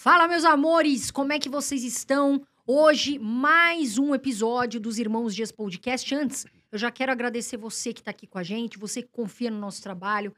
Fala, meus amores, como é que vocês estão? Hoje, mais um episódio dos Irmãos Dias Podcast. Antes, eu já quero agradecer você que está aqui com a gente, você que confia no nosso trabalho,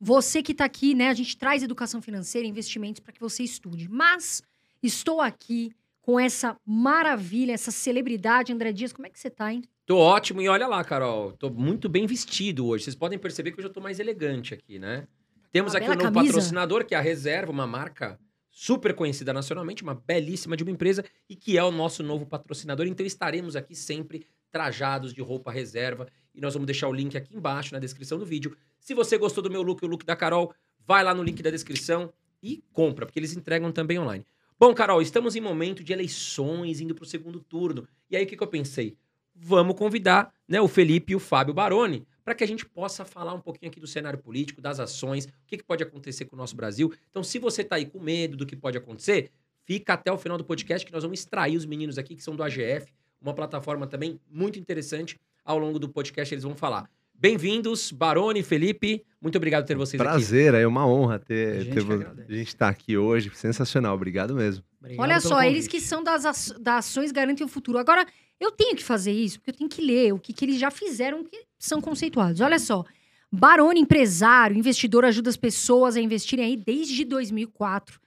você que está aqui, né? A gente traz educação financeira, investimentos para que você estude. Mas estou aqui com essa maravilha, essa celebridade, André Dias. Como é que você está, hein? Tô ótimo e olha lá, Carol, tô muito bem vestido hoje. Vocês podem perceber que eu tô mais elegante aqui, né? Temos Uma aqui o novo camisa. patrocinador, que é a Reserva, uma marca super conhecida nacionalmente, uma belíssima de uma empresa e que é o nosso novo patrocinador. Então estaremos aqui sempre trajados de roupa reserva e nós vamos deixar o link aqui embaixo na descrição do vídeo. Se você gostou do meu look o look da Carol, vai lá no link da descrição e compra, porque eles entregam também online. Bom, Carol, estamos em momento de eleições, indo para o segundo turno. E aí o que, que eu pensei? Vamos convidar né, o Felipe e o Fábio Baroni para que a gente possa falar um pouquinho aqui do cenário político, das ações, o que, que pode acontecer com o nosso Brasil. Então, se você está aí com medo do que pode acontecer, fica até o final do podcast que nós vamos extrair os meninos aqui que são do AGF, uma plataforma também muito interessante. Ao longo do podcast eles vão falar. Bem-vindos, Baroni, Felipe. Muito obrigado por ter vocês aqui. Prazer, é uma honra A ter, gente ter a gente estar aqui hoje. Sensacional, obrigado mesmo. Obrigado Olha só, eles convite. que são das ações garantem o futuro. Agora, eu tenho que fazer isso, porque eu tenho que ler o que, que eles já fizeram, que são conceituados. Olha só. Barone, empresário, investidor, ajuda as pessoas a investirem aí desde 2004.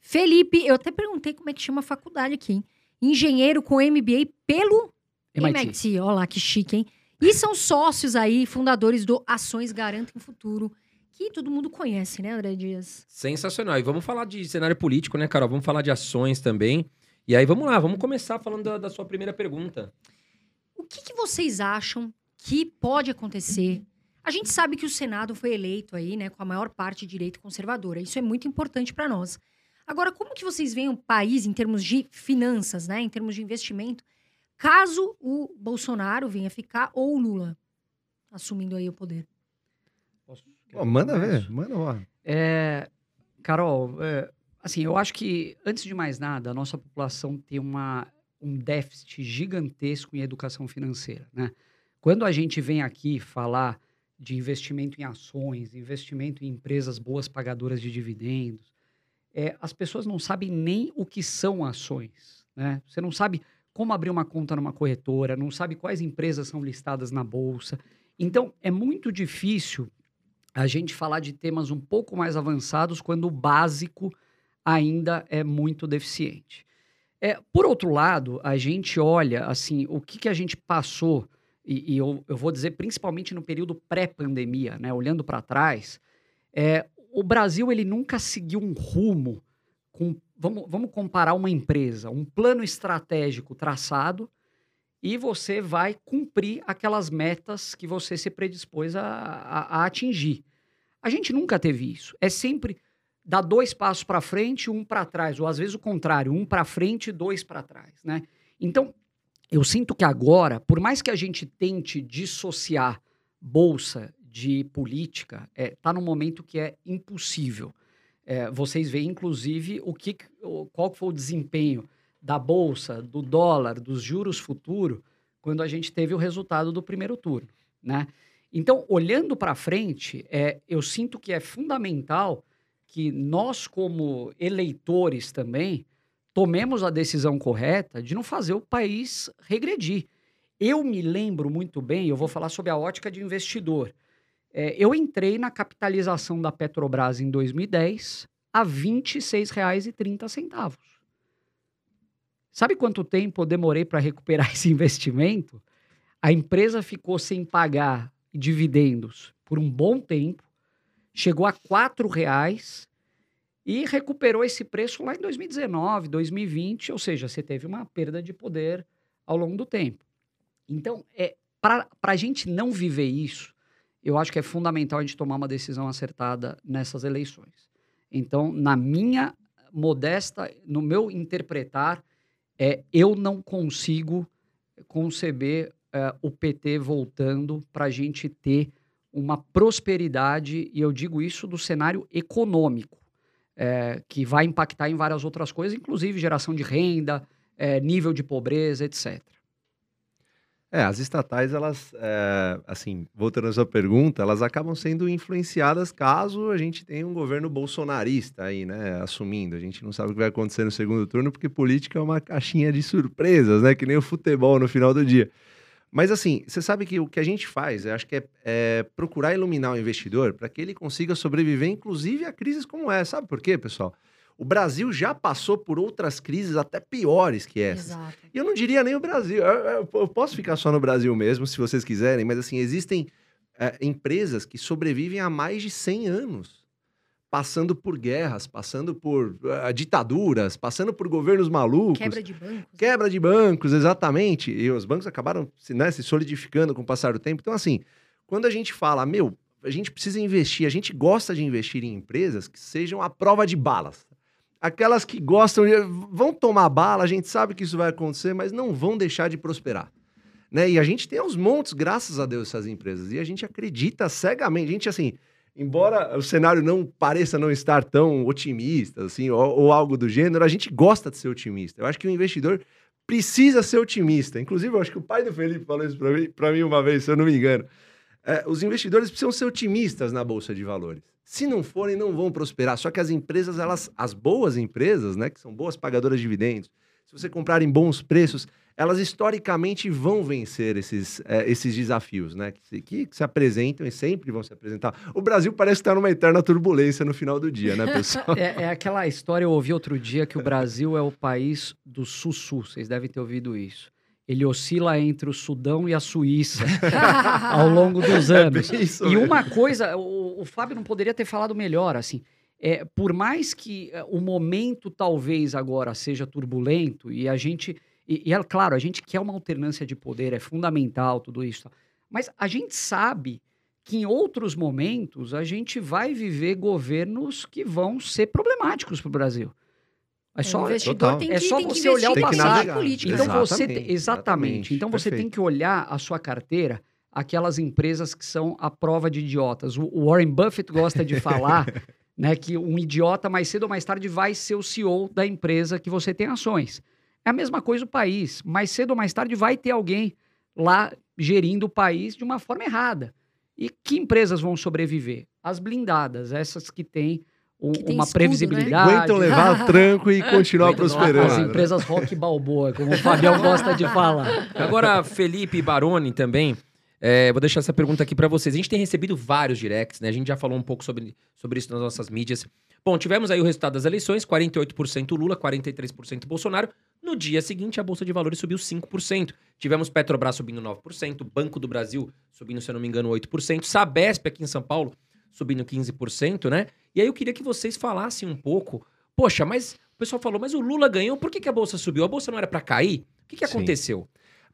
Felipe, eu até perguntei como é que chama a faculdade aqui, hein? Engenheiro com MBA pelo MIT. Olha lá, que chique, hein? E são sócios aí, fundadores do Ações Garantem o Futuro, que todo mundo conhece, né, André Dias? Sensacional. E vamos falar de cenário político, né, Carol? Vamos falar de ações também. E aí, vamos lá, vamos começar falando da, da sua primeira pergunta. O que, que vocês acham que pode acontecer? A gente sabe que o Senado foi eleito aí, né, com a maior parte de direita conservadora. Isso é muito importante para nós. Agora, como que vocês veem o país em termos de finanças, né, em termos de investimento, caso o Bolsonaro venha ficar ou o Lula assumindo aí o poder? Pô, manda ver, manda lá. É, Carol, é, assim, eu acho que, antes de mais nada, a nossa população tem uma, um déficit gigantesco em educação financeira, né? Quando a gente vem aqui falar de investimento em ações, investimento em empresas boas pagadoras de dividendos, é, as pessoas não sabem nem o que são ações, né? Você não sabe como abrir uma conta numa corretora, não sabe quais empresas são listadas na bolsa. Então, é muito difícil a gente falar de temas um pouco mais avançados quando o básico ainda é muito deficiente. É, por outro lado, a gente olha assim o que, que a gente passou, e, e eu, eu vou dizer principalmente no período pré-pandemia, né, olhando para trás, é, o Brasil ele nunca seguiu um rumo com. Vamos, vamos comparar uma empresa, um plano estratégico traçado, e você vai cumprir aquelas metas que você se predispôs a, a- a atingir. A gente nunca teve isso. É sempre dar dois passos para frente, um para trás, ou às vezes o contrário, um para frente e dois para trás, né? Então, eu sinto que agora, por mais que a gente tente dissociar bolsa de política, é, tá num momento que é impossível. É, vocês veem, inclusive, o que, qual foi o desempenho da bolsa, do dólar, dos juros futuro, quando a gente teve o resultado do primeiro turno, né? Então, olhando para frente, é, eu sinto que é fundamental que nós, como eleitores também, tomemos a decisão correta de não fazer o país regredir. Eu me lembro muito bem, eu vou falar sobre a ótica de investidor. É, eu entrei na capitalização da Petrobras em 2010 a R$ 26,30. Sabe quanto tempo eu demorei para recuperar esse investimento? A empresa ficou sem pagar dividendos por um bom tempo, chegou a R$ 4,00 e recuperou esse preço lá em 2019, 2020, ou seja, você teve uma perda de poder ao longo do tempo. Então, é, para a gente não viver isso, eu acho que é fundamental a gente tomar uma decisão acertada nessas eleições. Então, na minha modesta, no meu interpretar, é, eu não consigo conceber é, o PT voltando para a gente ter uma prosperidade, e eu digo isso do cenário econômico, é, que vai impactar em várias outras coisas, inclusive geração de renda, é, nível de pobreza, etc. É, as estatais, elas, é, assim, voltando à sua pergunta, elas acabam sendo influenciadas caso a gente tenha um governo bolsonarista aí, né, assumindo. A gente não sabe o que vai acontecer no segundo turno, porque política é uma caixinha de surpresas, né, que nem o futebol no final do dia. Mas, assim, você sabe que o que a gente faz, eu acho que é, é procurar iluminar o investidor para que ele consiga sobreviver, inclusive a crises como essa. Sabe por quê, pessoal? O Brasil já passou por outras crises até piores que. Exato. E eu não diria nem o Brasil. Eu, eu- eu posso ficar só no Brasil mesmo, se vocês quiserem, mas assim, existem é, empresas que sobrevivem há mais de 100 anos. Passando por guerras, passando por ah, ditaduras, passando por governos malucos. Quebra de bancos. Quebra de bancos, exatamente. E os bancos acabaram se, né, se solidificando com o passar do tempo. Então, assim, quando a gente fala, meu, a gente precisa investir, a gente gosta de investir em empresas que sejam a prova de balas. Aquelas que gostam, de, vão tomar bala, a gente sabe que isso vai acontecer, mas não vão deixar de prosperar. Né? E a gente tem aos montes, graças a Deus, essas empresas. E a gente acredita cegamente. A gente, assim, embora o cenário não pareça não estar tão otimista, assim, ou, ou algo do gênero, a gente gosta de ser otimista. Eu acho que o investidor precisa ser otimista. Inclusive, eu acho que o pai do Felipe falou isso para mim, mim uma vez, se eu não me engano. É, os investidores precisam ser otimistas na bolsa de valores. Se não forem, não vão prosperar. Só que as empresas, elas, as boas empresas, né, que são boas pagadoras de dividendos, se você comprar em bons preços, elas historicamente vão vencer esses, é, esses desafios, né? Que se, que se apresentam e sempre vão se apresentar. O Brasil parece estar numa eterna turbulência no final do dia, né, pessoal? É, é aquela história, eu ouvi outro dia que o Brasil é o país do Sussu. Vocês devem ter ouvido isso. Ele oscila entre o Sudão e a Suíça ao longo dos anos. bem isso E uma coisa, o, o Fábio não poderia ter falado melhor, assim. É, por mais que é, o momento talvez agora seja turbulento e a gente. E, e é claro, a gente quer uma alternância de poder, é fundamental tudo isso. Mas a gente sabe que em outros momentos a gente vai viver governos que vão ser problemáticos para o Brasil. É o só, investidor total. tem que, É só tem que você olhar o passado. então você Exatamente, tem, exatamente. exatamente, Então você tem perfeito. que olhar a sua carteira, aquelas empresas que são a prova de idiotas. O o Warren Buffett gosta de falar, né, que um idiota mais cedo ou mais tarde vai ser o CEO da empresa que você tem ações. É a mesma coisa o país. Mais cedo ou mais tarde vai ter alguém lá gerindo o país de uma forma errada. E que empresas vão sobreviver? As blindadas, essas que têm um- Que tem uma escudo, né? previsibilidade. Aguentam levar tranco e continuar Aguentam As prosperando. empresas rock balboa, como o Fabião gosta de falar. Agora, Felipe Baroni também, é, vou deixar essa pergunta aqui pra vocês. A gente tem recebido vários directs, né? A gente já falou um pouco sobre, sobre isso nas nossas mídias. Bom, tivemos aí o resultado das eleições, 48% Lula, 43% Bolsonaro. No dia seguinte, a Bolsa de Valores subiu 5%. Tivemos Petrobras subindo 9%, Banco do Brasil subindo, se eu não me engano, 8%, Sabesp aqui em São Paulo subindo 15%, né? E aí eu queria que vocês falassem um pouco, poxa, mas o pessoal falou, mas o Lula ganhou, por que, que a Bolsa subiu? A Bolsa não era pra cair? O que, que Sim.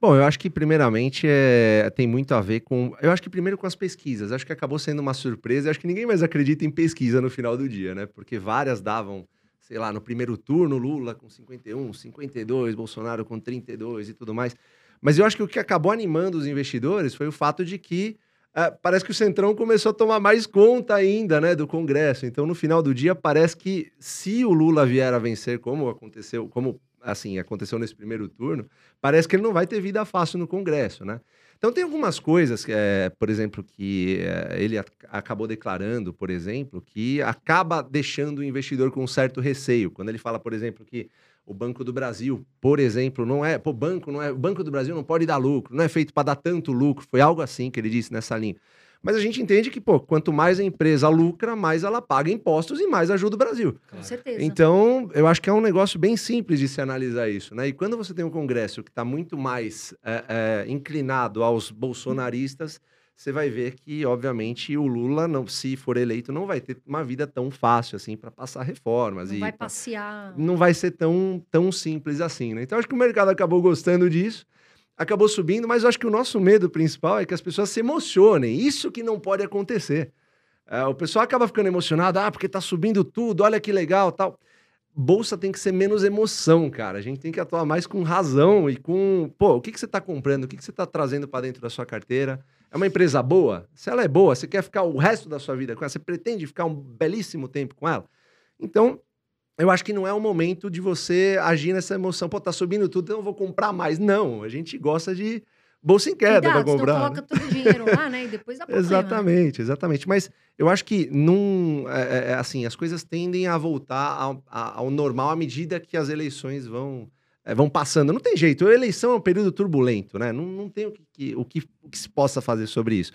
Bom, eu acho que primeiramente é, tem muito a ver com. Eu acho que primeiro com as pesquisas. Acho que acabou sendo uma surpresa. Acho que ninguém mais acredita em pesquisa no final do dia, né? Porque várias davam, sei lá, no primeiro turno, Lula com 51, 52, Bolsonaro com 32 e tudo mais. Mas eu acho que o que acabou animando os investidores foi o fato de que ah, parece que o Centrão começou a tomar mais conta ainda, né, do Congresso. Então, no final do dia, parece que se o Lula vier a vencer, como aconteceu, como assim aconteceu nesse primeiro turno, parece que ele não vai ter vida fácil no Congresso, né? Então tem algumas coisas, é, por exemplo, que é, ele ac- acabou declarando, por exemplo, que acaba deixando o investidor com um certo receio. Quando ele fala, por exemplo, que o Banco do Brasil, por exemplo, não é, pô, banco não é, o Banco do Brasil não pode dar lucro, não é feito para dar tanto lucro. Foi algo assim que ele disse nessa linha. Mas a gente entende que, pô, quanto mais a empresa lucra, mais ela paga impostos e mais ajuda o Brasil. Com certeza. Então, eu acho que é um negócio bem simples de se analisar isso, né? E quando você tem um Congresso que está muito mais é, é, inclinado aos bolsonaristas, você vai ver que, obviamente, o Lula, não, se for eleito, não vai ter uma vida tão fácil assim para passar reformas não e vai pra- passear. não vai ser tão, tão simples assim, né? Então, acho que o mercado acabou gostando disso, acabou subindo, mas eu acho que o nosso medo principal é que as pessoas se emocionem. Isso que não pode acontecer. É, o pessoal acaba ficando emocionado, ah, porque tá subindo tudo, olha que legal, tal. Bolsa tem que ser menos emoção, cara. A gente tem que atuar mais com razão e com, pô, o que, que você tá comprando, o que, que você tá trazendo para dentro da sua carteira. É uma empresa boa? Se ela é boa, você quer ficar o resto da sua vida com ela, você pretende ficar um belíssimo tempo com ela? Então, eu acho que não é o momento de você agir nessa emoção. Pô, tá subindo tudo, então eu vou comprar mais. Não, a gente gosta de bolsa em queda para comprar. né? coloca todo o dinheiro lá, né? E depois dá problema. né? Exatamente, exatamente. Mas eu acho que num, é, é, assim, as coisas tendem a voltar ao, ao normal à medida que as eleições vão, é, vão passando. Não tem jeito. A eleição é um período turbulento, né? Não, não tem o que- o, que, o que se possa fazer sobre isso.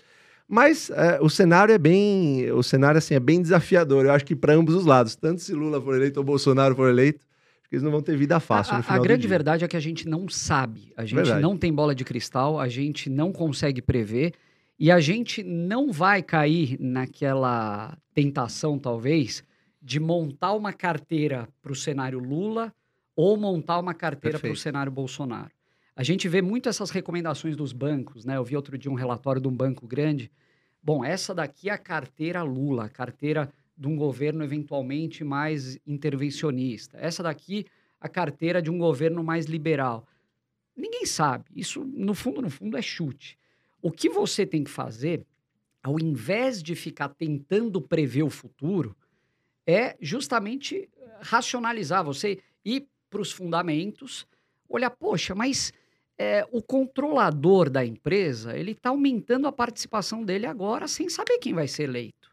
Mas é, o cenário é bem, o cenário assim é bem desafiador. Eu acho que para ambos os lados, tanto se Lula for eleito ou Bolsonaro for eleito, eles não vão ter vida fácil A- no a, grande verdade é que a gente não sabe, a gente Verdade. não tem bola de cristal, a gente não consegue prever e a gente não vai cair naquela tentação, talvez, de montar uma carteira para o cenário Lula ou montar uma carteira para o cenário Bolsonaro. A gente vê muito essas recomendações dos bancos, né? Eu vi outro dia um relatório de um banco grande. Bom, essa daqui é a carteira Lula, a carteira de um governo eventualmente mais intervencionista. Essa daqui, a carteira de um governo mais liberal. Ninguém sabe. Isso, no fundo, no fundo, é chute. O que você tem que fazer, ao invés de ficar tentando prever o futuro, é justamente racionalizar. Você ir para os fundamentos, olhar, poxa, mas é, o controlador da empresa, ele está aumentando a participação dele agora sem saber quem vai ser eleito.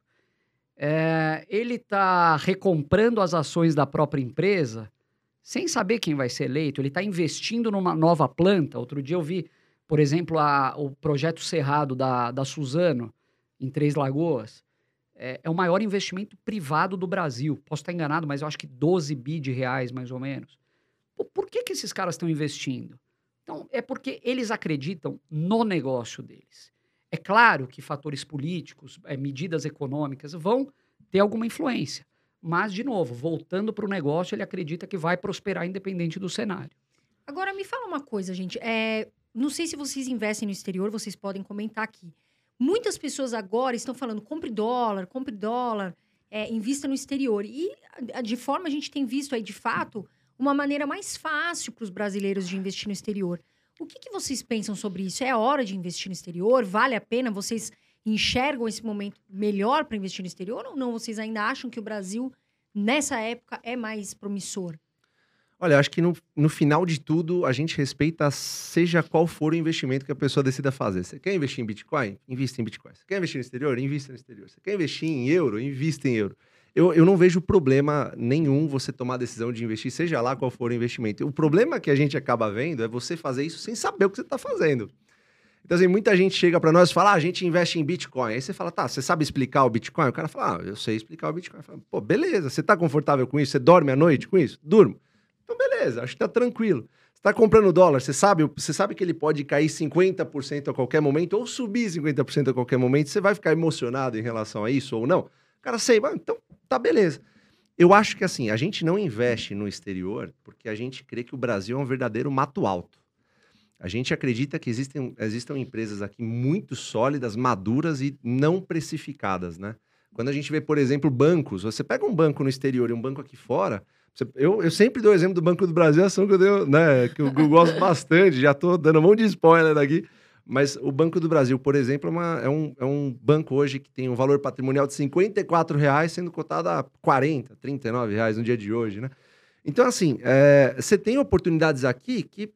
É, ele está recomprando as ações da própria empresa sem saber quem vai ser eleito. Ele está investindo numa nova planta. Outro dia eu vi, por exemplo, a- o projeto Cerrado da, da Suzano, em Três Lagoas. É, é o maior investimento privado do Brasil. Posso estar enganado, mas eu acho que 12 bi de reais, mais ou menos. Pô, por que, que esses caras estão investindo? Então, é porque eles acreditam no negócio deles. É claro que fatores políticos, eh, medidas econômicas vão ter alguma influência. Mas, de novo, voltando para o negócio, ele acredita que vai prosperar independente do cenário. Agora, me fala uma coisa, gente. É, não sei se vocês investem no exterior, vocês podem comentar aqui. Muitas pessoas agora estão falando, compre dólar, compre dólar, é, invista no exterior. E, de forma, a gente tem visto aí, de fato, uma maneira mais fácil para os brasileiros de investir no exterior. O que, que vocês pensam sobre isso? É hora de investir no exterior? Vale a pena? Vocês enxergam esse momento melhor para investir no exterior ou não? Vocês ainda acham que o Brasil, nessa época, é mais promissor? Olha, acho que no, no final de tudo, a gente respeita seja qual for o investimento que a pessoa decida fazer. Você quer investir em Bitcoin? Invista em Bitcoin. Você quer investir no exterior? Invista no exterior. Você quer investir em euro? Invista em euro. Eu, eu não vejo problema nenhum você tomar a decisão de investir, seja lá qual for o investimento. O problema que a gente acaba vendo é você fazer isso sem saber o que você está fazendo. Então, assim, muita gente chega para nós e fala, ah, a gente investe em Bitcoin. Aí você fala, tá, você sabe explicar o Bitcoin? O cara fala, ah, eu sei explicar o Bitcoin. Falo, Pô, beleza, você tá confortável com isso? Você dorme à noite com isso? Durmo. Então, beleza, acho que tá tranquilo. Você tá comprando dólar, você sabe, você sabe que ele pode cair 50% a qualquer momento ou subir 50% a qualquer momento. Você vai ficar emocionado em relação a isso ou não? Cara, sei, então tá beleza. Eu acho que assim, a gente não investe no exterior porque a gente crê que o Brasil é um verdadeiro mato alto. A gente acredita que existem, existam empresas aqui muito sólidas, maduras e não precificadas, né? Quando a gente vê, por exemplo, bancos, você pega um banco no exterior e um banco aqui fora, você- eu, eu sempre dou o exemplo do Banco do Brasil, ação que eu, dei, né, que eu, eu gosto bastante, já tô dando um monte de spoiler aqui, mas o Banco do Brasil, por exemplo, é, uma- é um, é um banco hoje que tem um valor patrimonial de 54 reais, sendo cotado a 40, 39 reais no dia de hoje, né? Então, assim, é, você tem oportunidades aqui que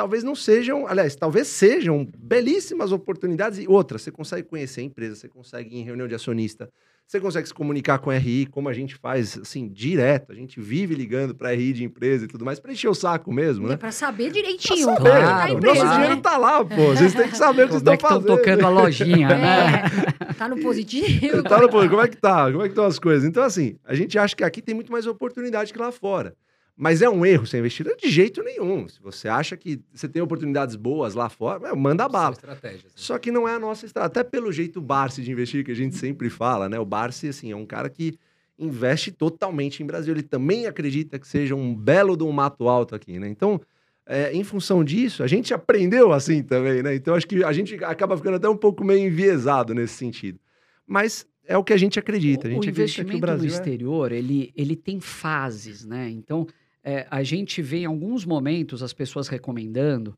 talvez não sejam, aliás, talvez sejam belíssimas oportunidades e outras. Você consegue conhecer a empresa, você consegue ir em reunião de acionista, você consegue se comunicar com a RI, como a gente faz, assim, direto. A gente vive ligando para RI de empresa e tudo mais, para encher o saco mesmo, É né? para saber Pra direitinho saber, como é que tá a claro, empresa, Nosso claro. dinheiro né? tá lá, pô. Vocês têm que saber o que vocês Como é estão que estão fazendo. tocando a lojinha, né? É, tá no positivo. Tá no ponto, como é que tá? Como é que estão as coisas? Então, assim, a gente acha que aqui tem muito mais oportunidade que lá fora. Mas é um erro você investir? De jeito nenhum. Se você acha que você tem oportunidades boas lá fora, meu, manda bala. Né? Só que não é a nossa estratégia. Até pelo jeito Barsi de investir, que a gente sempre fala, né? O Barsi, assim, é um cara que investe totalmente em Brasil. Ele também acredita que seja um belo de um mato alto aqui, né? Então, é, em função disso, a gente aprendeu assim também, né? Então, acho que a gente acaba ficando até um pouco meio enviesado nesse sentido. Mas é o que a gente acredita. A O gente acredita que investimento o Brasil no é... exterior, ele, ele tem fases, né? Então, é, a gente vê em alguns momentos as pessoas recomendando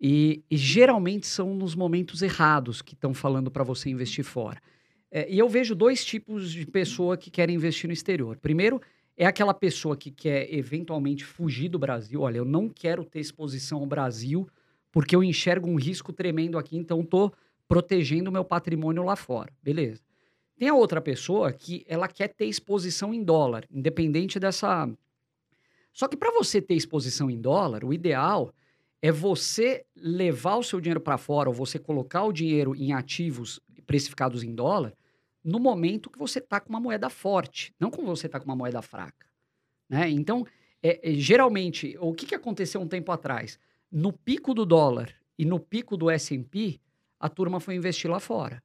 e, e geralmente são nos momentos errados que estão falando para você investir fora. É, e eu vejo dois tipos de pessoa que querem investir no exterior. Primeiro, é aquela pessoa que quer eventualmente fugir do Brasil. Olha, eu não quero ter exposição ao Brasil porque eu enxergo um risco tremendo aqui, então estou protegendo meu patrimônio lá fora. Beleza. Tem a outra pessoa que ela quer ter exposição em dólar, independente dessa. Só que para você ter exposição em dólar, o ideal é você levar o seu dinheiro para fora ou você colocar o dinheiro em ativos precificados em dólar no momento que você está com uma moeda forte, não quando você está com uma moeda fraca. Né? Então, é, é, geralmente, o que, que aconteceu um tempo atrás? No pico do dólar e no pico do S&P, a turma foi investir lá fora.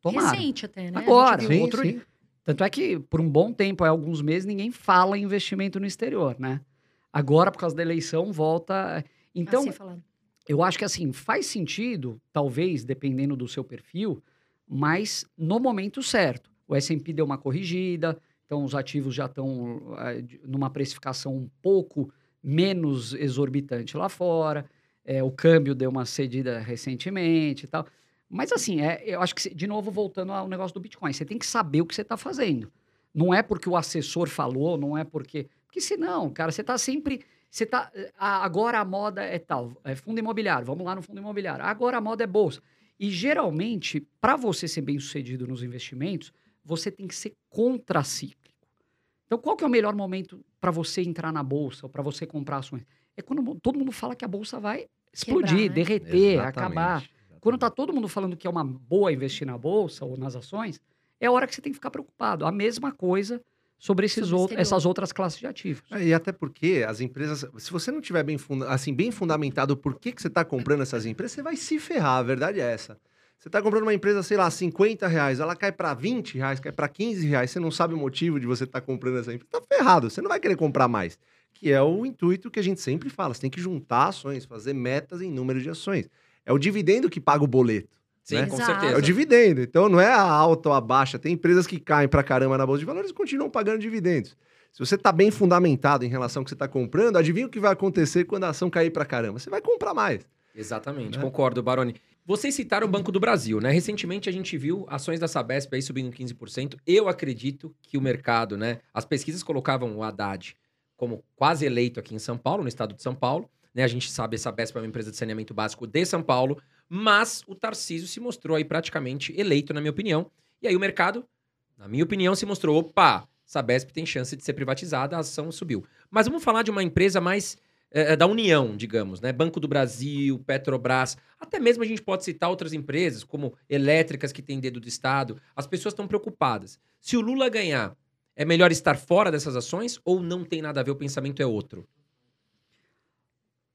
Tomaram. Recente até, né? Agora, sim, outro... sim. Tanto é que, por um bom tempo, há alguns meses, ninguém fala em investimento no exterior, né? Agora, por causa da eleição, volta... Então, assim eu acho que, assim, faz sentido, talvez, dependendo do seu perfil, mas no momento certo. O S&P deu uma corrigida, então os ativos já estão uh, numa precificação um pouco menos exorbitante lá fora. É, o câmbio deu uma cedida recentemente e tal. Mas assim, é, eu acho que, de novo, voltando ao negócio do Bitcoin, você tem que saber o que você está fazendo. Não é porque o assessor falou, não é porque. Porque senão, cara, você está sempre. Você tá. Agora a moda é tal, é fundo imobiliário, vamos lá no fundo imobiliário. Agora a moda é bolsa. E geralmente, para você ser bem sucedido nos investimentos, você tem que ser contracíclico. Então, qual que é o melhor momento para você entrar na bolsa ou para você comprar ações? É quando todo mundo fala que a bolsa vai explodir, Quebrar, né? derreter, Exatamente. acabar. Quando está todo mundo falando que é uma boa investir na bolsa ou nas ações, é a hora que você tem que ficar preocupado. A mesma coisa sobre, esses sobre outro, essas outras classes de ativos. É, e até porque as empresas, se você não tiver bem, funda assim, bem fundamentado por que, que você está comprando essas empresas, você vai se ferrar, a verdade é essa. Você está comprando uma empresa, sei lá, 50 reais, ela cai para 20 reais, cai para 15 reais, você não sabe o motivo de você estar tá comprando essa empresa, tá ferrado, você não vai querer comprar mais. Que é o intuito que a gente sempre fala, você tem que juntar ações, fazer metas em número de ações. É o dividendo que paga o boleto. Sim, né? com certeza. É o dividendo. Então não é a alta ou a baixa. Tem empresas que caem pra caramba na bolsa de valores e continuam pagando dividendos. Se você está bem fundamentado em relação ao que você está comprando, adivinha o que vai acontecer quando a ação cair pra caramba? Você vai comprar mais. Exatamente, né? concordo, Baroni. Vocês citaram o Banco do Brasil, né? Recentemente a gente viu ações da Sabesp aí subindo 15%. Eu acredito que o mercado, né? As pesquisas colocavam o Haddad como quase eleito aqui em São Paulo, no estado de São Paulo. Né? A gente sabe essa Sabesp é uma empresa de saneamento básico de São Paulo, mas o Tarcísio se mostrou aí praticamente eleito, na minha opinião. E aí o mercado, na minha opinião, se mostrou, opa, Sabesp tem chance de ser privatizada, a ação subiu. Mas vamos falar de uma empresa mais é, da União, digamos, né? Banco do Brasil, Petrobras, até mesmo a gente pode citar outras empresas, como elétricas que têm dedo do Estado. As pessoas estão preocupadas. Se o Lula ganhar, é melhor estar fora dessas ações ou não tem nada a ver, o pensamento é outro?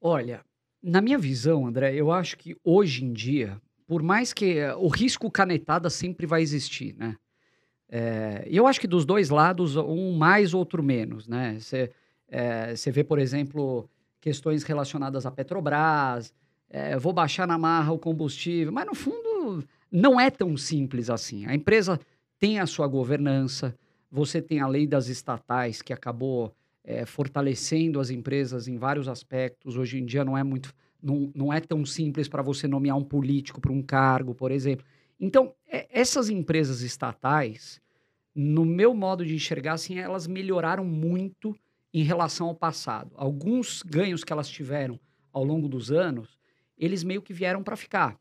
Olha, na minha visão, André, eu acho que hoje em dia, por mais que o risco canetada sempre vai existir, né? É, eu acho que dos dois lados, um mais, outro menos, né? Você é, vê, por exemplo, questões relacionadas à Petrobras, é, vou baixar na marra o combustível, mas no fundo não é tão simples assim. A empresa tem a sua governança, você tem a lei das estatais que acabou é, fortalecendo as empresas em vários aspectos. Hoje em dia não é muito, não, não é tão simples para você nomear um político para um cargo, por exemplo. Então, é, essas empresas estatais, no meu modo de enxergar, assim, elas melhoraram muito em relação ao passado. Alguns ganhos que elas tiveram ao longo dos anos, eles meio que vieram para ficar.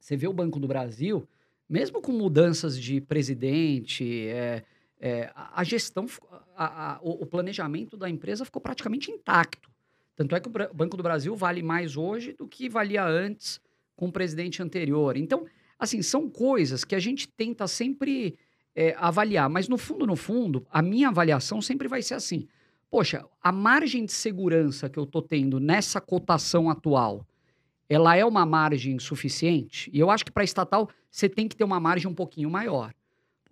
Você vê o Banco do Brasil, mesmo com mudanças de presidente, é, é, a gestão, a, a, o, planejamento da empresa ficou praticamente intacto. Tanto é que o Banco do Brasil vale mais hoje do que valia antes com o presidente anterior. Então, assim, são coisas que a gente tenta sempre é, avaliar, mas no fundo, no fundo, a minha avaliação sempre vai ser assim: poxa, a margem de segurança que eu estou tendo nessa cotação atual, ela é uma margem suficiente? E eu acho que para estatal você tem que ter uma margem um pouquinho maior.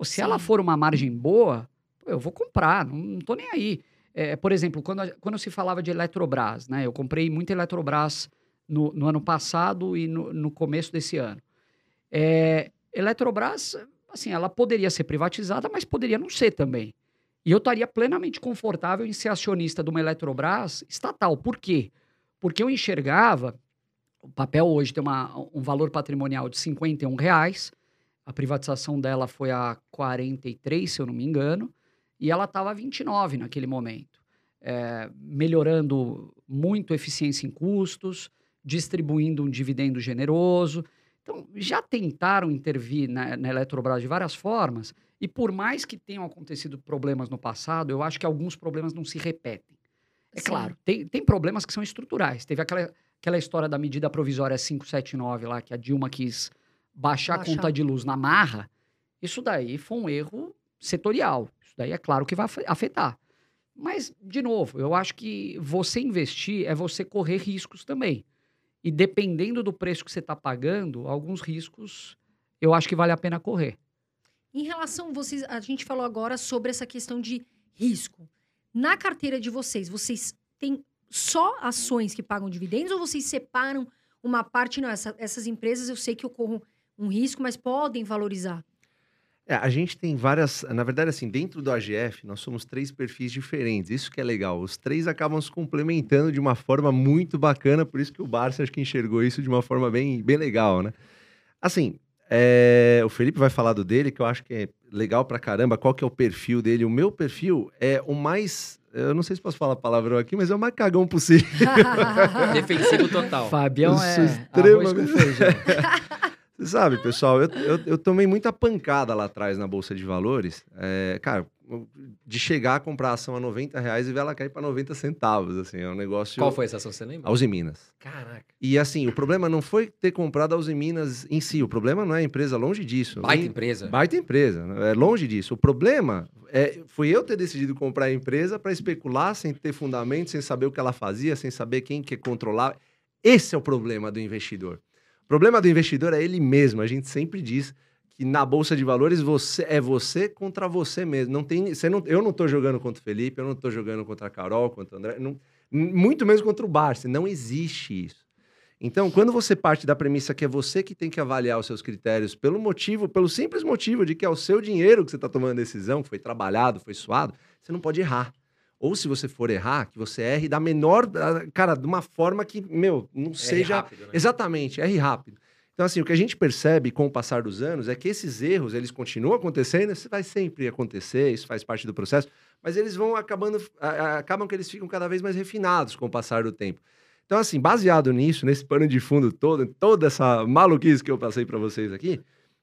Se Sim. ela for uma margem boa, eu vou comprar, não, estou nem aí. É, por exemplo, quando, quando se falava de Eletrobras, né? Eu comprei muita Eletrobras no, no ano passado e no, no começo desse ano. É, Eletrobras, assim, ela poderia ser privatizada, mas poderia não ser também. E eu estaria plenamente confortável em ser acionista de uma Eletrobras estatal. Por quê? Porque eu enxergava, o papel hoje tem uma, um valor patrimonial de 51 reais, a privatização dela foi a 43, se eu não me engano, e ela estava a 29 naquele momento, é, melhorando muito eficiência em custos, distribuindo um dividendo generoso. Então, já tentaram intervir na, na Eletrobras de várias formas, e por mais que tenham acontecido problemas no passado, eu acho que alguns problemas não se repetem. É Sim. claro, tem, tem problemas que são estruturais. Teve aquela, aquela história da medida provisória 579 lá, que a Dilma quis baixar, Baixar. a conta de luz na marra. Isso daí foi um erro setorial. Isso daí é claro que vai afe- afetar. Mas, de novo, eu acho que você investir é você correr riscos também. E dependendo do preço que você está pagando, alguns riscos eu acho que vale a pena correr. Em relação, vocês, a gente falou agora sobre essa questão de risco. Na carteira de vocês, vocês têm só ações que pagam dividendos ou vocês separam uma parte? Não, essa- essas empresas eu sei que ocorre um risco, mas podem valorizar. É, a gente tem várias. Na verdade, assim, dentro do AGF, nós somos três perfis diferentes. Isso que é legal. Os três acabam se complementando de uma forma muito bacana, por isso que o Barça acho que enxergou isso de uma forma bem, bem legal, né? Assim, é, o Felipe vai falar do dele, que eu acho que é legal pra caramba. Qual que é o perfil dele? O meu perfil é o mais. Eu não sei se posso falar palavrão aqui, mas é o mais cagão possível. Defensivo total. Fabião Eu é sou arroz com extremamente- feijão. Você sabe, pessoal, eu, eu, eu tomei muita pancada lá atrás na Bolsa de Valores. É, cara, de chegar a comprar a ação a 90 reais e ver ela cair para 90 centavos. Assim, é um negócio. Qual foi essa ação, você lembra? Uzi Minas. Caraca. E assim, o problema não foi ter comprado a Uzi Minas em si. O problema não é a empresa, longe disso. Baita Nem- empresa. Baita empresa, né? é longe disso. O problema é, foi eu ter decidido comprar a empresa para especular sem ter fundamento, sem saber o que ela fazia, sem saber quem que controlar. Esse é o problema do investidor. Problema do investidor é ele mesmo. A gente sempre diz que na bolsa de valores você é você contra você mesmo. Não tem, você não, eu não estou jogando contra o Felipe, eu não estou jogando contra a Carol, contra o André, não- muito menos contra o Barça. Não existe isso. Então, quando você parte da premissa que é você que tem que avaliar os seus critérios pelo motivo, pelo simples motivo de que é o seu dinheiro que você está tomando a decisão, que foi trabalhado, foi suado, você não pode errar. Ou se você for errar, que você erre da menor, cara, de uma forma que, meu, não É seja rápido, né? Exatamente, erre rápido. Então, assim, o que a gente percebe com o passar dos anos é que esses erros, eles continuam acontecendo, isso vai sempre acontecer, isso faz parte do processo, mas eles vão acabando, acabam que eles ficam cada vez mais refinados com o passar do tempo. Então, assim, baseado nisso, nesse pano de fundo todo, toda essa maluquice que eu passei para vocês aqui,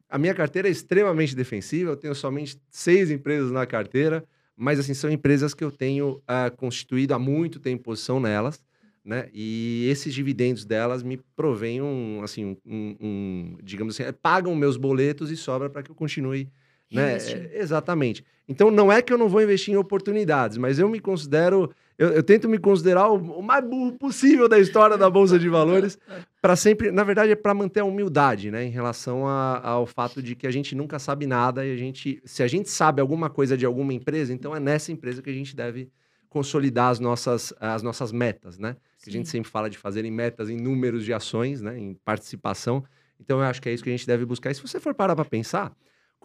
a minha carteira é extremamente defensiva, eu tenho somente seis empresas na carteira, mas, assim, são empresas que eu tenho ah, constituído há muito tempo posição nelas, né? E esses dividendos delas me provêm um, assim, um, um- digamos assim, pagam meus boletos e sobra para que eu continue, né? É, exatamente. Então não é que eu não vou investir em oportunidades, mas eu me considero, eu, eu tento me considerar o, o mais burro possível da história da bolsa de valores, para sempre, na verdade é para manter a humildade, né, em relação a- ao fato de que a gente nunca sabe nada e a gente, se a gente sabe alguma coisa de alguma empresa, então é nessa empresa que a gente deve consolidar as nossas, as nossas metas, né? Que A gente sempre fala de fazerem metas em números de ações, né? Em participação. Então, eu acho que é isso que a gente deve buscar. E se você for parar para pensar,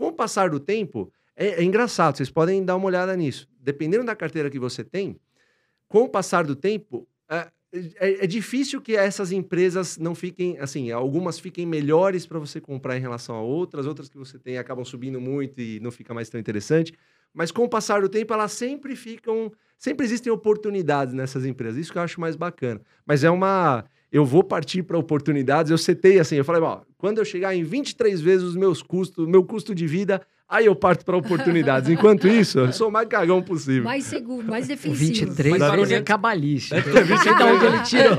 com o passar do tempo, é, é engraçado. Vocês podem dar uma olhada nisso. Dependendo da carteira que você tem, com o passar do tempo, é, é- é difícil que essas empresas não fiquem, assim, algumas fiquem melhores para você comprar em relação a outras, outras que você tem acabam subindo muito e não fica mais tão interessante. Mas com o passar do tempo, elas sempre ficam. Sempre existem oportunidades nessas empresas. Isso que eu acho mais bacana. Mas é uma. Eu vou partir para oportunidades. Eu setei assim, eu falei, ó, quando eu chegar em 23 vezes os meus custos, meu custo de vida, aí eu parto para oportunidades. Enquanto isso, eu sou o mais cagão possível. Mais seguro, mais defensivo. 23 Mas, vezes é ele tirou.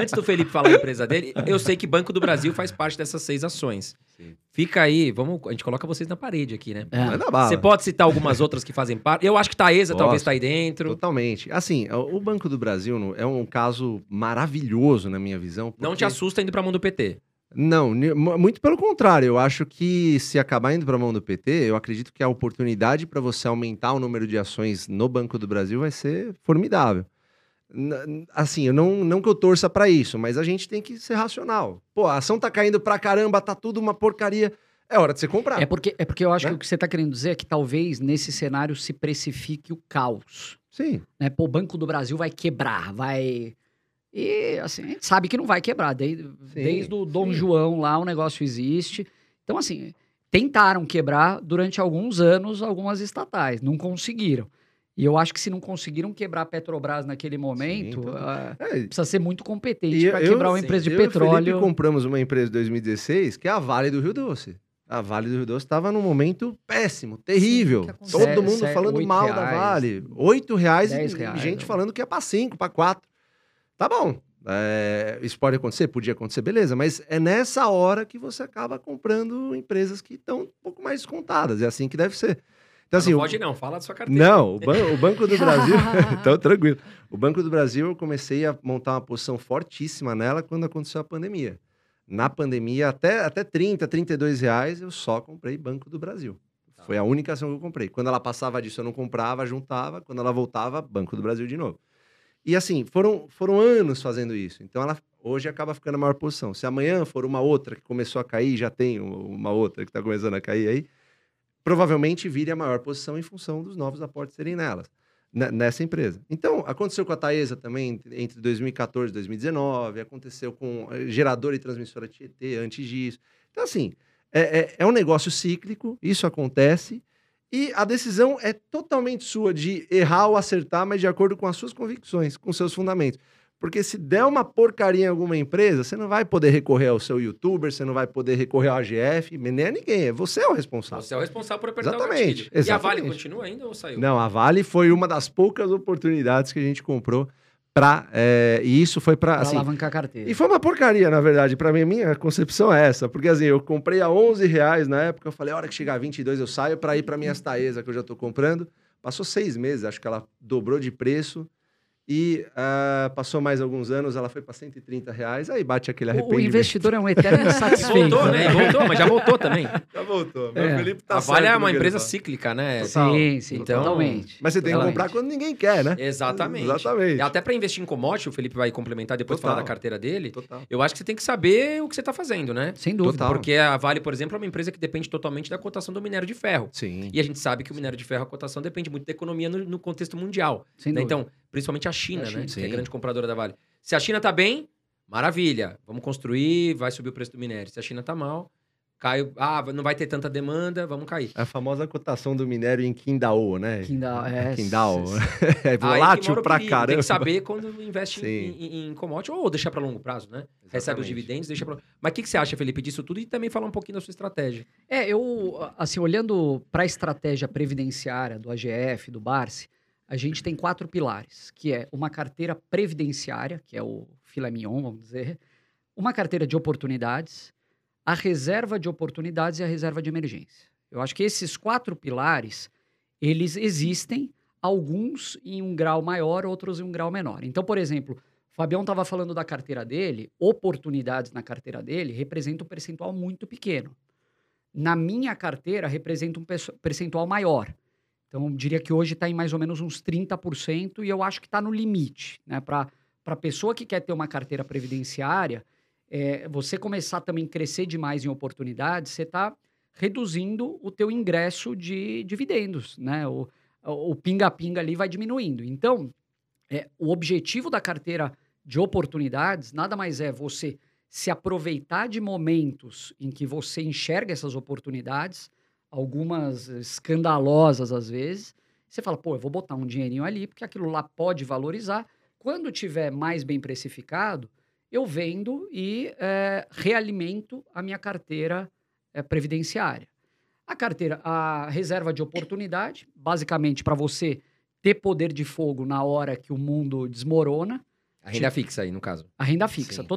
Antes do Felipe falar a empresa dele, eu sei que Banco do Brasil faz parte dessas seis ações. Sim. Fica aí, vamos, a gente coloca vocês na parede aqui, né? É. Manda bala. Você pode citar algumas outras que fazem parte? Eu acho que Taesa talvez Posso. tá aí dentro. Totalmente. Assim, o Banco do Brasil é um caso maravilhoso, na minha visão. Não te porque- assusta indo pra mão do PT. Não, muito pelo contrário. Eu acho que se acabar indo para a mão do PT, eu acredito que a oportunidade para você aumentar o número de ações no Banco do Brasil vai ser formidável. Assim, eu não, não que eu torça para isso, mas a gente tem que ser racional. Pô, a ação tá caindo pra caramba, tá tudo uma porcaria. É hora de você comprar. É porque, é porque eu acho Né? que o que você está querendo dizer é que talvez nesse cenário se precifique o caos. Sim. Né? Pô, o Banco do Brasil vai quebrar, vai. E assim, a gente sabe que não vai quebrar. Desde, desde o Dom sim. João lá o negócio existe. Então, assim, tentaram quebrar durante alguns anos algumas estatais, não conseguiram. E eu acho que se não conseguiram quebrar a Petrobras naquele momento, Sim, ah, É, precisa ser muito competente para eu- quebrar uma sim, empresa de eu petróleo. Felipe compramos uma empresa em 2016, que é a Vale do Rio Doce. A Vale do Rio Doce estava num momento péssimo, terrível. aconteceu. Todo Sério, mundo sério, falando mal da reais, Vale. Oito reais e reais, gente né? falando que ia para cinco, para quatro. Tá bom. É, isso pode acontecer? Podia acontecer, beleza. Mas é nessa hora que você acaba comprando empresas que estão um pouco mais descontadas. É assim que deve ser. Então, assim, não o- pode não, fala da sua carteira. não, o, ban- o Banco do Brasil. então, tranquilo. O Banco do Brasil, eu comecei a montar uma posição fortíssima nela quando aconteceu a pandemia. Na pandemia, até, até 30, 32 reais, eu só comprei Banco do Brasil. Tá. Foi a única ação que eu comprei. Quando ela passava disso, eu não comprava, juntava. Quando ela voltava, Banco do Brasil de novo. E assim, foram, foram anos fazendo isso. Então, ela hoje acaba ficando a maior posição. Se amanhã for uma outra que começou a cair, já tem uma outra que está começando a cair aí, provavelmente vire a maior posição em função dos novos aportes serem nelas, ne- nessa empresa. Então, aconteceu com a Taesa também entre- entre 2014 e 2019, aconteceu com eh, geradora e transmissora Tietê antes disso. Então, assim, é, é- é um negócio cíclico, isso acontece, e a decisão é totalmente sua de errar ou acertar, mas de acordo com as suas convicções, com seus fundamentos. Porque se der uma porcaria em alguma empresa, você não vai poder recorrer ao seu youtuber, você não vai poder recorrer ao AGF, nem a ninguém. é Você é o responsável. Você é o responsável por apertar Exatamente, o gatilho. E a Vale exatamente. continua ainda ou saiu? Não, a Vale foi uma das poucas oportunidades que a gente comprou para e isso foi para Pra assim, alavancar a carteira. e foi uma porcaria, na verdade. Para mim, minha concepção é essa. Porque, assim, eu comprei a 11 reais na época. Eu falei, a hora que chegar a 22 eu saio para ir para minhas Taesa, que eu já tô comprando. Passou seis meses, acho que ela dobrou de preço. E ah, passou mais alguns anos, ela foi para 130 reais. Aí bate aquele O- O arrependimento. investidor é um eterno insatisfeito. voltou, né? E voltou, mas já voltou também. Já voltou. Meu É. Felipe a Vale é uma empresa cíclica, né? Total. Sim, sim, Então- totalmente. Mas você tem que Totalmente. comprar quando ninguém quer, né? Exatamente. Exatamente. Até para investir em commodity, o Felipe vai complementar depois Total. falar da carteira dele. Total. Eu acho que você tem que saber o que você está fazendo, né? Sem dúvida. Total. Porque a Vale, por exemplo, é uma empresa que depende totalmente da cotação do minério de ferro. Sim. E a gente sabe que o minério de ferro, a cotação depende muito da economia no, no contexto mundial. Sem né? dúvida. Então, principalmente a China, A China, né? Que é sim. grande compradora da Vale. Se a China tá bem, maravilha. Vamos construir, vai subir o preço do minério. Se a China tá mal, cai. Ah, não vai ter tanta demanda, vamos cair. A famosa cotação do minério em Qingdao, né? Qingdao, é. Qingdao. É volátil pra perigo. caramba. Tem que saber quando investe Sim. em, em, em commodity ou deixar para longo prazo, né? Recebe os Exatamente. dividendos, deixa para. Mas o que, que você acha, Felipe, disso tudo? E também falar um pouquinho da sua estratégia. É, eu, assim, olhando para a estratégia previdenciária do AGF, do Barsi, a gente tem quatro pilares, que é uma carteira previdenciária, que é o filé mignon, vamos dizer, uma carteira de oportunidades, a reserva de oportunidades e a reserva de emergência. Eu acho que esses quatro pilares, eles existem, alguns em um grau maior, outros em um grau menor. Então, por exemplo, o Fabião estava falando da carteira dele, oportunidades na carteira dele representa um percentual muito pequeno. Na minha carteira, representa um percentual maior. Então, diria que hoje está em mais ou menos uns 30%, e eu acho que está no limite. Né? Para a pessoa que quer ter uma carteira previdenciária, é, você começar também a crescer demais em oportunidades, você está reduzindo o teu ingresso de dividendos. Né? O o pinga-pinga ali vai diminuindo. Então, é, o objetivo da carteira de oportunidades nada mais é você se aproveitar de momentos em que você enxerga essas oportunidades, algumas escandalosas às vezes. Você fala, pô, eu vou botar um dinheirinho ali, porque aquilo lá pode valorizar. Quando tiver mais bem precificado, eu vendo e é, realimento a minha carteira é, previdenciária. A carteira, a reserva de oportunidade, basicamente para você ter poder de fogo na hora que o mundo desmorona. A renda fixa aí, no caso. A renda fixa, Sim,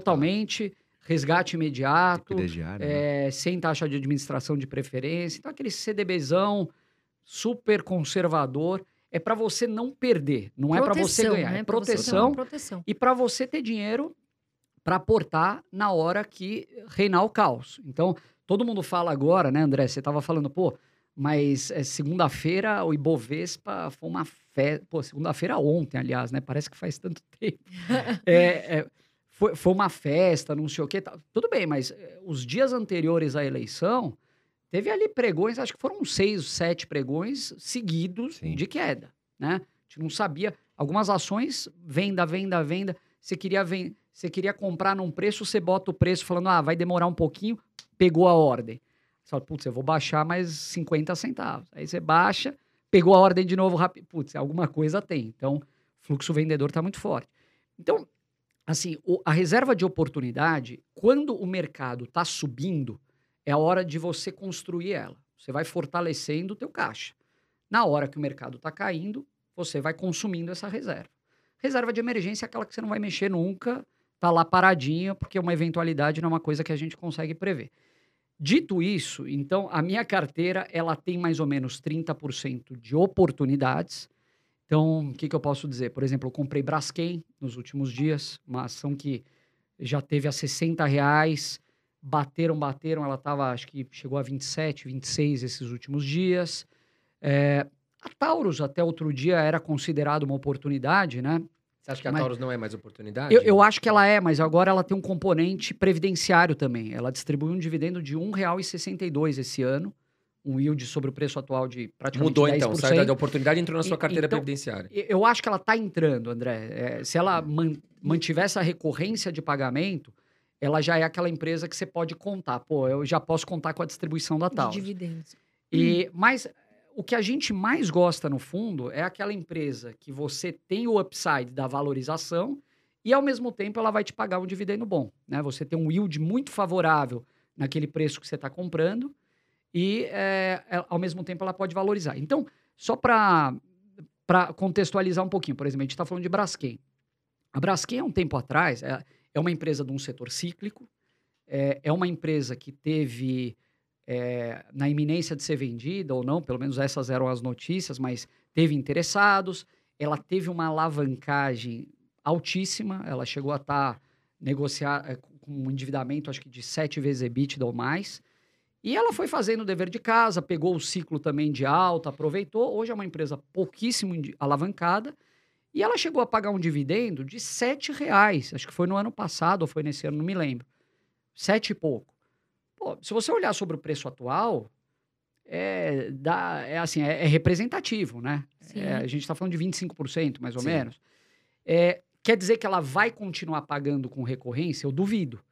tá. Resgate imediato, diária, né? é, sem taxa de administração de preferência. Então, aquele CDBzão super conservador. É para você não perder, não é para você Proteção, ganhar. né? É proteção proteção. e para você ter dinheiro para aportar na hora que reinar o caos. Então, todo mundo fala agora, né, André? Você estava falando, pô, mas é, segunda-feira o Ibovespa foi uma festa. Pô, segunda-feira ontem, aliás, né? Parece que faz tanto tempo. É, é, foi, foi uma festa, não sei o quê. tá- Tudo bem, mas é, os dias anteriores à eleição, teve ali pregões, acho que foram seis, sete pregões seguidos Sim. de queda, né? A gente não sabia. Algumas ações, venda, venda, venda. Você queria, ven- você queria comprar num preço, você bota o preço falando, ah, vai demorar um pouquinho, pegou a ordem. Você fala, putz, eu vou baixar mais 50 centavos. Aí você baixa, pegou a ordem de novo rápido. Putz, alguma coisa tem. Então, fluxo vendedor está muito forte. Então, assim, o- a reserva de oportunidade, quando o mercado está subindo, é a hora de você construir ela. Você vai fortalecendo o teu caixa. Na hora que o mercado está caindo, você vai consumindo essa reserva. Reserva de emergência é aquela que você não vai mexer nunca, tá lá paradinha, porque uma eventualidade não é uma coisa que a gente consegue prever. Dito isso, então, a minha carteira, ela tem mais ou menos 30% de oportunidades. Então, o que, que eu posso dizer? Por exemplo, eu comprei Braskem nos últimos dias, uma ação que já teve a 60 reais, bateram, bateram, ela estava, acho que chegou a 27, 26 esses últimos dias. É, a Taurus, até outro dia, era considerada uma oportunidade, né? Você acha que a Mas- Taurus não é mais oportunidade? Eu, eu acho que ela é, mas agora ela tem um componente previdenciário também. Ela distribui um dividendo de R$ 1,62 esse ano, um yield sobre o preço atual de praticamente Mudou 10%. então, saiu da oportunidade entrou na sua carteira então- previdenciária. Eu acho que ela está entrando, André. É, se ela man- mantiver essa recorrência de pagamento, ela já é aquela empresa que você pode contar. Pô, eu já posso contar com a distribuição da De Taurus. dividendos. E, mas o que a gente mais gosta, no fundo, é aquela empresa que você tem o upside da valorização e, ao mesmo tempo, ela vai te pagar um dividendo bom. Né? Você tem um yield muito favorável naquele preço que você está comprando e, é, ao mesmo tempo, ela pode valorizar. Então, só para contextualizar um pouquinho, por exemplo, a gente está falando de Braskem. A Braskem, há um tempo atrás, é, é uma empresa de um setor cíclico, é, é uma empresa que teve é, na iminência de ser vendida ou não, pelo menos essas eram as notícias, mas teve interessados, ela teve uma alavancagem altíssima, ela chegou a estar negociar é, com um endividamento, acho que de sete vezes EBITDA ou mais, e ela foi fazendo o dever de casa, pegou o ciclo também de alta, aproveitou, hoje é uma empresa pouquíssimo alavancada, e ela chegou a pagar um dividendo de sete reais, acho que foi no ano passado ou foi nesse ano, não me lembro, sete e pouco. Pô, se você olhar sobre o preço atual, é, dá, é assim, é, é representativo, né? É, a gente está falando de 25%, mais ou Sim. menos. É, quer dizer que ela vai continuar pagando com recorrência? Eu duvido.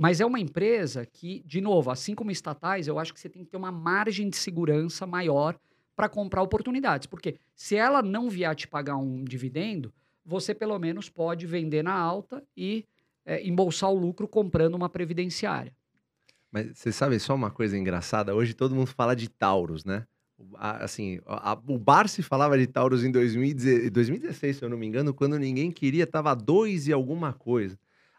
Mas é uma empresa que, de novo, assim como estatais, eu acho que você tem que ter uma margem de segurança maior para comprar oportunidades. Porque se ela não vier te pagar um dividendo, você pelo menos pode vender na alta e é, embolsar o lucro comprando uma previdenciária. Mas você sabe só uma coisa engraçada? Hoje todo mundo fala de Taurus, né? Assim, a- a- o Barsi falava de Taurus em 2016, 2016, se eu não me engano, quando ninguém queria, tava dois e alguma coisa.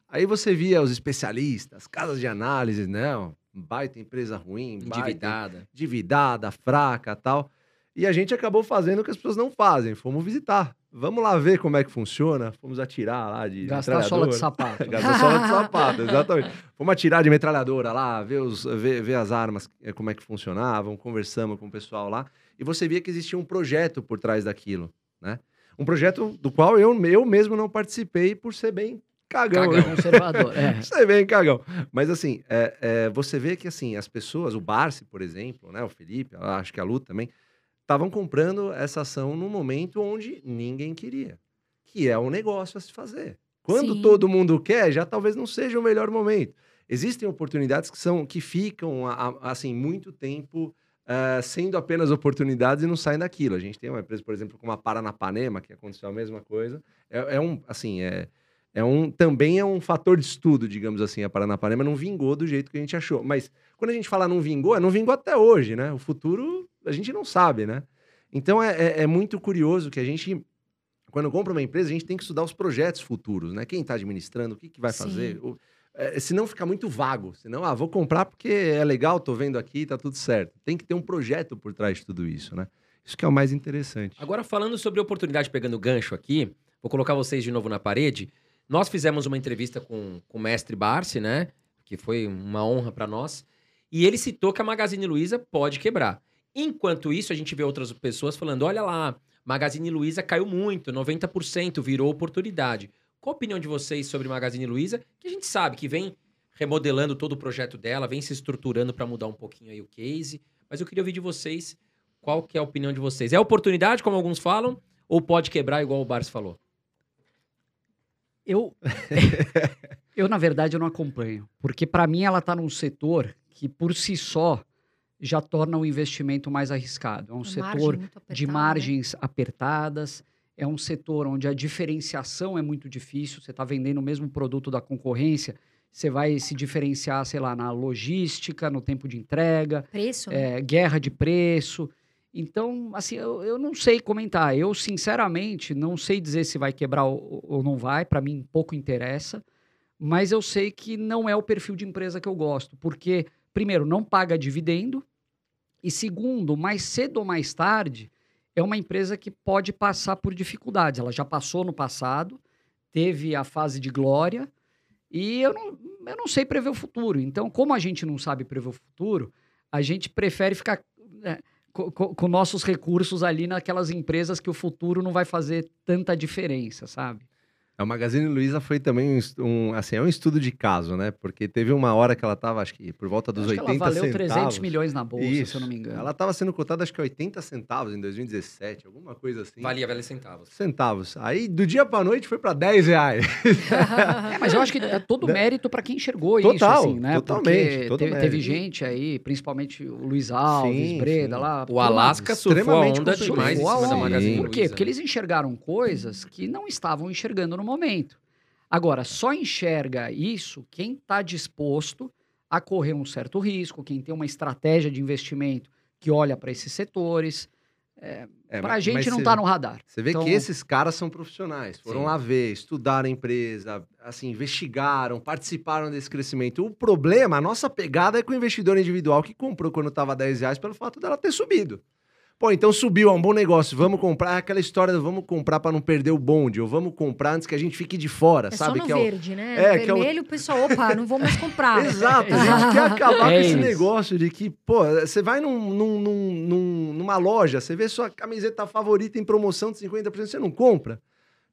Aí você via os especialistas, casas de análise, né? Baita empresa ruim, baita Endividada. endividada, fraca tal. E a gente acabou fazendo o que as pessoas não fazem. Fomos visitar. Vamos lá ver como é que funciona. Fomos atirar lá de Gastar sola de sapato. Gastar sola de sapato, exatamente. Fomos atirar de metralhadora lá, ver, os, ver, ver as armas, eh, como é que funcionavam, conversamos com o pessoal lá. E você via que existia um projeto por trás daquilo, né? Um projeto do qual eu, eu mesmo não participei por ser bem cagão. Cagão. né? Conservador. É. Você bem, cagão. Mas assim, é, é, você vê que assim, as pessoas, o Barsi, por exemplo, né, o Felipe, acho que a Lu também, estavam comprando essa ação num momento onde ninguém queria. Que é um negócio a se fazer. Quando Sim. todo mundo quer, já talvez não seja o melhor momento. Existem oportunidades que são que ficam assim muito tempo eh, sendo apenas oportunidades e não saem daquilo. A gente tem uma empresa, por exemplo, como a Paranapanema, que aconteceu a mesma coisa. É, é um, assim, é, é um, também é um fator de estudo, digamos assim. A Paranapanema não vingou do jeito que a gente achou. Mas quando a gente fala não vingou, é não vingou até hoje, né? O futuro a gente não sabe, né? Então é, é- é muito curioso que a gente, quando compra uma empresa, a gente tem que estudar os projetos futuros, né? Quem está administrando, o que, que vai Sim. fazer. O, é, senão fica muito vago. Senão, ah, vou comprar porque é legal, tô vendo aqui, tá tudo certo. Tem que ter um projeto por trás de tudo isso, né? Isso que é o mais interessante. Agora, falando sobre oportunidade, pegando o gancho aqui, vou colocar vocês de novo na parede. Nós fizemos uma entrevista com, com o mestre Barsi, né? Que foi uma honra para nós. E ele citou que a Magazine Luiza pode quebrar. Enquanto isso, a gente vê outras pessoas falando: olha lá, Magazine Luiza caiu muito, 90%, virou oportunidade. Qual a opinião de vocês sobre Magazine Luiza? Que a gente sabe que vem remodelando todo o projeto dela, vem se estruturando para mudar um pouquinho aí o case. Mas eu queria ouvir de vocês qual que é a opinião de vocês. É oportunidade, como alguns falam, ou pode quebrar, igual o Barça falou? Eu, eu, na verdade, eu não acompanho. Porque, para mim, ela está num setor que, por si só, já torna o investimento mais arriscado. É um A setor margem muito de apertada, né? margens apertadas, é um setor onde a diferenciação é muito difícil. Você está vendendo o mesmo produto da concorrência, você vai se diferenciar, sei lá, na logística, no tempo de entrega, Preço, né? é, guerra de preço. Então, assim, eu, eu não sei comentar. Eu, sinceramente, não sei dizer se vai quebrar ou, ou não vai. Para mim, pouco interessa. Mas eu sei que não é o perfil de empresa que eu gosto. Porque, primeiro, não paga dividendo. E segundo, mais cedo ou mais tarde, é uma empresa que pode passar por dificuldades. Ela já passou no passado, teve a fase de glória. E eu não, eu não sei prever o futuro. Então, como a gente não sabe prever o futuro, a gente prefere ficar né, co- co- com nossos recursos ali naquelas empresas que o futuro não vai fazer tanta diferença, sabe? A Magazine Luiza foi também um, um, assim, é um estudo de caso, né? Porque teve uma hora que ela tava, acho que por volta dos Acho que 80 ela valeu centavos. 300 milhões na bolsa, se eu não me engano. Ela estava sendo cotada, acho que 80 centavos em 2017, alguma coisa assim. Valia velhos centavos. Centavos. Aí, do dia pra noite, foi para 10 reais. É, mas eu acho que é todo mérito para quem enxergou Total, isso, assim, né? totalmente, Porque todo teve, teve gente aí, principalmente o Luiz Alves, Sim, Breda sim. lá. O Alasca surfou a extremamente onda demais em cima da. Magazine Sim. Por quê? Luiza. Porque eles enxergaram coisas que não estavam enxergando no momento. Agora, só enxerga isso quem está disposto a correr um certo risco, quem tem uma estratégia de investimento que olha para esses setores. É, para a gente não está no radar. Você vê Então- que esses caras são profissionais. Foram Sim. lá ver, estudaram a empresa, assim, investigaram, participaram desse crescimento. O problema, a nossa pegada é com o investidor individual que comprou quando estava 10 reais pelo fato dela ter subido. Pô, então subiu, é um bom negócio. Vamos comprar é aquela história do vamos comprar para não perder o bonde, ou vamos comprar antes que a gente fique de fora, É sabe? só no que é o- verde, né? É, no que é o- vermelho, o pessoal, opa, não vou mais comprar. Exato, a gente quer acabar É com esse isso. negócio de que, pô, você vai num, num- num- num- numa loja, você vê sua camiseta favorita em promoção de 50%, você não compra.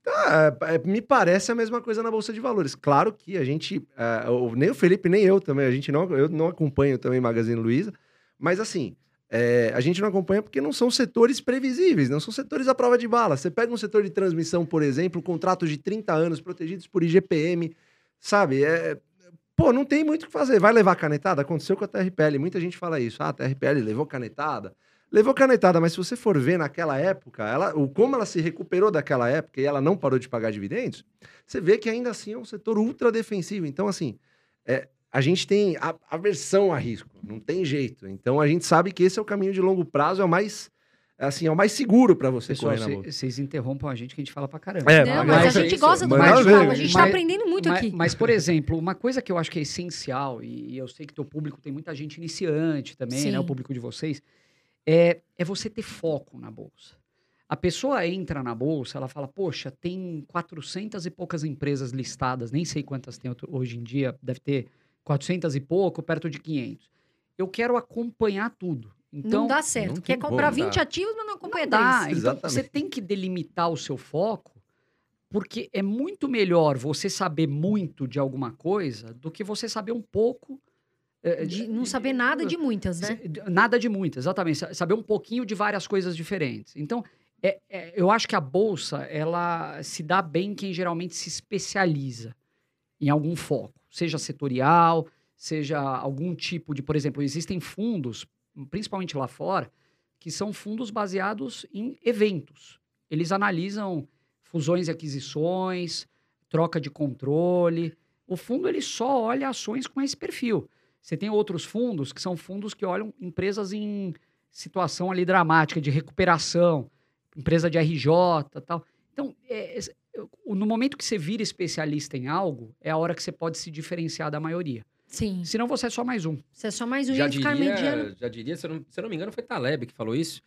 É, me parece a mesma coisa na Bolsa de Valores. Claro que a gente, é, o- nem o Felipe, nem eu também, a gente não, eu não acompanho também Magazine Luiza, mas assim, é, a gente não acompanha porque não são setores previsíveis, não são setores à prova de bala. Você pega um setor de transmissão, por exemplo, contratos de 30 anos protegidos por IGPM, sabe? É, Pô, não tem muito o que fazer. Vai levar canetada? Aconteceu com a TRPL. Muita gente fala isso. Ah, a TRPL levou canetada. Levou canetada, mas se você for ver naquela época, ela, o, como ela se recuperou daquela época e ela não parou de pagar dividendos, você vê que ainda assim é um setor ultra defensivo. Então, assim, é, a gente tem a- aversão a risco. Não tem jeito. Então, a gente sabe que esse é o caminho de longo prazo, é o mais, assim, é o mais seguro para você Pessoal, correr na bolsa. vocês interrompam a gente que a gente fala pra caramba. É, Não, mas mas, é a gente isso. gosta do bate-papo, a gente tá Mas- aprendendo muito mas, aqui. mas, por exemplo, uma coisa que eu acho que é essencial, e, e eu sei que teu público tem muita gente iniciante também, né? Sim. O público de vocês, é, é você ter foco na bolsa. A pessoa entra na bolsa, ela fala, poxa, tem 400 e poucas empresas listadas, nem sei quantas tem hoje em dia, deve ter 400 e pouco, perto de 500. Eu quero acompanhar tudo. Então, não dá certo. não Quer comprar como, 20 tá? ativos, mas não acompanha não dá. 10. Então, Exatamente. você tem que delimitar o seu foco, porque é muito melhor você saber muito de alguma coisa do que você saber um pouco. eh, De não saber nada de muitas, né? Nada de muitas, exatamente. Sa- Saber um pouquinho de várias coisas diferentes. Então, é- é- eu acho que a bolsa, ela se dá bem quem geralmente se especializa em algum foco, seja setorial, seja algum tipo de, por exemplo, existem fundos, principalmente lá fora, que são fundos baseados em eventos. Eles analisam fusões e aquisições, troca de controle. O fundo ele só olha ações com esse perfil. Você tem outros fundos que são fundos que olham empresas em situação ali dramática de recuperação, empresa de RJ, tal. Então, é, no momento que você vira especialista em algo, é a hora que você pode se diferenciar da maioria. Sim. Senão você é só mais um. Você é só mais um Já ia ficar mediano. diria, já diria se, eu não, se eu não me engano, foi Taleb que falou isso,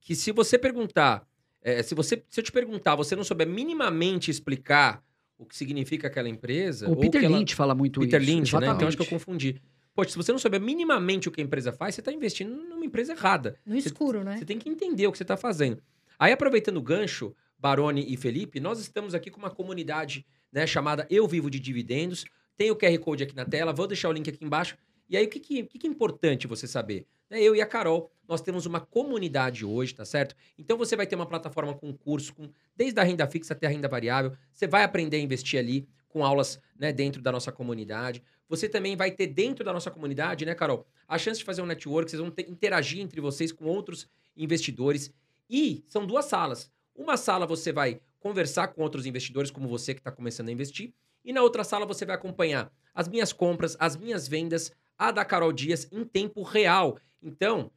que se você perguntar, é, se, você, se eu te perguntar, você não souber minimamente explicar o que significa aquela empresa... O ou Peter ela- Lynch fala muito Peter isso. Lynch, né? Então acho que eu confundi. Poxa, se você não souber minimamente o que a empresa faz, você está investindo numa empresa errada. No Você- escuro, né? Você tem que entender o que você está fazendo. Aí, aproveitando o gancho, Baroni e Felipe, nós estamos aqui com uma comunidade né, chamada Eu Vivo de Dividendos. Tem o QR Code aqui na tela, vou deixar o link aqui embaixo. E aí, o que, que, que é importante você saber? Né, Eu e a Carol, nós temos uma comunidade hoje, tá certo? Então você vai ter uma plataforma com curso, com, desde a renda fixa até a renda variável. Você vai aprender a investir ali com aulas né, dentro da nossa comunidade. você também vai ter dentro da nossa comunidade, né, Carol, a chance de fazer um network, vocês vão ter, interagir entre vocês com outros investidores. E são duas salas. Uma sala você vai conversar com outros investidores, como você que está começando a investir, e na outra sala você vai acompanhar as minhas compras, as minhas vendas, a da Carol Dias em tempo real. Então,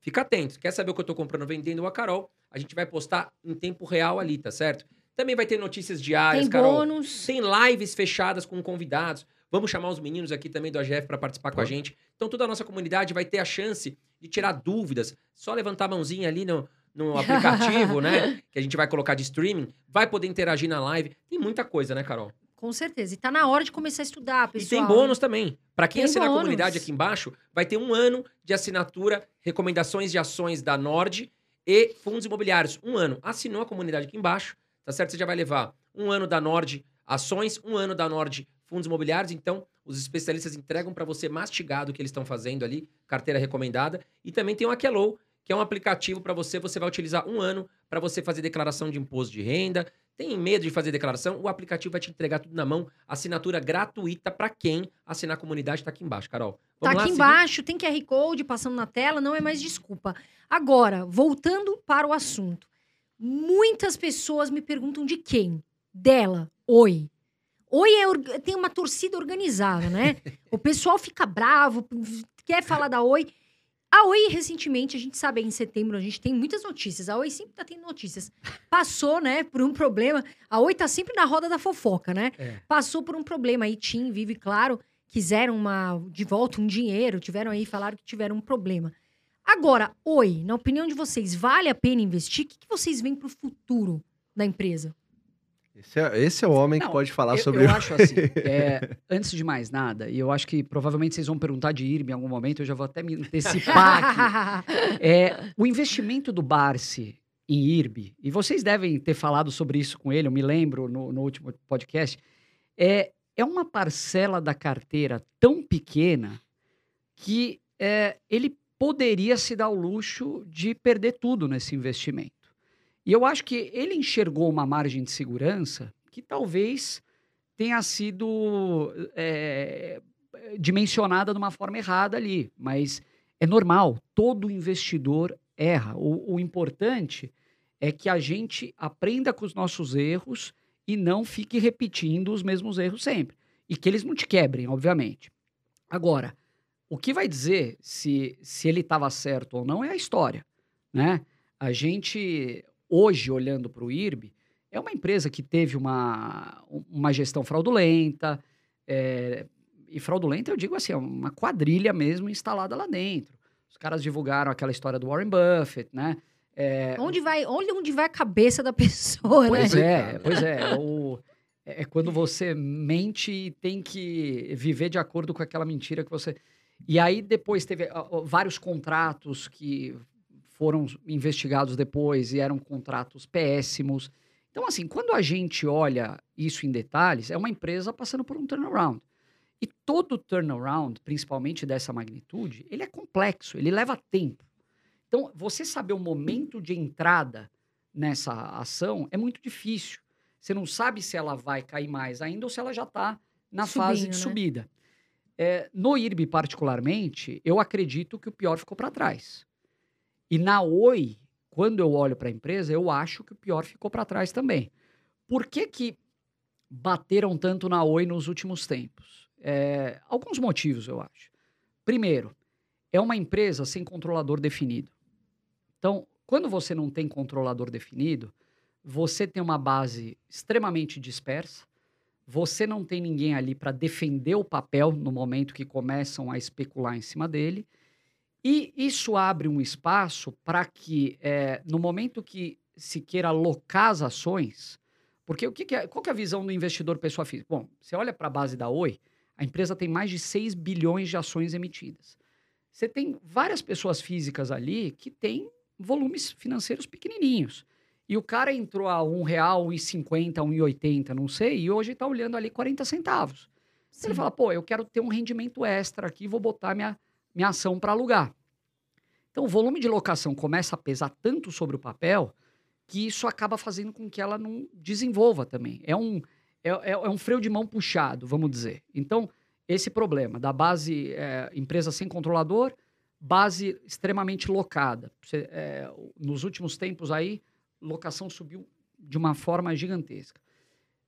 fica atento. Quer saber o que eu estou comprando, vendendo a Carol? A gente vai postar em tempo real ali, tá certo? Também vai ter notícias diárias, Tem Carol. bônus. Tem lives fechadas com convidados. Vamos chamar os meninos aqui também do AGF para participar com a Pô. gente. Então toda a nossa comunidade vai ter a chance de tirar dúvidas. Só levantar a mãozinha ali no, no aplicativo, né? Que a gente vai colocar de streaming. Vai poder interagir na live. Tem muita coisa, né, Carol? Com certeza. E tá na hora de começar a estudar, E pessoal. tem bônus também. Para quem Tem assinar a bônus. comunidade aqui embaixo, vai ter um ano de assinatura, recomendações de ações da Nord e fundos imobiliários. Um ano. Assinou a comunidade aqui embaixo, tá certo? Você já vai levar um ano da Nord ações, um ano da Nord fundos imobiliários. Então, os especialistas entregam para você mastigado o que eles estão fazendo ali, carteira recomendada. E também tem o Aquelow, que é um aplicativo para você. Você vai utilizar um ano para você fazer declaração de imposto de renda. Tem medo de fazer declaração? O aplicativo vai te entregar tudo na mão. Assinatura gratuita para quem assinar a comunidade. Tá aqui embaixo, Carol. Tá Vamos lá, aqui seguir? embaixo, tem QR Code passando na tela, não é mais desculpa. Agora, voltando para o assunto. Muitas pessoas me perguntam de quem? Dela. Oi. Oi é tem uma torcida organizada, né? o pessoal fica bravo, quer falar da Oi. A Oi, recentemente, a gente sabe, em setembro, a gente tem muitas notícias. A Oi sempre tá tendo notícias. Passou, né, por um problema. A Oi tá sempre na roda da fofoca, né? É. Passou por um problema. Aí, Tim, Vive, claro, quiseram uma, de volta um dinheiro, tiveram aí, falaram que tiveram um problema. Agora, Oi, na opinião de vocês, vale a pena investir? O que, que vocês veem pro futuro da empresa? Esse é, esse é o homem Não, que pode falar eu, sobre eu acho assim, é, antes de mais nada, e eu acho que provavelmente vocês vão perguntar de IRB em algum momento, eu já vou até me antecipar aqui. É, o investimento do Barsi em IRB, e vocês devem ter falado sobre isso com ele, eu me lembro no, no último podcast, é, é uma parcela da carteira tão pequena que é, ele poderia se dar o luxo de perder tudo nesse investimento. E eu acho que ele enxergou uma margem de segurança que talvez tenha sido é, dimensionada de uma forma errada ali, mas é normal, todo investidor erra. O, o importante é que a gente aprenda com os nossos erros e não fique repetindo os mesmos erros sempre. E que eles não te quebrem, obviamente. Agora, o que vai dizer se, se ele estava certo ou não é a história, né? A gente, hoje, olhando para o IRB, é uma empresa que teve uma, uma gestão fraudulenta, é, e fraudulenta eu digo assim, é uma quadrilha mesmo instalada lá dentro. Os caras divulgaram aquela história do Warren Buffett, né? É, Onde vai, onde, onde vai a cabeça da pessoa, né? Pois é, pois é. O, é quando você mente e tem que viver de acordo com aquela mentira que você. E aí depois teve ó, vários contratos que foram investigados depois e eram contratos péssimos. Então, assim, quando a gente olha isso em detalhes, é uma empresa passando por um turnaround. E todo turnaround, principalmente dessa magnitude, ele é complexo, ele leva tempo. Então, você saber o momento de entrada nessa ação é muito difícil. Você não sabe se ela vai cair mais ainda ou se ela já está na fase Subindo, de né? subida. É, no IRB, particularmente, eu acredito que o pior ficou para trás. E na Oi, quando eu olho para a empresa, eu acho que o pior ficou para trás também. Por que, que bateram tanto na Oi nos últimos tempos? É, alguns motivos, eu acho. Primeiro, é uma empresa sem controlador definido. Então, quando você não tem controlador definido, você tem uma base extremamente dispersa, você não tem ninguém ali para defender o papel no momento que começam a especular em cima dele, e isso abre um espaço para que, eh, no momento que se queira alocar as ações, porque o que, que é, qual que é a visão do investidor pessoa física? Bom, você olha para a base da Oi, a empresa tem mais de 6 bilhões de ações emitidas. Você tem várias pessoas físicas ali que têm volumes financeiros pequenininhos. E o cara entrou a R$ 1,50, R$ 1,80, não sei, e hoje está olhando ali 40 centavos. Sim. Ele fala, pô, eu quero ter um rendimento extra aqui, vou botar minha, minha ação para alugar. Então, o volume de locação começa a pesar tanto sobre o papel que isso acaba fazendo com que ela não desenvolva também. É um, é, é- é um freio de mão puxado, vamos dizer. Então, esse problema da base é, empresa sem controlador, base extremamente locada. Você, é, nos últimos tempos aí, locação subiu de uma forma gigantesca.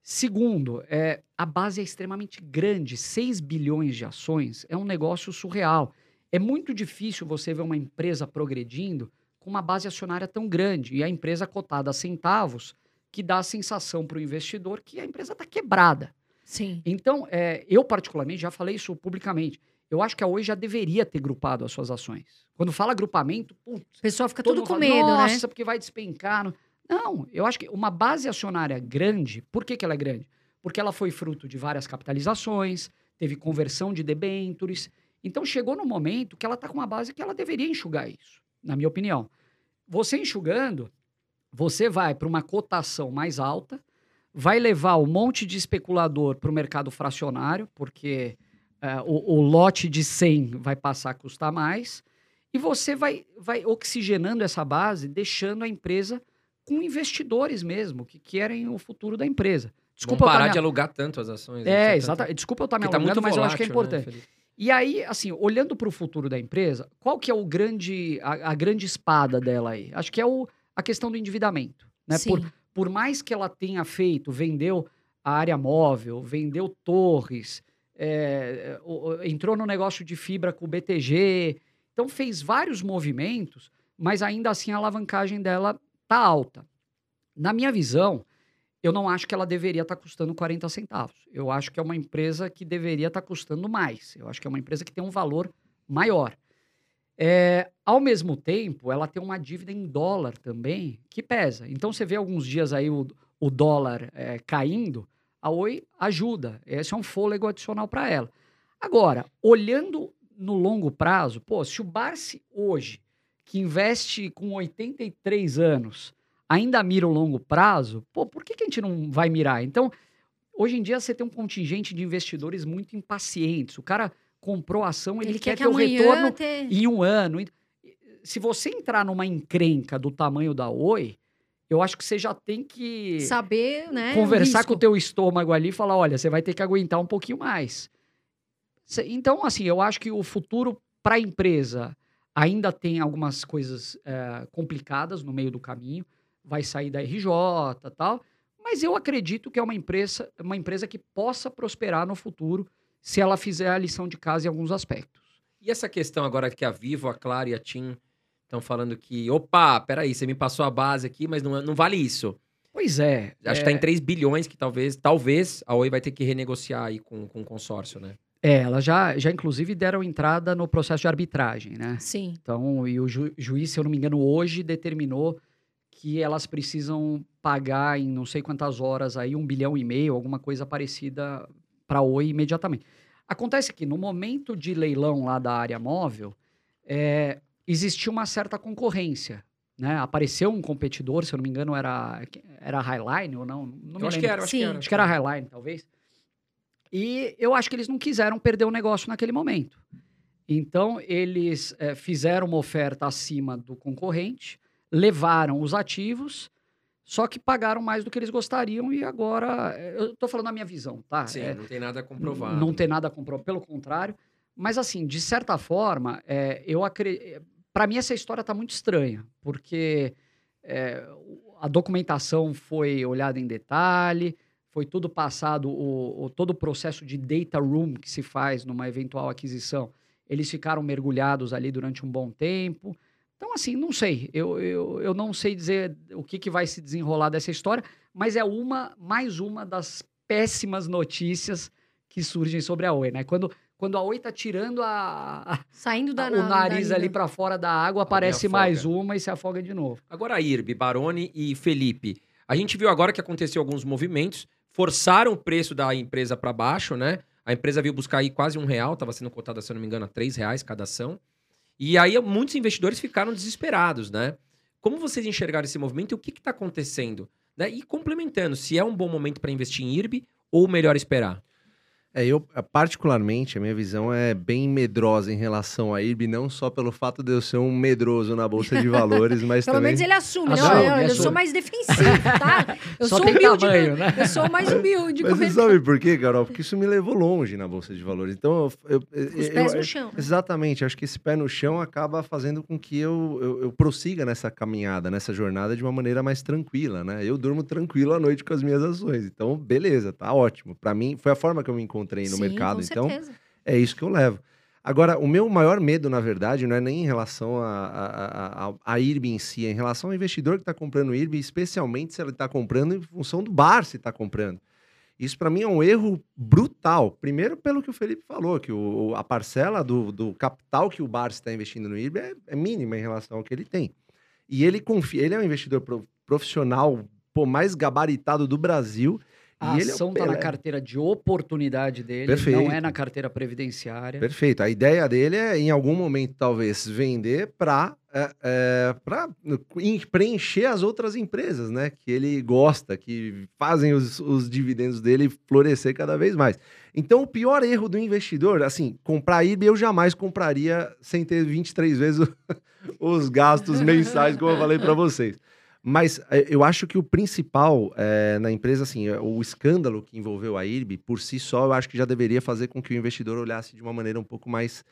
Segundo, é, a base é extremamente grande, 6 bilhões de ações é um negócio surreal. É muito difícil você ver uma empresa progredindo com uma base acionária tão grande e a empresa cotada a centavos, que dá a sensação para o investidor que a empresa está quebrada. Sim. Então, é, eu particularmente já falei isso publicamente. Eu acho que a Oi já deveria ter grupado as suas ações. Quando fala grupamento, putz, O pessoal fica todo tudo com fala, medo, né? Nossa, porque vai despencar. Não. Não, eu acho que uma base acionária grande, por que, que ela é grande? Porque ela foi fruto de várias capitalizações, teve conversão de debêntures. Então chegou no momento que ela está com uma base que ela deveria enxugar isso, na minha opinião. Você enxugando, você vai para uma cotação mais alta, vai levar um monte de especulador para o mercado fracionário, porque eh, o, o lote de 100 vai passar a custar mais, e você vai, vai oxigenando essa base, deixando a empresa com investidores mesmo, que querem o futuro da empresa. Desculpa eu tá parar me- de alugar tanto as ações. né? É, Tanto- exatamente. Desculpa eu estar me Porque tá alongando, muito mas eu acho que é volátil, né, importante. Felipe? E aí, assim, olhando para o futuro da empresa, qual que é o grande, a, a grande espada dela aí? Acho que é o, a questão do endividamento. Né? Sim. Por, por mais que ela tenha feito, vendeu a área móvel, vendeu torres, é, entrou no negócio de fibra com o BTG, então fez vários movimentos, mas ainda assim a alavancagem dela tá alta. Na minha visão, eu não acho que ela deveria estar custando 40 centavos. Eu acho que é uma empresa que deveria estar custando mais. Eu acho que é uma empresa que tem um valor maior. É, ao mesmo tempo, ela tem uma dívida em dólar também que pesa. Então, você vê alguns dias aí o, o dólar é, caindo, a Oi ajuda. Esse é um fôlego adicional para ela. Agora, olhando no longo prazo, pô, se o Barsi hoje, que investe com 83 anos, ainda mira o longo prazo, pô, por que, que a gente não vai mirar? Então, hoje em dia você tem um contingente de investidores muito impacientes. O cara comprou a ação, ele, Ele, quer, quer que ter o retorno ter... em um ano. Se você entrar numa encrenca do tamanho da Oi, eu acho que você já tem que saber, né? conversar com o teu estômago ali e falar, olha, você vai ter que aguentar um pouquinho mais. Então, assim, eu acho que o futuro para a empresa ainda tem algumas coisas eh, complicadas no meio do caminho. Vai sair da RJ e tal. Mas eu acredito que é uma empresa, uma empresa que possa prosperar no futuro se ela fizer a lição de casa em alguns aspectos. E essa questão agora que a Vivo, a Claro e a TIM estão falando que, opa, peraí, você me passou a base aqui, mas não, não vale isso. Pois é. Acho que tá em 3 bilhões que talvez, talvez a Oi vai ter que renegociar aí com, com o consórcio, né? É, elas já, já inclusive deram entrada no processo de arbitragem, né? Sim. Então, e o ju- juiz, se eu não me engano, hoje determinou que elas precisam pagar em não sei quantas horas aí, um bilhão e meio, alguma coisa parecida para a Oi imediatamente. Acontece que no momento de leilão lá da área móvel, é, existia uma certa concorrência. Né? Apareceu um competidor, se eu não me engano, era, era a Highline ou não? não me eu acho que lembro. era, acho Sim. que era. Acho que era a Highline, talvez. E eu acho que eles não quiseram perder o negócio naquele momento. Então, eles eh, fizeram uma oferta acima do concorrente, levaram os ativos, só que pagaram mais do que eles gostariam e agora. eh, Eu estou falando a minha visão, tá? Sim, É, não tem nada comprovado. não tem nada a comprovar, pelo contrário. Mas, assim, de certa forma, é, eu acredito. Para mim, essa história está muito estranha, porque é, a documentação foi olhada em detalhe, foi tudo passado, o, o- todo o processo de data room que se faz numa eventual aquisição, eles ficaram mergulhados ali durante um bom tempo. Então, assim, não sei. Eu, eu, eu não sei dizer o que, que vai se desenrolar dessa história, mas é uma, mais uma das péssimas notícias que surgem sobre a Oi, né? Quando, quando a Oi tá tirando a, a- Saindo da o nariz da- ali para fora da água, aparece mais uma e se afoga de novo. Agora, Irbe, Baroni e Felipe. A gente viu agora que aconteceu alguns movimentos, forçaram o preço da empresa para baixo, né? A empresa veio buscar aí quase um real, estava sendo cotada, se eu não me engano, a três reais cada ação. E aí muitos investidores ficaram desesperados, né? Como vocês enxergaram esse movimento e o que está acontecendo? Né? E complementando, se é um bom momento para investir em IRB ou melhor esperar? É, eu, eh, particularmente, a minha visão é bem medrosa em relação à IRB, não só pelo fato de eu ser um medroso na Bolsa de Valores, mas Pelo também... menos ele assume, Assume, né? Eu, eu assume. sou mais defensivo, tá? Eu Só sou humilde. tamanho, né? Eu sou mais humilde. Mas você ele- sabe por quê, Carol? Porque isso me levou longe na Bolsa de Valores. Então, eu... eu- Os eu- pés eu- no chão. Exatamente, acho que esse pé no chão acaba fazendo com que eu, eu, eu prossiga nessa caminhada, nessa jornada de uma maneira mais tranquila, né? Eu durmo tranquilo à noite com as minhas ações, então beleza, tá ótimo. Pra mim, foi a forma que eu me encontrei no Sim, mercado, com então certeza. é isso que eu levo. Agora, o meu maior medo, na verdade, não é nem em relação a, a, a, a IRB em si, é em relação ao investidor que está comprando IRB, especialmente se ele está comprando em função do bar se está comprando. Isso para mim é um erro brutal. Primeiro, pelo que o Felipe falou, que o, a parcela do, do capital que o bar está investindo no IRB é, é mínima em relação ao que ele tem. E ele confia, ele é um investidor pro- profissional pô, mais gabaritado do Brasil. A e é ação está na Pelé. carteira de oportunidade dele, Perfeito. não é na carteira previdenciária. Perfeito. A ideia dele é, em algum momento, talvez, vender para preencher as outras empresas, né? Que ele gosta, que fazem os, os dividendos dele florescer cada vez mais. Então, o pior erro do investidor, assim, comprar IB eu jamais compraria sem ter 23 vezes os gastos mensais, como eu falei para vocês. Mas eh, eu acho que o principal eh, na empresa, assim, eh, o escândalo que envolveu a IRB, por si só, eu acho que já deveria fazer com que o investidor olhasse de uma maneira um pouco mais,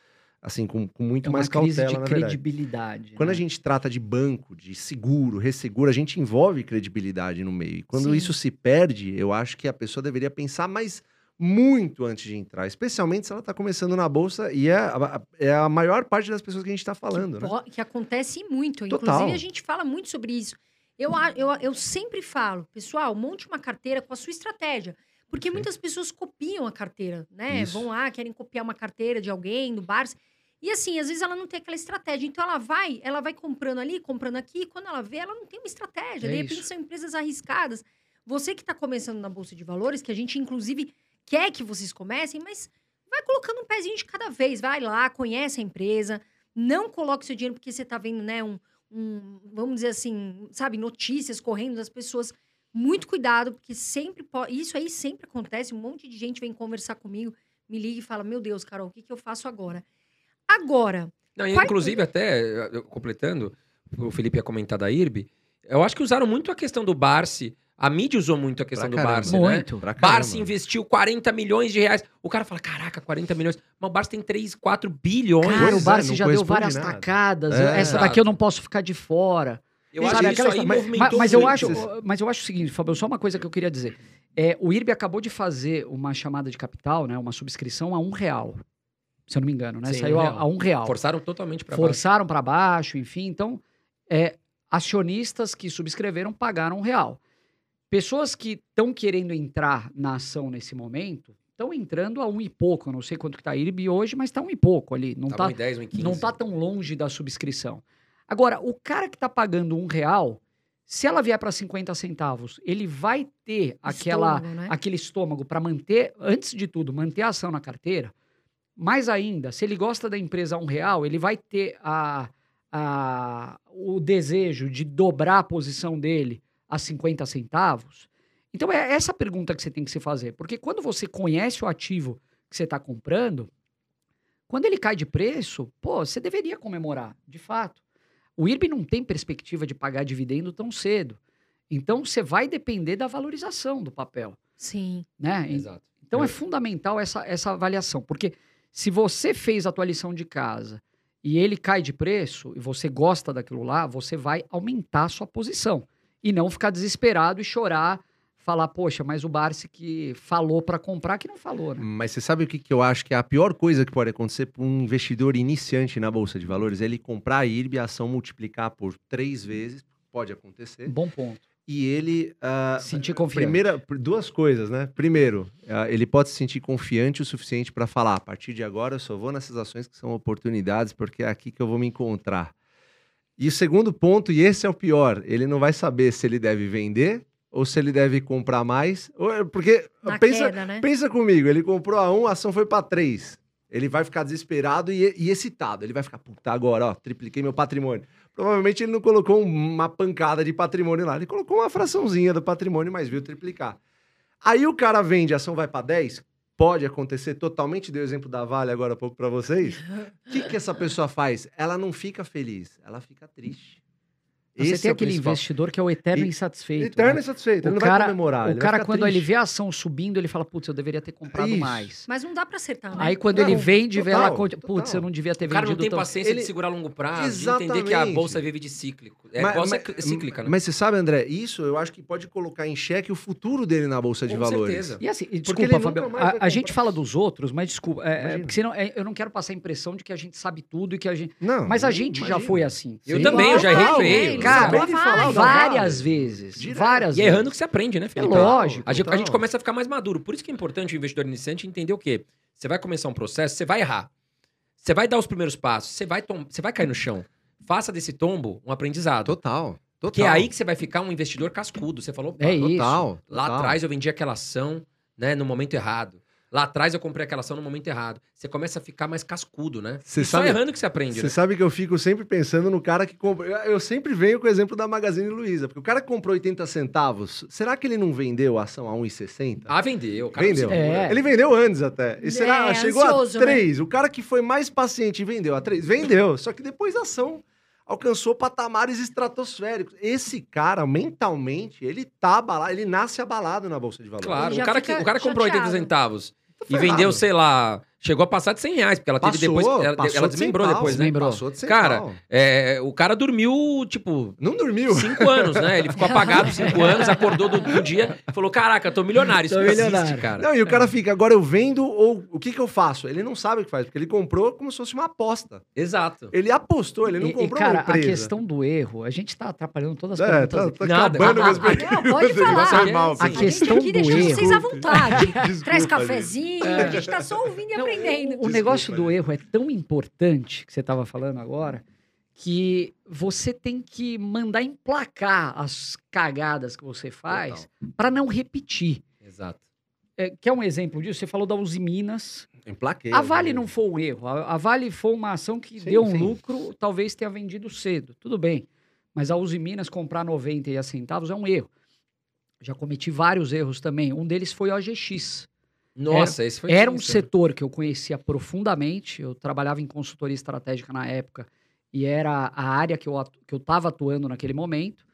assim, com, com muito é mais crise cautela, de credibilidade. Quando né? a gente trata de banco, de seguro, resseguro, a gente envolve credibilidade no meio. E quando Sim. isso se perde, eu acho que a pessoa deveria pensar mais muito antes de entrar, especialmente se ela está começando na bolsa e é a, é a maior parte das pessoas que a gente está falando, que, né? que acontece muito. Total. Inclusive, a gente fala muito sobre isso. Eu, eu, eu sempre falo, pessoal, monte uma carteira com a sua estratégia. Porque Sim. muitas pessoas copiam a carteira, né? Isso. Vão lá, querem copiar uma carteira de alguém, do bar. E assim, às vezes ela não tem aquela estratégia. Então ela vai, ela vai comprando ali, comprando aqui. E quando ela vê, ela não tem uma estratégia. É de repente isso. são empresas arriscadas. Você que está começando na Bolsa de Valores, que a gente, inclusive, quer que vocês comecem, mas vai colocando um pezinho de cada vez. Vai lá, conhece a empresa. Não coloque seu dinheiro porque você está vendo, né, um, um, vamos dizer assim, sabe, notícias correndo das pessoas. Muito cuidado, porque sempre pode. Isso aí sempre acontece. Um monte de gente vem conversar comigo, me liga e fala: Meu Deus, Carol, o que, que eu faço agora? Agora, Não, Qual- inclusive, até completando, o Felipe ia comentar da IRB, eu acho que usaram muito a questão do Barsi. A mídia usou muito a questão Pra do caramba. Barsi, né? Muito. Caramba. Barsi investiu 40 milhões de reais. O cara fala, caraca, 40 milhões. Mas o Barsi tem 3, 4 bilhões. Cara, o é, Barsi não já deu várias nada. tacadas. É. Essa daqui eu não posso ficar de fora. Eu Sabe, acho que isso movimentou Mas, mas eu muito. acho, mas eu acho o seguinte, Fabio, só uma coisa que eu queria dizer. É, o IRB acabou de fazer uma chamada de capital, né, uma subscrição a um real, se eu não me engano, né? Sim, Saiu um a, a um real. Forçaram totalmente pra baixo. Forçaram para baixo, enfim. Então, é, acionistas que subscreveram pagaram um real. Pessoas que estão querendo entrar na ação nesse momento estão entrando a um e pouco. Eu não sei quanto que tá a IRB hoje, mas está um e pouco ali. Não Tava tá, 1,10, 1,15. não tá tão longe da subscrição. Agora, o cara que está pagando um real, se ela vier para 50 centavos, ele vai ter aquela, estômago, né? aquele estômago para manter, antes de tudo, manter a ação na carteira. Mais ainda, se ele gosta da empresa a um real, ele vai ter a, a, o desejo de dobrar a posição dele a 50 centavos. Então é essa pergunta que você tem que se fazer. Porque quando você conhece o ativo que você está comprando, quando ele cai de preço, pô, você deveria comemorar, de fato. O IRB não tem perspectiva de pagar dividendo tão cedo. Então você vai depender da valorização do papel, Sim. né? Exato. Então é Eu- fundamental essa, essa avaliação, porque se você fez a tua lição de casa e ele cai de preço e você gosta daquilo lá, você vai aumentar a sua posição e não ficar desesperado e chorar, falar, poxa, mas o Barsi que falou para comprar que não falou, né? Mas você sabe o que, que eu acho que é a pior coisa que pode acontecer para um investidor iniciante na Bolsa de Valores? É ele comprar a IRB, a ação multiplicar por três vezes, pode acontecer, Bom ponto. e ele... ah, Sentir confiança. Primeira, duas coisas, né? Primeiro, ah, ele pode se sentir confiante o suficiente para falar: a partir de agora eu só vou nessas ações que são oportunidades, porque é aqui que eu vou me encontrar. E o segundo ponto, e esse é o pior, ele não vai saber se ele deve vender ou se ele deve comprar mais. ou- Porque Na pensa, queda, né? pensa comigo, ele comprou a 1, a ação foi para 3. Ele vai ficar desesperado e, e excitado. Ele vai ficar, puta, agora, ó, tripliquei meu patrimônio. Provavelmente ele não colocou uma pancada de patrimônio lá. Ele colocou uma fraçãozinha do patrimônio, mas viu triplicar. Aí o cara vende, a ação vai para 10. Pode acontecer totalmente, dei o exemplo da Vale agora há pouco para vocês. O que, que essa pessoa faz? Ela não fica feliz, ela fica triste. Você Esse tem é aquele principal. investidor que é o eterno E- insatisfeito. Eterno né? insatisfeito, ele O não cara, vai comemorar. o ele cara quando ele triste. vê a ação subindo, ele fala, putz, eu deveria ter comprado Isso. mais. Mas não dá pra acertar, né? Aí quando Não, ele vende, vê total, ela, conta, putz, total. eu não devia ter O cara não vendido tem tão... paciência Ele- de segurar a longo prazo, de entender que a Exatamente. bolsa vive de cíclico. É Mas- igual mas- cicl- cíclica, né? Mas você sabe, André, isso eu acho que pode colocar em xeque o futuro dele na Bolsa de Com Valores. certeza. E assim, e ele desculpa, Fabio, a, a gente fala dos outros, mas desculpa, é, é, porque senão é, eu não quero passar a impressão de que a gente sabe tudo e que a gente... Não, Mas a gente já foi assim. Eu Sim. também, eu já errei feio. Cara, Acabei de falar, várias vezes, Direto. várias E é vezes. errando que você aprende, né, É Felipe? lógico. A gente, a Total. gente começa a ficar mais maduro. Por isso que é importante o investidor iniciante entender o quê? Você vai começar um processo, você vai errar. Você vai dar os primeiros passos, você vai, tom- você vai cair no chão. Faça desse tombo um aprendizado. Total. Total. Que é aí que você vai ficar um investidor cascudo. Você falou, É "Pá, isso. Total. lá total. atrás eu vendi aquela ação né, no momento errado. Lá atrás eu comprei aquela ação no momento errado. Você começa a ficar mais cascudo, né? Você E só sabe- errando que você aprende, Você né? sabe que eu fico sempre pensando no cara que compra. Eu, sempre venho com o exemplo da Magazine Luiza, porque o cara que comprou 80 centavos, será que ele não vendeu a ação a 1,60? Ah, vendeu. O cara Vendeu. É. Ele vendeu antes até. E será, É, chegou ansioso, a né? 3. O cara que foi mais paciente e vendeu a 3, vendeu. Só que depois a ação alcançou patamares estratosféricos. Esse cara, mentalmente, ele tá abalado, ele nasce abalado na Bolsa de Valores. Claro, o cara, que, o cara comprou 80 chateado. centavos e vendeu, sei lá, chegou a passar de 100 reais, porque ela teve Passou, depois. Ela, passou ela de desmembrou cem depois, pau, né? Desmembrou. Passou de 100 Cara, pau. É, o cara dormiu, tipo, Não dormiu. cinco anos, né? Ele ficou apagado cinco anos, acordou do, do dia e falou: Caraca, tô milionário. Isso Tô não existe, milionário. cara. Não, e o cara fica, agora eu vendo ou o que que eu faço? Ele não sabe o que faz, porque ele comprou como se fosse uma aposta. Exato. Ele apostou, ele não E- e, comprou cara, uma a empresa. questão do erro, a gente tá atrapalhando todas as É, perguntas tá, aqui. tá Nada. acabando as ah, perguntas. não, pode falar. Foi mal, A. A gente questão aqui do deixa erro- vocês à vontade. Desculpa, Traz cafezinho, a gente tá só ouvindo e Não, aprendendo. O, negócio do gente. erro é tão importante que você estava falando agora que você tem que mandar emplacar as cagadas que você faz para não repetir. Exato. É, quer um exemplo disso? Você falou da Uzi Minas. Emplaquei. A Vale não foi um erro. A, a Vale foi uma ação que Sim, deu um sim. lucro, talvez tenha vendido cedo. Tudo bem. Mas a Uzi Minas comprar 90 e a centavos é um erro. Já cometi vários erros também. Um deles foi o OGX. Nossa, esse foi. Era um né? setor que eu conhecia profundamente. Eu trabalhava em consultoria estratégica na época e era a área que eu, atu- que eu estava atuando naquele momento.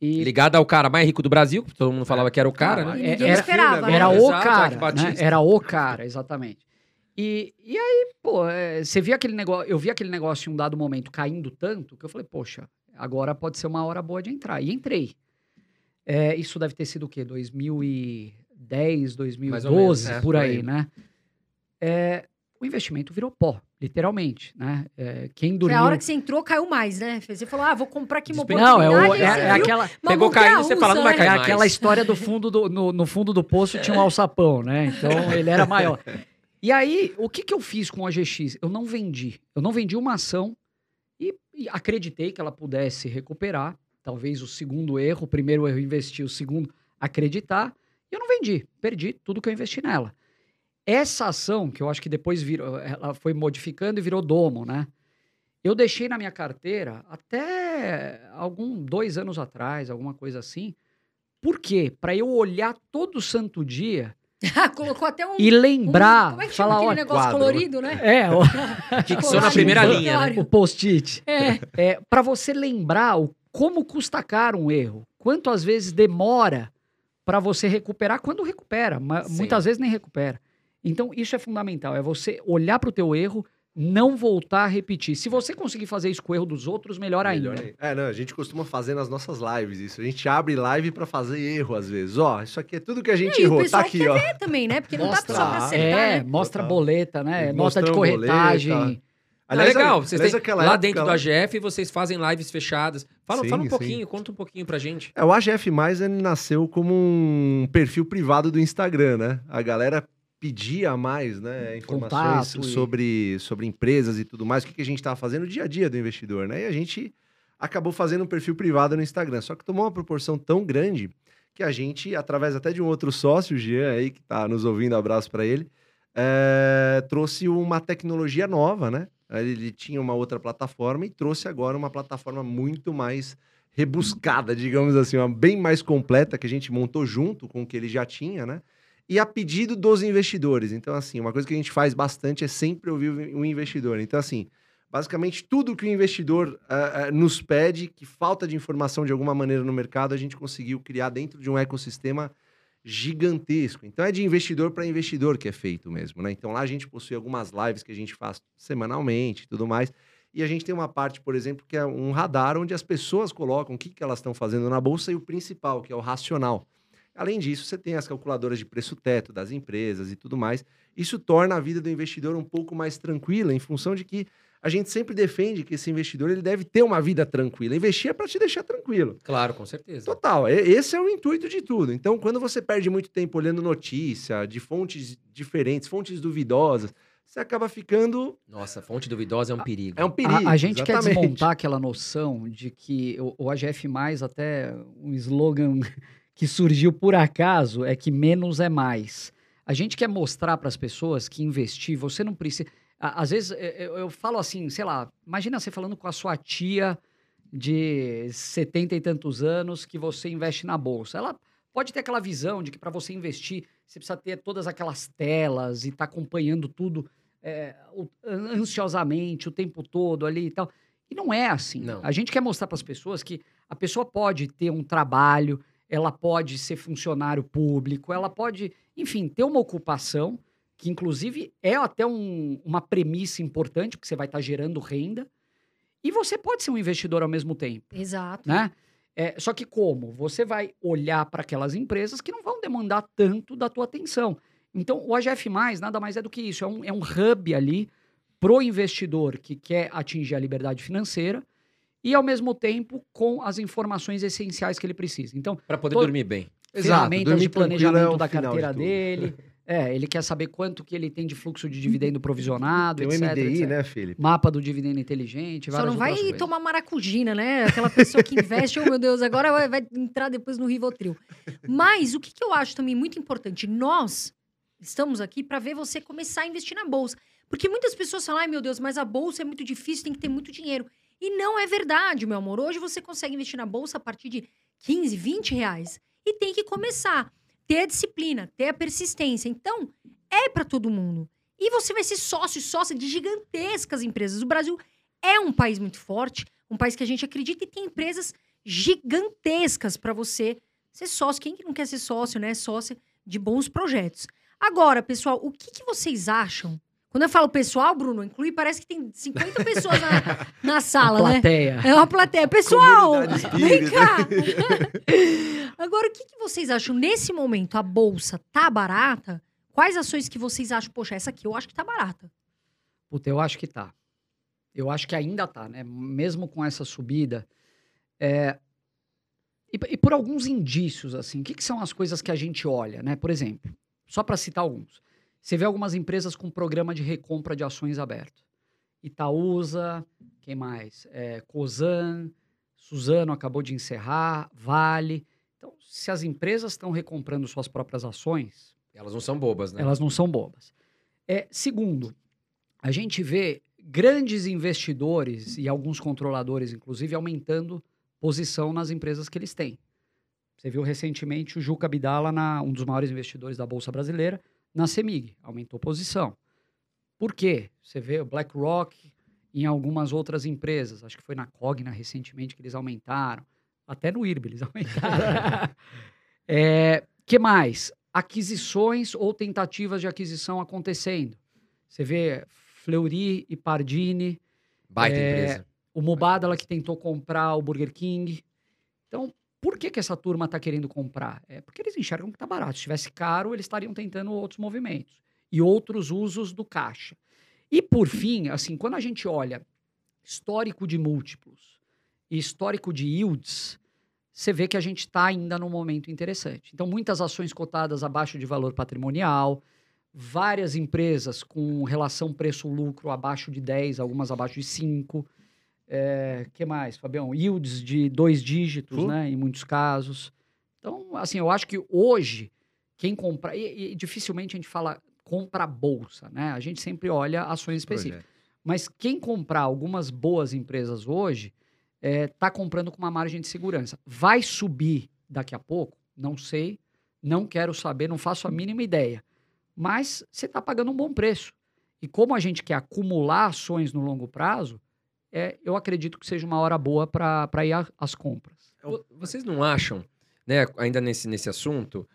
E Ligado ao cara mais rico do Brasil, que todo mundo falava que era o cara, Cara, né? E é- ninguém era- esperava, né? era o Exato, cara. Né? Era o cara, exatamente. E, e aí, pô, é, você via aquele negócio, eu vi aquele negócio em um dado momento caindo tanto que eu falei, poxa, agora pode ser uma hora boa de entrar. E entrei. É, isso deve ter sido o quê? 2010, 2012, é, por por aí, né? É, o investimento virou pó, literalmente, né? É, quem Foi dormiu... a hora que você entrou, caiu mais, né? Você falou, ah, vou comprar aqui uma Não, é, o- é- você é aquela... Pegou caindo, você fala, não vai cair né? É mais. aquela história do fundo do, no, no fundo do poço tinha um alçapão, né? Então ele era maior. E aí, o que, que eu fiz com a GX? Eu não vendi. Eu não vendi uma ação e, e acreditei que ela pudesse recuperar. Talvez o segundo erro, o primeiro erro investir, o segundo acreditar. Eu não vendi. Perdi tudo que eu investi nela. Essa ação, que eu acho que depois virou, ela foi modificando e virou domo, né? Eu deixei na minha carteira até algum dois anos atrás, alguma coisa assim. Por quê? Para eu olhar todo santo dia Colocou até um... e lembrar, um- como é que chama falar, aquele olha, negócio quadro, colorido, né? é, ó, Fixou na primeira linha, né? O post-it. É. É, para você lembrar o, como custa caro um erro, quanto às vezes demora para você recuperar, quando recupera, mas Sim. muitas vezes nem recupera. Então isso é fundamental, é você olhar para o teu erro, não voltar a repetir. Se você conseguir fazer isso com o erro dos outros, melhor ainda. Melhor ainda. É, não, a gente costuma fazer nas nossas lives isso. A gente abre live pra fazer erro às vezes. Ó, isso aqui é tudo que a gente E o errou. pessoal Tá aqui, quer ó. ver também, né? Porque não dá Mostra. só pra acertar, É, né? mostra boleta, né? Nota de corretagem. boleta. Ah, legal, vocês aliás, têm, lá época dentro do AGF vocês fazem lives fechadas. Fala, Sim, fala um sim. pouquinho, conta um pouquinho pra gente. É, o AGF Mais ele nasceu como um perfil privado do Instagram, né? A galera pedia mais, né, informações Contato e- sobre, sobre empresas e tudo mais, o que, que a gente estava fazendo no dia a dia do investidor, né? E a gente acabou fazendo um perfil privado no Instagram, só que tomou uma proporção tão grande que a gente, através até de um outro sócio, o Jean aí, que está nos ouvindo, abraço para ele, é, trouxe uma tecnologia nova, né? Ele, tinha uma outra plataforma e trouxe agora uma plataforma muito mais rebuscada, digamos assim, uma bem mais completa que a gente montou junto com o que ele já tinha, né? e a pedido dos investidores. Então, assim, uma coisa que a gente faz bastante é sempre ouvir o investidor. Então, assim, basicamente tudo que o investidor uh, uh, nos pede, que falta de informação de alguma maneira no mercado, a gente conseguiu criar dentro de um ecossistema gigantesco. Então é de investidor para investidor que é feito mesmo, né? Então lá a gente possui algumas lives que a gente faz semanalmente e tudo mais. E a gente tem uma parte, por exemplo, que é um radar onde as pessoas colocam o que, que elas estão fazendo na bolsa e o principal, que é o racional. Além disso, você tem as calculadoras de preço teto das empresas e tudo mais. Isso torna a vida do investidor um pouco mais tranquila, em função de que a gente sempre defende que esse investidor ele deve ter uma vida tranquila. Investir é para te deixar tranquilo. Claro, com certeza. Total. Esse é o intuito de tudo. Então, quando você perde muito tempo olhando notícia de fontes diferentes, fontes duvidosas, você acaba ficando. Nossa, fonte duvidosa é um perigo. É um perigo. A, a gente exatamente. quer desmontar aquela noção de que o, o AGF, até um slogan que surgiu por acaso, é que menos é mais. A gente quer mostrar para as pessoas que investir, você não precisa. Às vezes eu, eu falo assim, sei lá, imagina você falando com a sua tia de setenta e tantos anos que você investe na bolsa. Ela pode ter aquela visão de que para você investir você precisa ter todas aquelas telas e estar tá acompanhando tudo é, ansiosamente o tempo todo ali e tal. E não é assim. Não. A gente quer mostrar para as pessoas que a pessoa pode ter um trabalho, ela pode ser funcionário público, ela pode, enfim, ter uma ocupação, que inclusive é até um, uma premissa importante, porque você vai estar tá gerando renda, e você pode ser um investidor ao mesmo tempo. Exato. Né? É, só que como? Você vai olhar para aquelas empresas que não vão demandar tanto da tua atenção. Então, o AGF+, nada mais é do que isso. É um, é um hub ali pro investidor que quer atingir a liberdade financeira e, ao mesmo tempo, com as informações essenciais que ele precisa. Então, para poder dormir bem. Ferramentas de planejamento é da carteira de dele. É, ele quer saber quanto que ele tem de fluxo de dividendo provisionado, tem etc, o MDI, etc. né, Felipe? Mapa do dividendo inteligente, Só não vai tomar maracujina, né? Aquela pessoa que investe, oh meu Deus, agora vai, vai entrar depois no Rivotril. Mas o que, que eu acho também muito importante, nós estamos aqui para ver você começar a investir na bolsa. Porque muitas pessoas falam, ai meu Deus, mas a bolsa é muito difícil, tem que ter muito dinheiro. E não é verdade, meu amor. Hoje você consegue investir na bolsa a partir de 15, 20 reais. E tem que começar ter a disciplina, ter a persistência. Então, é para todo mundo. E você vai ser sócio, sócia de gigantescas empresas. O Brasil é um país muito forte, um país que a gente acredita e tem empresas gigantescas para você ser sócio. Quem que não quer ser sócio, né? Sócia de bons projetos. Agora, pessoal, o que, que vocês acham? Quando eu falo pessoal, Bruno, inclui, parece que tem 50 pessoas na, na sala, uma plateia. né? É uma plateia. Pessoal, vem cá. Agora, o que, que vocês acham? Nesse momento, a bolsa tá barata? Quais ações que vocês acham? Poxa, essa aqui eu acho que tá barata. Puta, eu acho que tá. Eu acho que ainda tá, né? Mesmo com essa subida. É... E, e, por alguns indícios, assim, o que, que são as coisas que a gente olha, né? Por exemplo, só para citar alguns. Você vê algumas empresas com programa de recompra de ações aberto. Itaúsa, quem mais? É, Cosan, Suzano acabou de encerrar, Vale. Então, se as empresas estão recomprando suas próprias ações. Elas não são bobas, né? Elas não são bobas. É, segundo, a gente vê grandes investidores e alguns controladores, inclusive, aumentando posição nas empresas que eles têm. Você viu recentemente o Juca Bidala, na, um dos maiores investidores da Bolsa Brasileira, na CEMIG, aumentou posição. Por quê? Você vê o BlackRock em algumas outras empresas, acho que foi na Cogna recentemente que eles aumentaram. Até no IRB eles aumentaram. é, que mais? Aquisições ou tentativas de aquisição acontecendo. Você vê Fleury e Pardini. Baita é, empresa. O Mubadala que tentou comprar o Burger King. Então, por que, que essa turma está querendo comprar? É porque eles enxergam que está barato. Se estivesse caro, eles estariam tentando outros movimentos e outros usos do caixa. E por fim, assim, quando a gente olha histórico de múltiplos, e histórico de yields, você vê que a gente está ainda num momento interessante. Então, muitas ações cotadas abaixo de valor patrimonial, várias empresas com relação preço-lucro abaixo de 10, algumas abaixo de 5. É, que mais, Fabião? Yields de dois dígitos, uh. né? Em muitos casos. Então, assim, eu acho que hoje, quem compra. E, e dificilmente a gente fala compra bolsa, né? A gente sempre olha ações específicas. Mas quem comprar algumas boas empresas hoje está é, comprando com uma margem de segurança. Vai subir daqui a pouco? Não sei. Não quero saber, não faço a mínima ideia. Mas você está pagando um bom preço. E como a gente quer acumular ações no longo prazo, é, eu acredito que seja uma hora boa para ir às compras. Vo- Vocês não acham, né, ainda nesse, nesse assunto,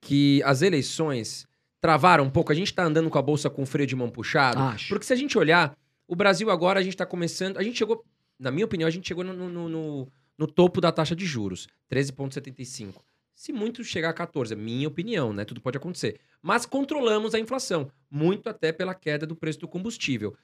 que as eleições travaram um pouco? A gente está andando com a bolsa com o freio de mão puxado? Acho. Porque se a gente olhar, o Brasil agora, a gente está começando. A gente chegou, na minha opinião, a gente chegou no, no- no- no topo da taxa de juros, 13,75. Se muito chegar a 14, é minha opinião, né? Tudo pode acontecer. Mas controlamos a inflação, muito até pela queda do preço do combustível.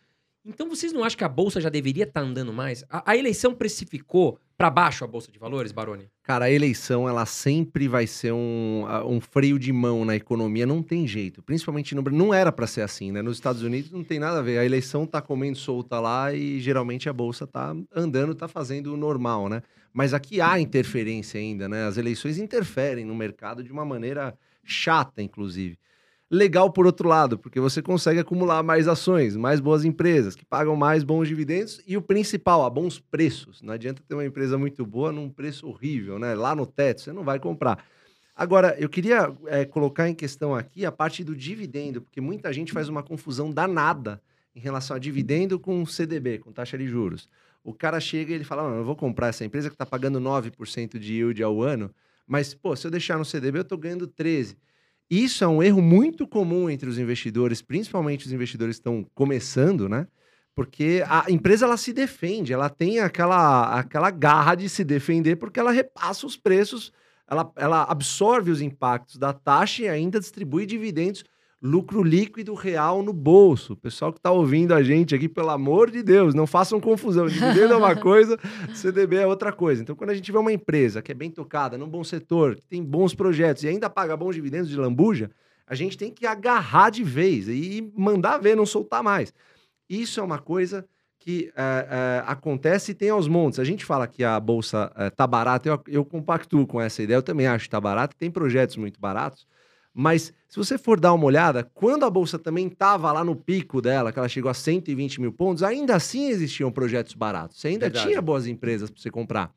Então vocês não acham que a bolsa já deveria estar andando mais? A, a eleição precificou para baixo a bolsa de valores, Baroni? Cara, a eleição, ela sempre vai ser um, um freio de mão na economia, não tem jeito. Principalmente no. Não era pra ser assim, né? Nos Estados Unidos não tem nada a ver. A eleição tá comendo solta lá e geralmente a bolsa tá andando, tá fazendo o normal, né? Mas aqui há interferência ainda, né? As eleições interferem no mercado de uma maneira chata, inclusive. Legal por outro lado, porque você consegue acumular mais ações, mais boas empresas, que pagam mais bons dividendos e o principal, a bons preços. Não adianta ter uma empresa muito boa num preço horrível, né? Lá no teto, você não vai comprar. Agora, eu queria eh, colocar em questão aqui a parte do dividendo, porque muita gente faz uma confusão danada em relação a dividendo com CDB, com taxa de juros. O cara chega e ele fala: "Não, eu vou comprar essa empresa que está pagando 9% de yield ao ano, mas, pô, se eu deixar no CDB, eu estou ganhando 13%. Isso é um erro muito comum entre os investidores, principalmente os investidores que estão começando, né? Porque a empresa ela se defende, ela tem aquela, aquela garra de se defender porque ela repassa os preços, ela, ela absorve os impactos da taxa e ainda distribui dividendos, lucro líquido real no bolso. O pessoal que está ouvindo a gente aqui, pelo amor de Deus, não façam confusão. Dividendo é uma coisa, CDB é outra coisa. Então, quando a gente vê uma empresa que é bem tocada, num bom setor, que tem bons projetos e ainda paga bons dividendos de lambuja, a gente tem que agarrar de vez e mandar ver, não soltar mais. Isso é uma coisa que é, é, acontece e tem aos montes. A gente fala que a bolsa é, tá barata, eu, eu compactuo com essa ideia, eu também acho que tá barata, tem projetos muito baratos, mas se você for dar uma olhada, quando a bolsa também estava lá no pico dela, que ela chegou a 120 mil pontos, ainda assim existiam projetos baratos. Você ainda Verdade. tinha boas empresas para você comprar.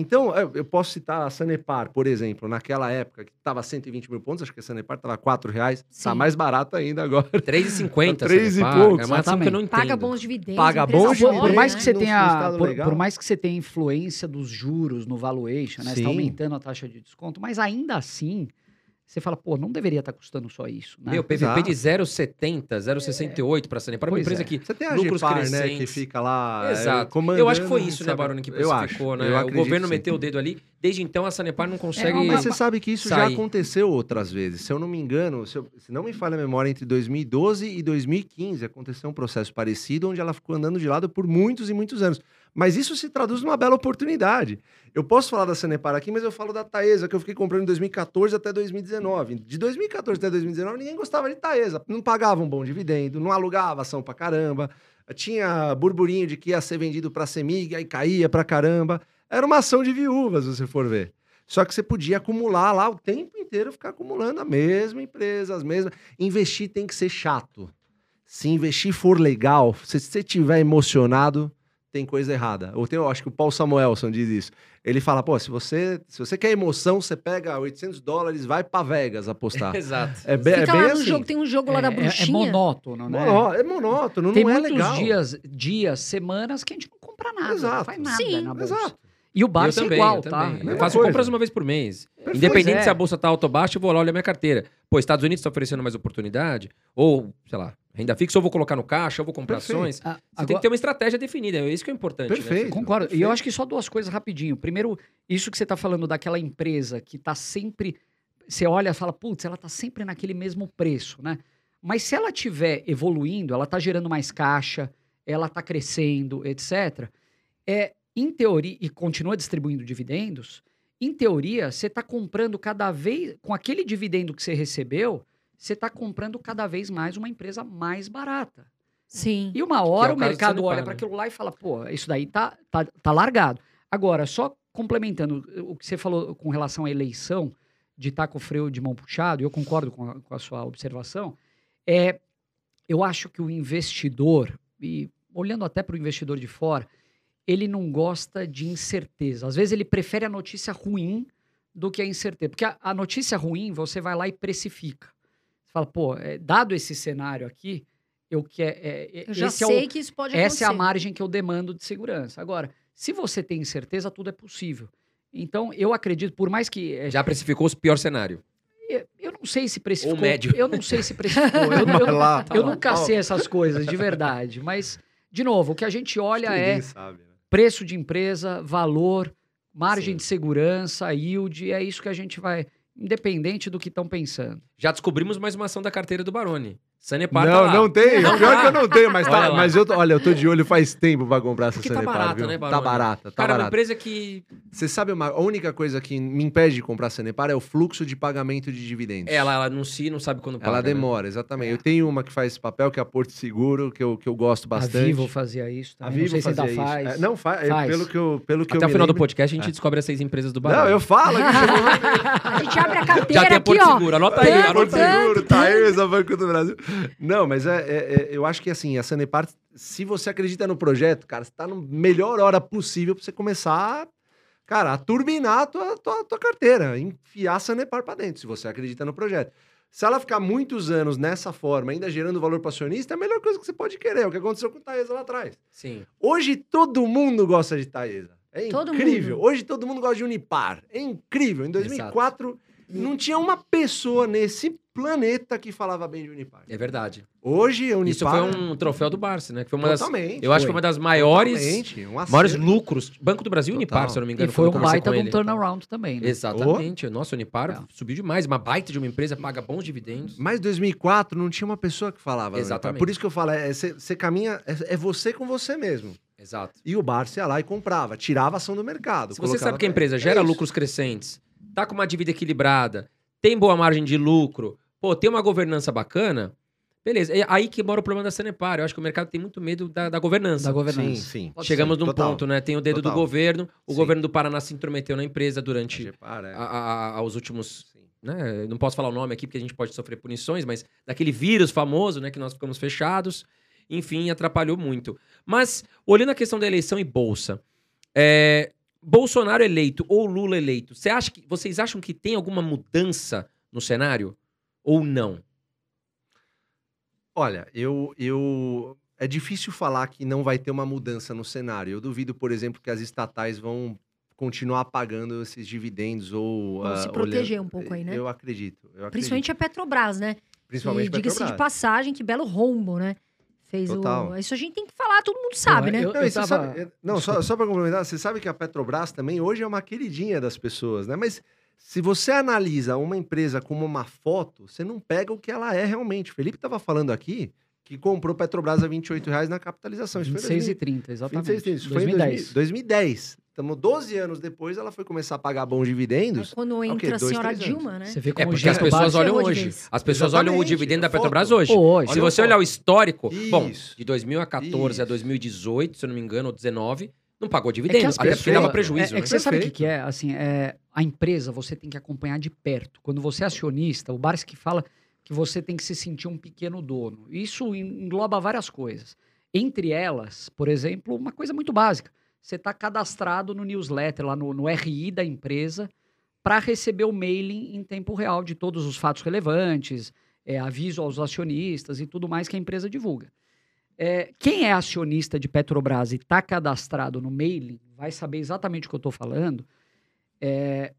Então, eu posso citar a Sanepar, por exemplo, naquela época que estava 120 mil pontos, acho que a Sanepar estava 4 reais, está mais barata ainda agora. 3,50. Três e Sanepar, poucos. É uma ação que eu não entendo. Paga bons dividendos. Paga bons boa, Por, por mais né? que você tenha, por, por mais que você tenha influência dos juros no valuation, né? Sim. está aumentando a taxa de desconto, mas ainda assim, você fala, pô, não deveria estar custando só isso, né? Meu, PVP Exato. de 0,70, 0,68 para Sanepar. É uma empresa é. que Você tem a lucros Gepar, né, que fica lá é, Exato. comandando. Eu acho que foi isso, né, sabe? Baroni, que eu acho. especificou, eu né? O governo sim. meteu o dedo ali. Desde então, a Sanepar não consegue... Não, mas você sabe que isso já sair. aconteceu outras vezes. Se eu não me engano, se, eu- se não me falha a memória, entre 2012 e 2015 aconteceu um processo parecido, onde ela ficou andando de lado por muitos e muitos anos. Mas isso se traduz numa bela oportunidade. Eu posso falar da Sanepar aqui, mas eu falo da Taesa, que eu fiquei comprando em 2014 até 2019. De 2014 até 2019, ninguém gostava de Taesa. Não pagava um bom dividendo, não alugava ação pra caramba. Tinha burburinho de que ia ser vendido pra Semig, aí caía pra caramba. Era uma ação de viúvas, se você for ver. Só que você podia acumular lá o tempo inteiro, ficar acumulando a mesma empresa, as mesmas. Investir tem que ser chato. Se investir for legal, se você estiver emocionado, tem coisa errada. Ou tem, eu acho que o Paul Samuelson diz isso. Ele fala, pô, se você, se você quer emoção, você pega 800 dólares, vai pra Vegas apostar. Exato. É bem, é bem lá no assim. jogo, tem um jogo lá é, da é- é bruxinha. monótono, né? Monó- é monótono, Tem não é muitos legal. dias, dias, semanas que a gente não compra nada, Exato. não faz nada Sim, na bolsa. Exato. E o Barça também, é igual, tá? Mesma Eu faço coisa. compras uma vez por mês. Perfeito. Independente é. se a bolsa tá alta ou baixa, eu vou lá olhar minha carteira. Pô, Estados Unidos está oferecendo mais oportunidade, ou, sei lá, renda fixa, ou vou colocar no caixa, ou vou comprar Perfeito. ações. Ah, Você tem agora- que ter uma estratégia definida, é isso que é importante. né? Perfeito. Concordo. E eu Perfeito. acho que só duas coisas rapidinho. Primeiro, isso que você está falando daquela empresa que está sempre. Você olha e fala, putz, ela está sempre naquele mesmo preço, né? Mas se ela estiver evoluindo, ela está gerando mais caixa, ela está crescendo, etc. É, em teoria, e continua distribuindo dividendos, em teoria, você está comprando cada vez. Com aquele dividendo que você recebeu, você está comprando cada vez mais uma empresa mais barata. Sim. E uma hora é o o mercado olha né? para aquilo lá e fala, pô, isso daí tá, tá, tá largado. Agora, só complementando o que você falou com relação à eleição, de estar com o freio de mão puxado, eu concordo com a, com a sua observação, é, eu acho que o investidor, e olhando até para o investidor de fora, ele não gosta de incerteza. Às vezes ele prefere a notícia ruim do que a incerteza. Porque a, a notícia ruim, você vai lá e precifica. Você fala, pô, é, dado esse cenário aqui, eu quero. É, Eu já esse é o- sei que isso pode acontecer. essa é a margem que eu demando de segurança. Agora, se você tem certeza, tudo é possível. Então, eu acredito, por mais que. é, Já precificou o pior cenário. eu, eu não sei se precificou. médio. Eu não sei se precificou. Eu, eu- lá, eu tá nunca lá. sei essas coisas, de verdade. Mas, de novo, o que a gente olha é sabe? Preço de empresa, valor, margem Sim. de segurança, yield, é isso que a gente vai, independente do que estão pensando. Já descobrimos mais uma ação da carteira do Baroni. Sanepar tá Não, lá. não tem. Não Pior tá. que eu não tenho, mas, tá, mas eu, tô- olha, eu tô de olho faz tempo pra comprar essa Porque tá Sanepar, barata, viu? né, Tá barata, tá Cara, uma barata. empresa que... Você sabe, uma, a única coisa que me impede de comprar Sanepar é o fluxo de pagamento de dividendos. Ela, ela anuncia e não sabe quando paga, Ela né? demora, exatamente. É. Eu tenho uma que faz esse papel, que é a Porto Seguro, que eu, que eu gosto bastante. A Vivo fazia isso A também. Vivo não sei se ainda fazia faz. É, não, fa é, Faz. Pelo que eu, pelo que Até eu o final do lembro- podcast a gente descobre as seis empresas do Baroni. Não, eu falo A gente abre a carteira Já tem a aqui, Porto. Seguro, anota aí, Porto aí. Seguro, Taesa, Banco do Brasil. Não, mas é, é- é- eu acho que assim, a Sanepar, se você acredita no projeto, cara, você tá na melhor hora possível pra você começar, cara, a turbinar a tua, tua, tua carteira, enfiar a Sanepar pra dentro, se você acredita no projeto. Se ela ficar muitos anos nessa forma, ainda gerando valor para acionista, é a melhor coisa que você pode querer. É o que aconteceu com o Taesa lá atrás. Sim. Hoje todo mundo gosta de Taesa. É Todo incrível. mundo. Hoje todo mundo gosta de Unipar. É incrível. Em 2004 não tinha uma pessoa nesse planeta que falava bem de Unipar. É verdade. Hoje a Unipar Isso foi um troféu do Barça, né? Que foi uma das... totalmente. Eu acho que foi uma das maiores, um maiores lucros. Banco do Brasil e Total. Unipar, se eu não me E engano. foi quando eu um baita de um turnaround também, né? Exatamente. Nossa, o Unipar É. subiu demais. Uma baita de uma empresa, paga bons dividendos. Mas 2004 não tinha uma pessoa que falava. Unipar. Exatamente. Por isso que eu falo, é, você você caminha, é, é você com você mesmo. Exato. E o Barça ia lá e comprava, tirava a ação do mercado. Se você sabe que a empresa É gera isso. lucros crescentes, tá com uma dívida equilibrada, tem boa margem de lucro, pô, tem uma governança bacana, beleza. É aí que mora o problema da Sanepar. Eu acho que o mercado tem muito medo da, da governança. Da Sim, governança. sim. Pode Chegamos ser. num Total. ponto, né? Tem o dedo Total. do governo. O Sim. governo do Paraná se intrometeu na empresa durante Repara, é. a- a- aos últimos. Sim. Né? Não posso falar o nome aqui porque a gente pode sofrer punições, mas daquele vírus famoso, né? Que nós ficamos fechados. Enfim, atrapalhou muito. Mas, olhando a questão da eleição e bolsa, é, Bolsonaro eleito ou Lula eleito, você acha que, vocês acham que tem alguma mudança no cenário? Ou não? Olha, eu, eu. É difícil falar que não vai ter uma mudança no cenário. Eu duvido, por exemplo, que as estatais vão continuar pagando esses dividendos ou. Vão ah, se proteger olhando- um pouco aí, né? Eu acredito. eu acredito. Principalmente a Petrobras, né? Principalmente e diga-se de Petrobras. passagem, que belo rombo, né? Fez Total. o. Isso a gente tem que falar, todo mundo sabe, né? eu- Não, e você tava- sabe- é, não, só, só para complementar, você sabe que a Petrobras também hoje é uma queridinha das pessoas, né? Mas se você analisa uma empresa como uma foto, você não pega o que ela é realmente. O Felipe estava falando aqui que comprou Petrobras a 28 reais na capitalização. Isso foi em 26 e 2000. 30, exatamente. 26, isso foi em 2010. 2010. 2010. Estamos 12 anos depois, ela foi começar a pagar bons dividendos. quando quê? entra a Dois, senhora anos. Dilma, né? Você vê É como porque as pessoas olham hoje. As pessoas olham o Exatamente, dividendo da foto. Petrobras hoje. Hoje. Se Olha você a olhar o histórico, bom, Isso. de 2014 a Isso. 2018, se eu não me engano, ou 19, não pagou É que dividendo, as até porque dava É, prejuízo. é que né? você sabe o que, que é? Assim, é, a empresa você tem que acompanhar de perto. Quando você é acionista, o Barsi que fala que você tem que se sentir um pequeno dono. Isso engloba várias coisas. Entre elas, por exemplo, uma coisa muito básica. Você está cadastrado no newsletter, lá no, no RI da empresa, para receber o mailing em tempo real de todos os fatos relevantes, é, aviso aos acionistas e tudo mais que a empresa divulga. É, quem é acionista de Petrobras e está cadastrado no mailing vai saber exatamente o que eu estou falando. É,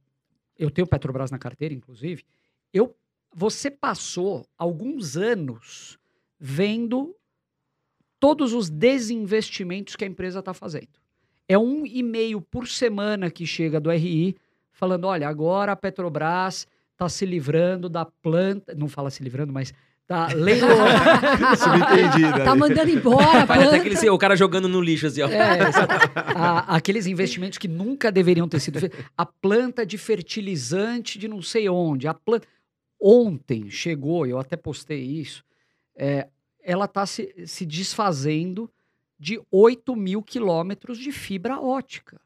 eu tenho Petrobras na carteira, inclusive. Eu, você passou alguns anos vendo todos os desinvestimentos que a empresa está fazendo. É um e-mail por semana que chega do RI falando: olha, agora a Petrobras está se livrando da planta. Não fala se livrando, mas está leiloando. Subentendido. Tá ali. mandando embora, Faz até planta. aquele, o cara jogando no lixo assim, ó. É. A- aqueles investimentos que nunca deveriam ter sido feitos. A planta de fertilizante de não sei onde. A planta... Ontem chegou, eu até postei isso, é, ela está se, se desfazendo de 8 mil quilômetros de fibra ótica.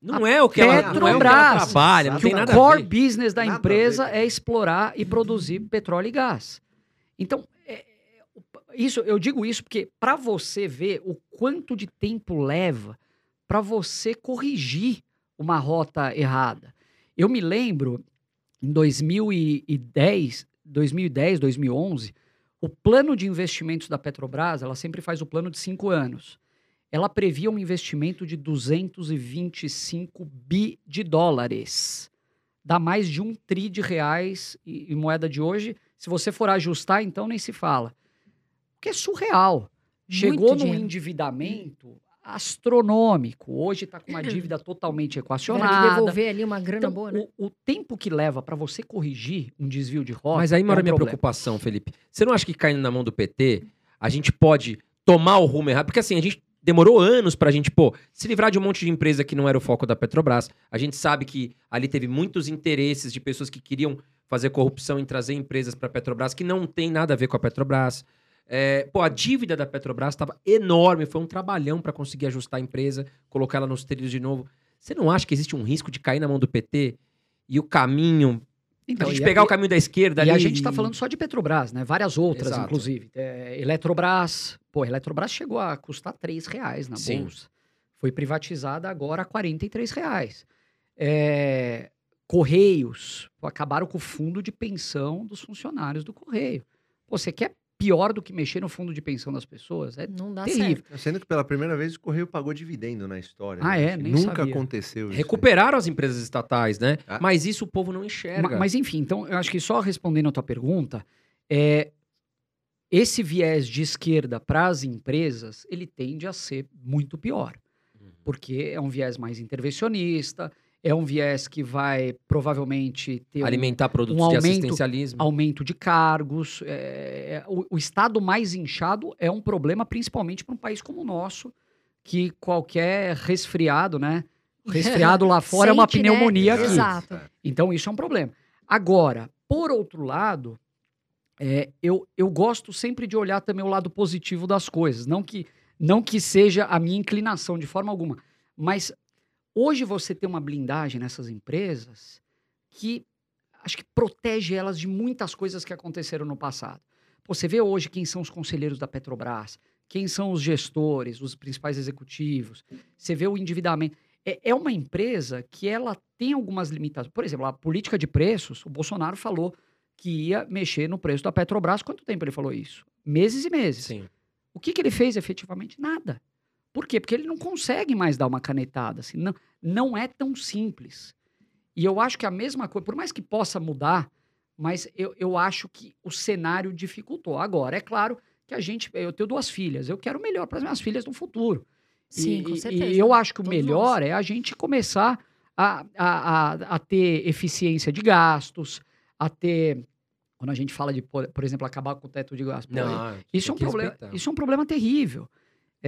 Não é o que ela, não é o que ela trabalha, não tem o nada a core business da Nada empresa é explorar e produzir petróleo e gás. Então, é- é- isso eu digo isso porque para você ver o quanto de tempo leva para você corrigir uma rota errada. Eu me lembro, em 2010, 2010, 2011, o plano de investimentos da Petrobras, ela sempre faz o plano de cinco anos. Ela previa um investimento de 225 bi de dólares. Dá mais de um tri de reais em moeda de hoje. Se você for ajustar, então nem se fala. O que é surreal. Chegou Muito num dinheiro. endividamento astronômico. Hoje está com uma dívida totalmente equacionada. devolver ali uma grana Então, boa, né? o, o tempo que leva para você corrigir um desvio de rota. Mas aí mora é a um minha problema. preocupação, Felipe. Você não acha que caindo na mão do PT, a gente pode tomar o rumo errado? Porque assim, a gente demorou anos pra gente, pô, se livrar de um monte de empresa que não era o foco da Petrobras. A gente sabe que ali teve muitos interesses de pessoas que queriam fazer corrupção em trazer empresas pra Petrobras que não tem nada a ver com a Petrobras. É, pô, a dívida da Petrobras estava enorme, foi um trabalhão pra conseguir ajustar a empresa, colocar ela nos trilhos de novo. Você não acha que existe um risco de cair na mão do PT e o caminho Então, a gente e pegar o caminho da esquerda E ali. a gente está falando só de Petrobras, né? Várias outras, Exato. inclusive. É, Eletrobras. Pô, a Eletrobras chegou a custar 3 reais na Sim. bolsa. Foi privatizada agora a 43 reais. É, Correios. Pô, acabaram com o fundo de pensão dos funcionários do Correio. Pô, você quer pior do que mexer no fundo de pensão das pessoas? É Não dá terrível. certo. Sendo que pela primeira vez o Correio pagou dividendo na história. Ah, né? é? Nem Nunca sabia. aconteceu isso. Recuperaram as empresas estatais, né? Ah. Mas isso o povo não enxerga. Ma- Mas enfim, então eu acho que só respondendo a tua pergunta, é, esse viés de esquerda para as empresas, ele tende a ser muito pior, Uhum. porque é um viés mais intervencionista, é um viés que vai provavelmente ter um Alimentar produtos um de aumento- assistencialismo. aumento de cargos. é, é, o, o estado mais inchado é um problema, principalmente para um país como o nosso, que qualquer resfriado, né? Resfriado lá fora é uma Sente, né? pneumonia aqui. Exato. Então, isso é um problema. Agora, por outro lado, é, eu, eu gosto sempre de olhar também o lado positivo das coisas. Não que, não que seja a minha inclinação de forma alguma. Mas hoje você tem uma blindagem nessas empresas que acho que protege elas de muitas coisas que aconteceram no passado. Pô, você vê hoje quem são os conselheiros da Petrobras, quem são os gestores, os principais executivos. Você vê o endividamento. É, é uma empresa que ela tem algumas limitações. Por exemplo, a política de preços, o Bolsonaro falou que ia mexer no preço da Petrobras. Quanto tempo ele falou isso? Meses e meses. Sim. O que, que ele fez efetivamente? Nada. Por quê? Porque ele não consegue mais dar uma canetada. Assim, não, não é tão simples. E eu acho que a mesma coisa, por mais que possa mudar, mas eu, eu acho que o cenário dificultou. Agora, é claro que a gente. Eu tenho duas filhas, eu quero o melhor para as minhas filhas no futuro. Sim, e, com certeza. E eu acho que o Todos melhor é a gente começar a, a, a, a ter eficiência de gastos, a ter. Quando a gente fala de, por, por exemplo, acabar com o teto de gastos. isso é, um problema, respeitar. isso é um problema terrível.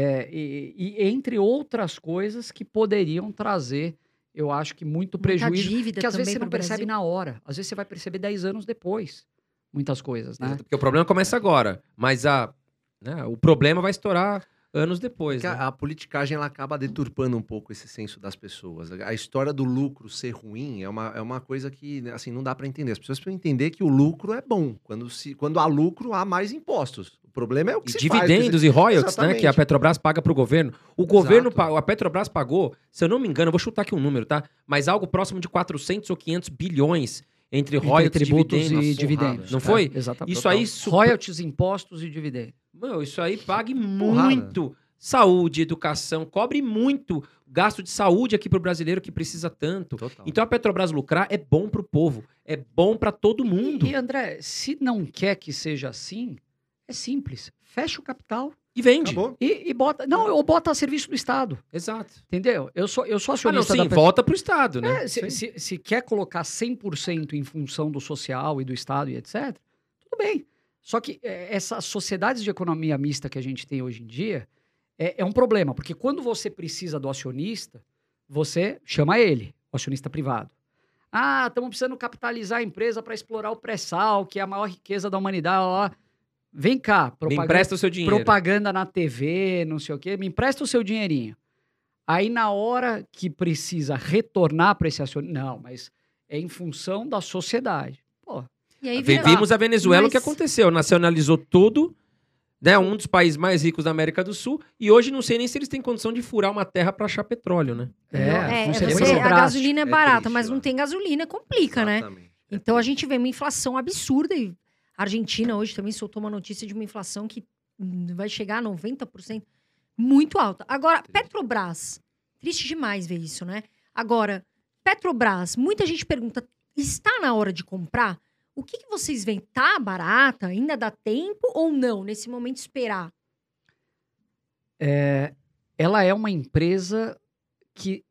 É, e, e entre outras coisas que poderiam trazer, eu acho que muito prejuízo. dívida Que às vezes você não percebe Brasil. na hora. Às vezes você vai perceber 10 anos depois. Muitas coisas, né? Porque o problema começa agora. Mas a, né, o problema vai estourar anos depois. Né? a, a politicagem ela acaba deturpando um pouco esse senso das pessoas. A história do lucro ser ruim é uma, é uma coisa que né, assim não dá para entender. As pessoas precisam entender que o lucro é bom. Quando, se, quando há lucro, há mais impostos. O problema é o que E se faz. dividendos e royalties, né? Exatamente. Que a Petrobras paga pro governo. O governo, Exato. a Petrobras pagou, se eu não me engano, eu vou chutar aqui um número, tá? Mas algo próximo de 400 ou 500 bilhões entre Entre royalties tributos dividendos. e dividendos. Não É, foi? exatamente. Isso aí, su- Royalties, impostos e dividendos. Meu, isso aí pague Porrada. muito. Saúde, educação, cobre muito gasto de saúde aqui pro brasileiro que precisa tanto. Total. Então a Petrobras lucrar é bom pro povo, é bom pra todo mundo. E, André, se não quer que seja assim, é simples. Fecha o capital E vende. E, e bota. Não, ou bota a serviço do Estado. Exato. Entendeu? Eu sou, eu sou Ah, não, acionista sim, da volta pro Estado, né? É, se, se- se quer colocar 100% em função do social e do Estado e etc., tudo bem. Só que é, essas sociedades de economia mista que a gente tem hoje em dia é, é um problema, porque quando você precisa do acionista, você chama ele, o acionista privado. Ah, estamos precisando capitalizar a empresa para explorar o pré-sal, que é a maior riqueza da humanidade. Ó, ó. Vem cá, Me propaganda, empresta o seu dinheiro. propaganda na TV, não sei o quê, me empresta o seu dinheirinho. Aí, na hora que precisa retornar para esse acionista, não, mas é em função da sociedade. Pô, E vira- Vimos a Venezuela o que Mas- aconteceu. Nacionalizou tudo, né? Um dos países mais ricos da América do Sul. E hoje não sei nem se eles têm condição de furar uma terra para achar petróleo, né? É, é, você- é a gasolina é É barata, triste, mas não tem gasolina, complica, né? Exatamente. É Então a gente vê uma inflação absurda e a Argentina hoje também soltou uma notícia de uma inflação que vai chegar a 90%, muito alta. Agora, Petrobras, triste demais ver isso, né? Agora, Petrobras, muita gente pergunta, está na hora de comprar? O que, que vocês veem? Tá barata? Ainda dá tempo ou não? Nesse momento esperar? ela é uma empresa que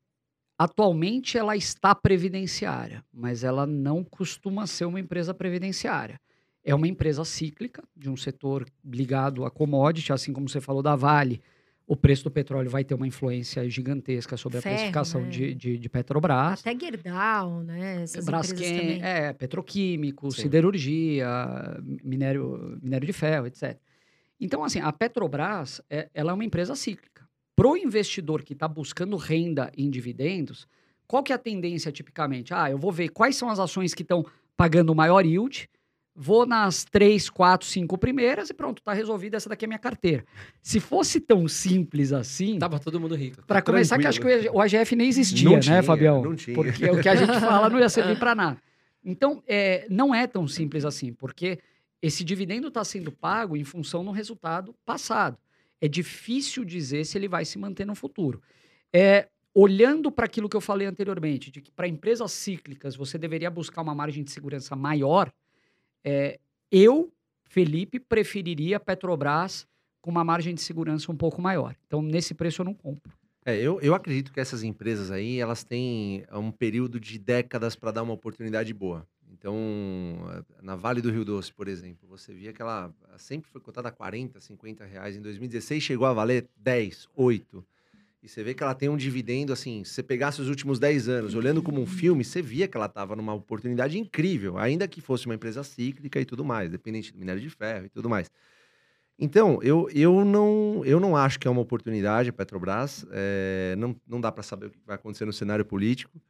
atualmente ela está previdenciária, mas ela não costuma ser uma empresa previdenciária. É uma empresa cíclica de um setor ligado a commodity, assim como você falou da Vale. O preço do petróleo vai ter uma influência gigantesca sobre a Ferro, precificação né? de, de, de Petrobras. Até Gerdau, né? Essas empresas Braskem, também. é, petroquímico, Sim. siderurgia, minério, minério de ferro, etc. Então, assim, a Petrobras, é, ela é uma empresa cíclica. Para o investidor que está buscando renda em dividendos, qual que é a tendência tipicamente? Ah, eu vou ver quais são as ações que estão pagando maior yield, vou nas três, quatro, cinco primeiras e pronto, está resolvida, essa daqui é a minha carteira. Se fosse tão simples assim, Tava todo mundo rico. para começar, que acho que o AGF nem existia, Não né, tinha, Fabião? não tinha. Porque o que a gente fala não ia servir para nada. Então, é, não é tão simples assim, porque esse dividendo está sendo pago em função do resultado passado. É difícil dizer se ele vai se manter no futuro. É, olhando para aquilo que eu falei anteriormente, de que para empresas cíclicas você deveria buscar uma margem de segurança maior, é, eu, Felipe, preferiria Petrobras com uma margem de segurança um pouco maior. Então, nesse preço eu não compro. É, eu, eu acredito que essas empresas aí, elas têm um período de décadas para dar uma oportunidade boa. Então, na Vale do Rio Doce, por exemplo, você via que ela sempre foi cotada a 40, 50 reais. Em 2016 chegou a valer 10, 8. E você vê que ela tem um dividendo, assim, se você pegasse os últimos 10 anos, olhando como um filme, você via que ela estava numa oportunidade incrível, ainda que fosse uma empresa cíclica e tudo mais, dependente do minério de ferro e tudo mais. Então, eu, eu, não, eu não acho que é uma oportunidade a Petrobras. é, não, não dá para saber o que vai acontecer no cenário político.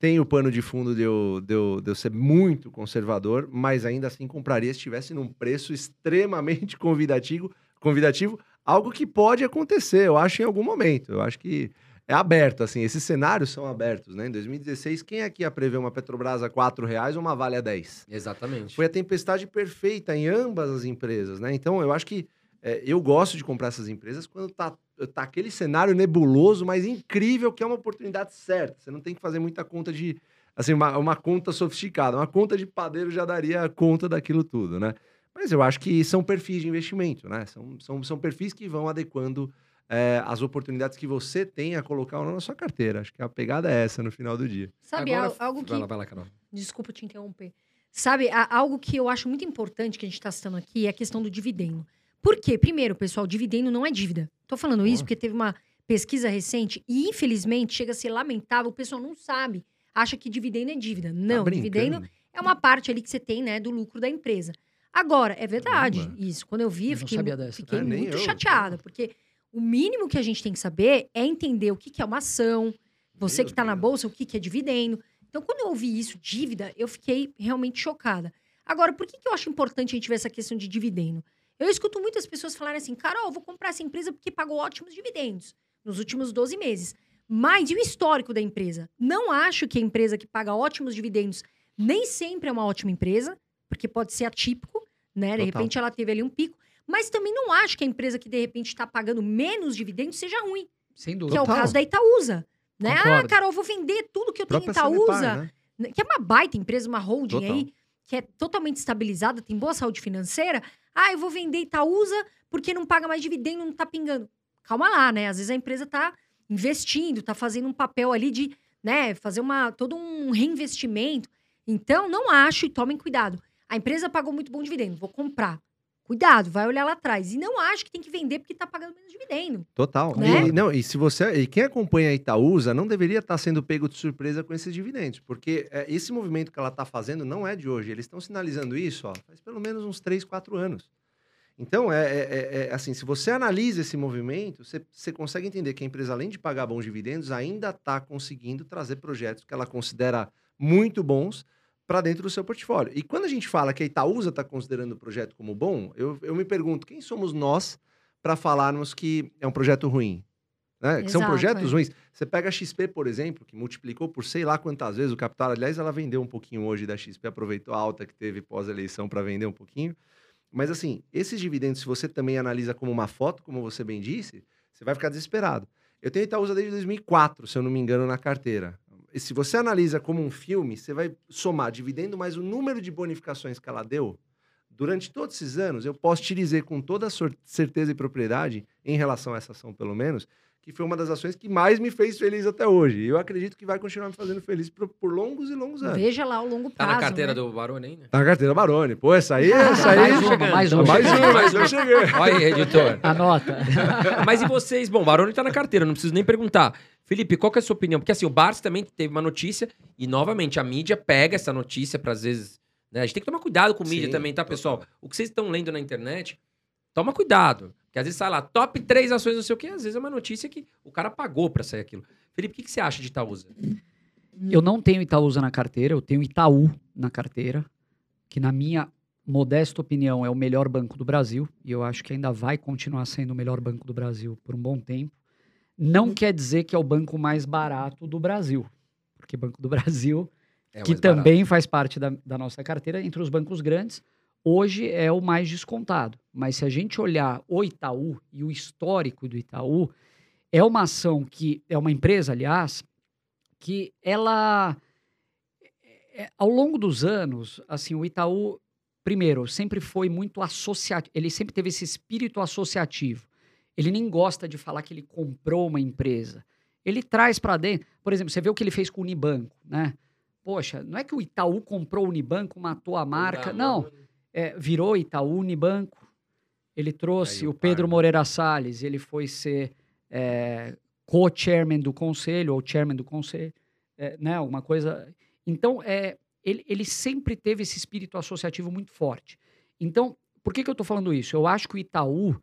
Tem o pano de fundo de eu, de, eu, de eu ser muito conservador, mas ainda assim compraria se estivesse num preço extremamente convidativo, convidativo, algo que pode acontecer, eu acho, em algum momento. Eu acho que é aberto, assim, esses cenários são abertos, né? Em 2016, quem aqui ia prever uma Petrobras a R$ reais ou uma Vale a 10? Exatamente. Foi a tempestade perfeita em ambas as empresas, né? Então, eu acho que é, eu gosto de comprar essas empresas quando tá, tá aquele cenário nebuloso, mas incrível, que é uma oportunidade certa. Você não tem que fazer muita conta de... Assim, uma, uma conta sofisticada. Uma conta de padeiro já daria conta daquilo tudo, né? Mas eu acho que são perfis de investimento, né? São, são, são perfis que vão adequando é, as oportunidades que você tem a colocar na sua carteira. Acho que a pegada é essa no final do dia. Sabe, Agora, al- algo que Vai lá, vai lá, Carol. Desculpa te interromper. Sabe, algo que eu acho muito importante que a gente está citando aqui é a questão do dividendo. Por quê? Primeiro, pessoal, dividendo não é dívida. Tô falando isso porque teve uma pesquisa recente e, infelizmente, chega a ser lamentável, o pessoal não sabe, acha que dividendo é dívida. Não, Tá dividendo é uma parte ali que você tem, né, do lucro da empresa. Agora, é verdade Caramba. isso. Quando eu vi, Eu fiquei, fiquei É, muito chateada, porque o mínimo que a gente tem que saber é entender o que, que é uma ação, você Meu que está na bolsa, o que, que é dividendo. Então, quando eu ouvi isso, dívida, eu fiquei realmente chocada. Agora, por que, que eu acho importante a gente ver essa questão de dividendo? Eu escuto muitas pessoas falarem assim, Carol, eu vou comprar essa empresa porque pagou ótimos dividendos nos últimos 12 meses. Mas e o histórico da empresa? Não acho que a empresa que paga ótimos dividendos nem sempre é uma ótima empresa, porque pode ser atípico, né? De Total. repente ela teve ali um pico. Mas também não acho que a empresa que de repente está pagando menos dividendos seja ruim, Sem que dúvida. é o Total. caso da Itaúsa. Né? Ah. Carol, eu vou vender tudo que eu tenho em Itaúsa né? né, que é uma baita empresa, uma holding Total. aí, que é totalmente estabilizada, tem boa saúde financeira. Ah, eu vou vender Itaúsa porque não paga mais dividendo, não tá pingando. Calma lá, né? Às vezes a empresa tá investindo, tá fazendo um papel ali de, né, fazer uma todo um reinvestimento. Então, não acho e tomem cuidado. A empresa pagou muito bom dividendo, vou comprar. Cuidado, vai olhar lá atrás. E não acho que tem que vender porque tá pagando menos dividendo. Total. Né? E, não, e se você. E quem acompanha a Itaúsa não deveria estar sendo pego de surpresa com esses dividendos. Porque é, esse movimento que ela está fazendo não é de hoje. Eles estão sinalizando isso ó, faz pelo menos uns 3, 4 anos. Então, é, é- é- é assim, se você analisa esse movimento, você, você consegue entender que a empresa, além de pagar bons dividendos, ainda está conseguindo trazer projetos que ela considera muito bons para dentro do seu portfólio. E quando a gente fala que a Itaúsa está considerando o projeto como bom, eu, eu me pergunto, quem somos nós para falarmos que é um projeto ruim? Né? Que são Exato, projetos é. ruins. Você pega a XP, por exemplo, que multiplicou por sei lá quantas vezes o capital. Aliás, ela vendeu um pouquinho hoje da XP, aproveitou a alta que teve pós-eleição para vender um pouquinho. Mas assim, esses dividendos, se você também analisa como uma foto, como você bem disse, você vai ficar desesperado. Eu tenho Itaúsa desde 2004, se eu não me engano, na carteira. Se você analisa como um filme, você vai somar dividendo mais o número de bonificações que ela deu. Durante todos esses anos, eu posso te dizer com toda certeza e propriedade, em relação a essa ação pelo menos, que foi uma das ações que mais me fez feliz até hoje. E eu acredito que vai continuar me fazendo feliz por, por longos e longos anos. Veja lá o longo Tá prazo. na carteira né? do Barone ainda? Tá na carteira Barone. Pô, essa aí, essa aí... mais uma, mais uma. Mais uma, Mais eu cheguei. Olha aí, editor. Anota. Mas e vocês? Bom, o Barone tá na carteira, não preciso nem perguntar. Felipe, qual que é a sua opinião? Porque assim, o Barça também teve uma notícia e, novamente, a mídia pega essa notícia para às vezes... Né? A gente tem que tomar cuidado com mídia Sim, também, tá, pessoal? O que vocês estão lendo na internet, toma cuidado. Porque às vezes sai lá, top 3 ações, não sei o quê, às vezes é uma notícia que o cara pagou pra sair aquilo. Felipe, o que, que você acha de Itaúsa? Eu não tenho Itaúsa na carteira, eu tenho Itaú na carteira, que na minha modesta opinião é o melhor banco do Brasil, e eu acho que ainda vai continuar sendo o melhor banco do Brasil por um bom tempo. Não quer dizer que é o banco mais barato do Brasil, porque Banco do Brasil, É que mais barato. também faz parte da, da nossa carteira, entre os bancos grandes, hoje é o mais descontado. Mas se a gente olhar o Itaú e o histórico do Itaú, é uma ação que, é uma empresa, aliás, que ela, é, ao longo dos anos, assim, o Itaú, primeiro, sempre foi muito associativo, ele sempre teve esse espírito associativo. Ele nem gosta de falar que ele comprou uma empresa. Ele traz para dentro, por exemplo, você vê o que ele fez com o Unibanco, né? Poxa, não é que o Itaú comprou o Unibanco, matou a marca, não. É, virou Itaú Unibanco. Ele trouxe Aí o Pedro? Moreira Salles, ele foi ser é, co-chairman do conselho, ou chairman do conselho, é, né? Alguma coisa. Então, é, ele, ele sempre teve esse espírito associativo muito forte. Então, por que, que eu estou falando isso? Eu acho que o Itaú,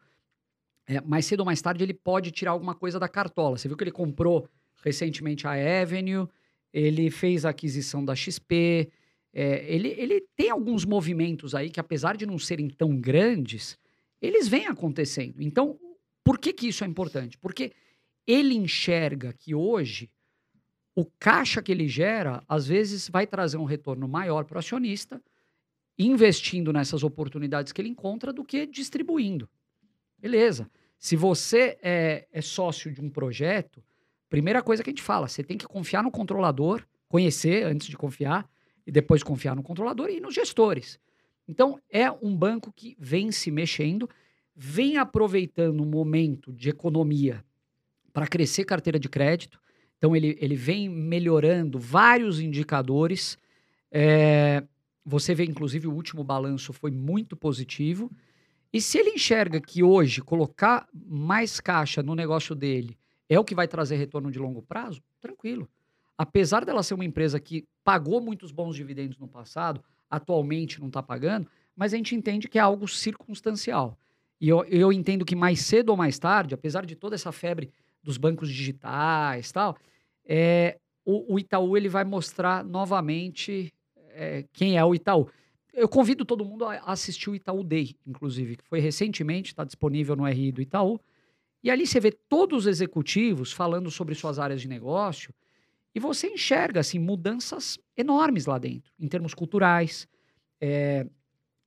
é, mais cedo ou mais tarde, ele pode tirar alguma coisa da cartola. Você viu que ele comprou recentemente a Avenue, ele fez a aquisição da XP, é, ele, ele tem alguns movimentos aí que, apesar de não serem tão grandes, eles vêm acontecendo. Então, por que, que isso é importante? Porque ele enxerga que hoje o caixa que ele gera, às vezes, vai trazer um retorno maior para o acionista, investindo nessas oportunidades que ele encontra, do que distribuindo. Beleza. Se você é, é sócio de um projeto, primeira coisa que a gente fala, você tem que confiar no controlador, conhecer antes de confiar, e depois confiar no controlador e nos gestores. Então, é um banco que vem se mexendo, vem aproveitando um momento de economia para crescer carteira de crédito. Então, ele, ele vem melhorando vários indicadores. É, você vê, inclusive, o último balanço foi muito positivo. E se ele enxerga que hoje colocar mais caixa no negócio dele é o que vai trazer retorno de longo prazo, tranquilo. Apesar dela ser uma empresa que pagou muitos bons dividendos no passado, atualmente não está pagando, mas a gente entende que é algo circunstancial. E eu, eu entendo que mais cedo ou mais tarde, apesar de toda essa febre dos bancos digitais tal, é, o, o Itaú ele vai mostrar novamente é, quem é o Itaú. Eu convido todo mundo a assistir o Itaú Day, inclusive, que foi recentemente, está disponível no RI do Itaú. E ali você vê todos os executivos falando sobre suas áreas de negócio e você enxerga assim mudanças enormes lá dentro, em termos culturais, é,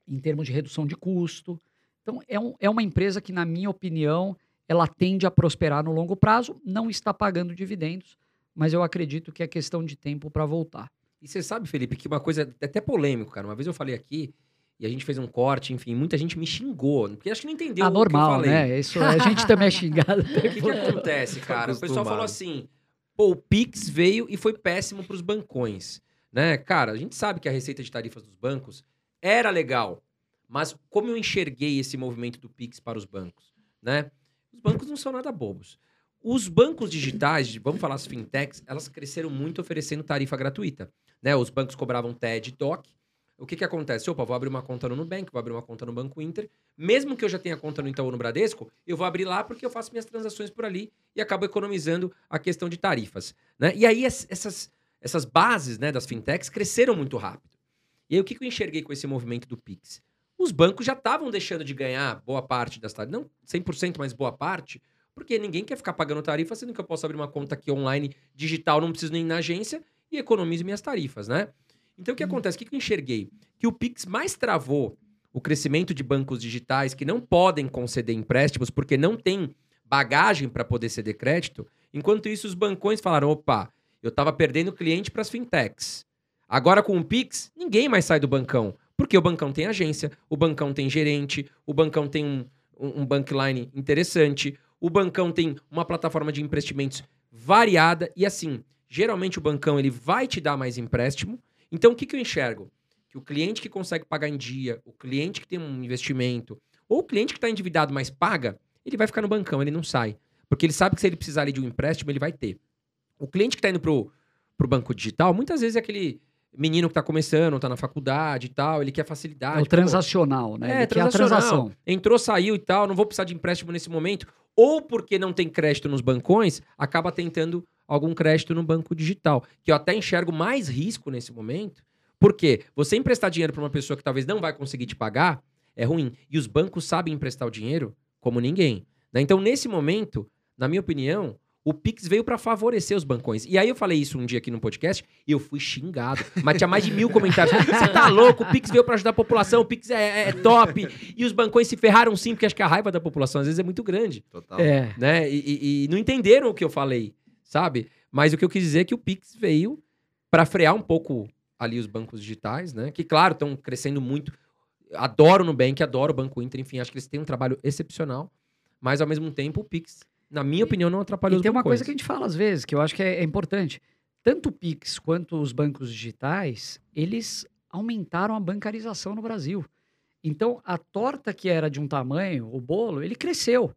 em termos de redução de custo. Então, é, um, é uma empresa que, na minha opinião, ela tende a prosperar no longo prazo, não está pagando dividendos, mas eu acredito que é questão de tempo para voltar. E você sabe, Felipe, que uma coisa é até polêmico, cara. Uma vez eu falei aqui e a gente fez um corte, enfim, muita gente me xingou, porque acho que não entendeu ah, o que eu normal, falei. né? Isso, a gente também é xingado. O que, que acontece, cara? O pessoal falou assim: pô, o Pix veio e foi péssimo para os bancões. Né? Cara, a gente sabe que a receita de tarifas dos bancos era legal, mas como eu enxerguei esse movimento do Pix para os bancos? Né? Os bancos não são nada bobos. Os bancos digitais, vamos falar as fintechs, elas cresceram muito oferecendo tarifa gratuita. Né? Os bancos cobravam TED e DOC. O que, que acontece? Opa, vou abrir uma conta no Nubank, vou abrir uma conta no Banco Inter. Mesmo que eu já tenha conta no Itaú no Bradesco, eu vou abrir lá porque eu faço minhas transações por ali e acabo economizando a questão de tarifas. Né? E aí es- essas, essas bases né, das fintechs cresceram muito rápido. E aí, o que, que eu enxerguei com esse movimento do Pix? Os bancos já estavam deixando de ganhar boa parte das tarifas, não 100%, mas boa parte, porque ninguém quer ficar pagando tarifa, sendo que eu posso abrir uma conta aqui online digital, não preciso nem ir na agência e economizo minhas tarifas, né? Então, o que acontece? O que, eu enxerguei? Que o Pix mais travou o crescimento de bancos digitais que não podem conceder empréstimos porque não tem bagagem para poder ceder crédito. Enquanto isso, os bancões falaram: opa, eu estava perdendo cliente para as fintechs. Agora com o Pix, ninguém mais sai do bancão. Porque o bancão tem agência, o bancão tem gerente, o bancão tem um, um, um bankline interessante, o bancão tem uma plataforma de investimentos variada e assim, geralmente o bancão ele vai te dar mais empréstimo. Então o que, que eu enxergo? Que o cliente que consegue pagar em dia, o cliente que tem um investimento, ou o cliente que está endividado, mas paga, ele vai ficar no bancão, ele não sai. Porque ele sabe que se ele precisar ali de um empréstimo, ele vai ter. O cliente que está indo pro, pro banco digital, muitas vezes é aquele menino que está começando, está na faculdade e tal, ele quer facilidade. É o transacional, né? É, Ele quer a transacional. transação. Entrou, saiu e tal, não vou precisar de empréstimo nesse momento. Ou porque não tem crédito nos bancões, acaba tentando algum crédito no banco digital. Que eu até enxergo mais risco nesse momento. Porque você emprestar dinheiro para uma pessoa que talvez não vai conseguir te pagar é ruim. E os bancos sabem emprestar o dinheiro como ninguém. né? Então, nesse momento, na minha opinião, o Pix veio para favorecer os bancões. E aí eu falei isso um dia aqui no podcast e eu fui xingado. Mas tinha mais de mil comentários. Você tá louco? O Pix veio para ajudar a população, o Pix é, é top. E os bancões se ferraram sim, porque acho que a raiva da população às vezes é muito grande Total. É. né? E, e- e não entenderam o que eu falei, sabe? Mas o que eu quis dizer é que o Pix veio para frear um pouco ali os bancos digitais, né? Que, claro, estão crescendo muito. Adoro o Nubank, adoro o Banco Inter, enfim, acho que eles têm um trabalho excepcional. Mas, ao mesmo tempo, o Pix, na minha opinião, não atrapalhou E os tem uma bancões. coisa que a gente fala às vezes, que eu acho que é, é importante. Tanto o Pix quanto os bancos digitais, eles aumentaram a bancarização no Brasil. Então, a torta que era de um tamanho, o bolo, ele cresceu.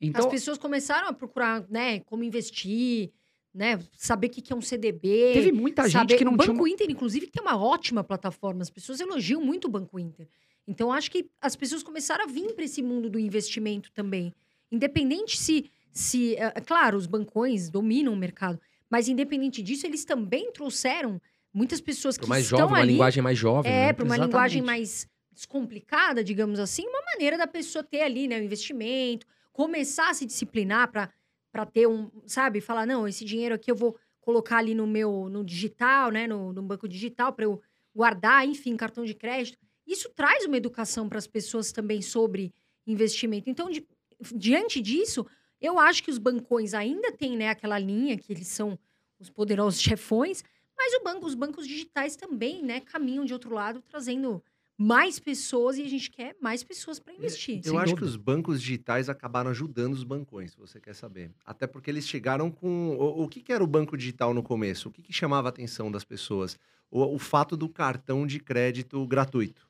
Então, As pessoas começaram a procurar, né, como investir, né, saber o que que é um CDB. teve muita gente saber- que não o tinha... Banco uma- Inter, inclusive, tem uma ótima plataforma. As pessoas elogiam muito o Banco Inter. Então, acho que as pessoas começaram a vir para esse mundo do investimento também. Independente se, se é, claro, os bancões dominam o mercado, mas independente disso, eles também trouxeram muitas pessoas que mais estão jovem, uma ali linguagem mais jovem. é, né? para uma Exatamente. linguagem mais descomplicada, digamos assim, uma maneira da pessoa ter ali, né, o investimento, começar a se disciplinar para ter um, sabe, falar, não, esse dinheiro aqui eu vou colocar ali no meu, no digital, né, no, no banco digital para eu guardar, enfim, cartão de crédito. Isso traz uma educação para as pessoas também sobre investimento. Então, di- diante disso, eu acho que os bancões ainda têm, né, aquela linha que eles são os poderosos chefões, mas o banco, os bancos digitais também, né, caminham de outro lado, trazendo mais pessoas e a gente quer mais pessoas para investir. Eu Sem acho que os bancos digitais acabaram ajudando os bancões, se você quer saber. Até porque eles chegaram com. O, o que, que era o banco digital no começo? O que, que chamava a atenção das pessoas? O, o fato do cartão de crédito gratuito.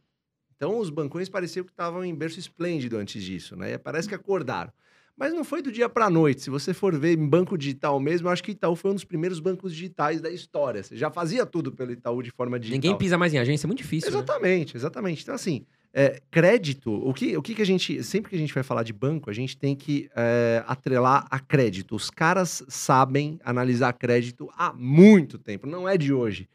Então, os bancões pareciam que estavam em berço esplêndido antes disso, né? Parece que acordaram. Mas não foi do dia para noite. Se você for ver em banco digital mesmo, eu acho que Itaú foi um dos primeiros bancos digitais da história. Você já fazia tudo pelo Itaú de forma digital. Ninguém pisa mais em agência, é muito difícil. né? Exatamente, exatamente. Então, assim, é, crédito, o que, o que, que a gente. Sempre que a gente vai falar de banco, a gente tem que é, atrelar a crédito. Os caras sabem analisar crédito há muito tempo, não é de hoje.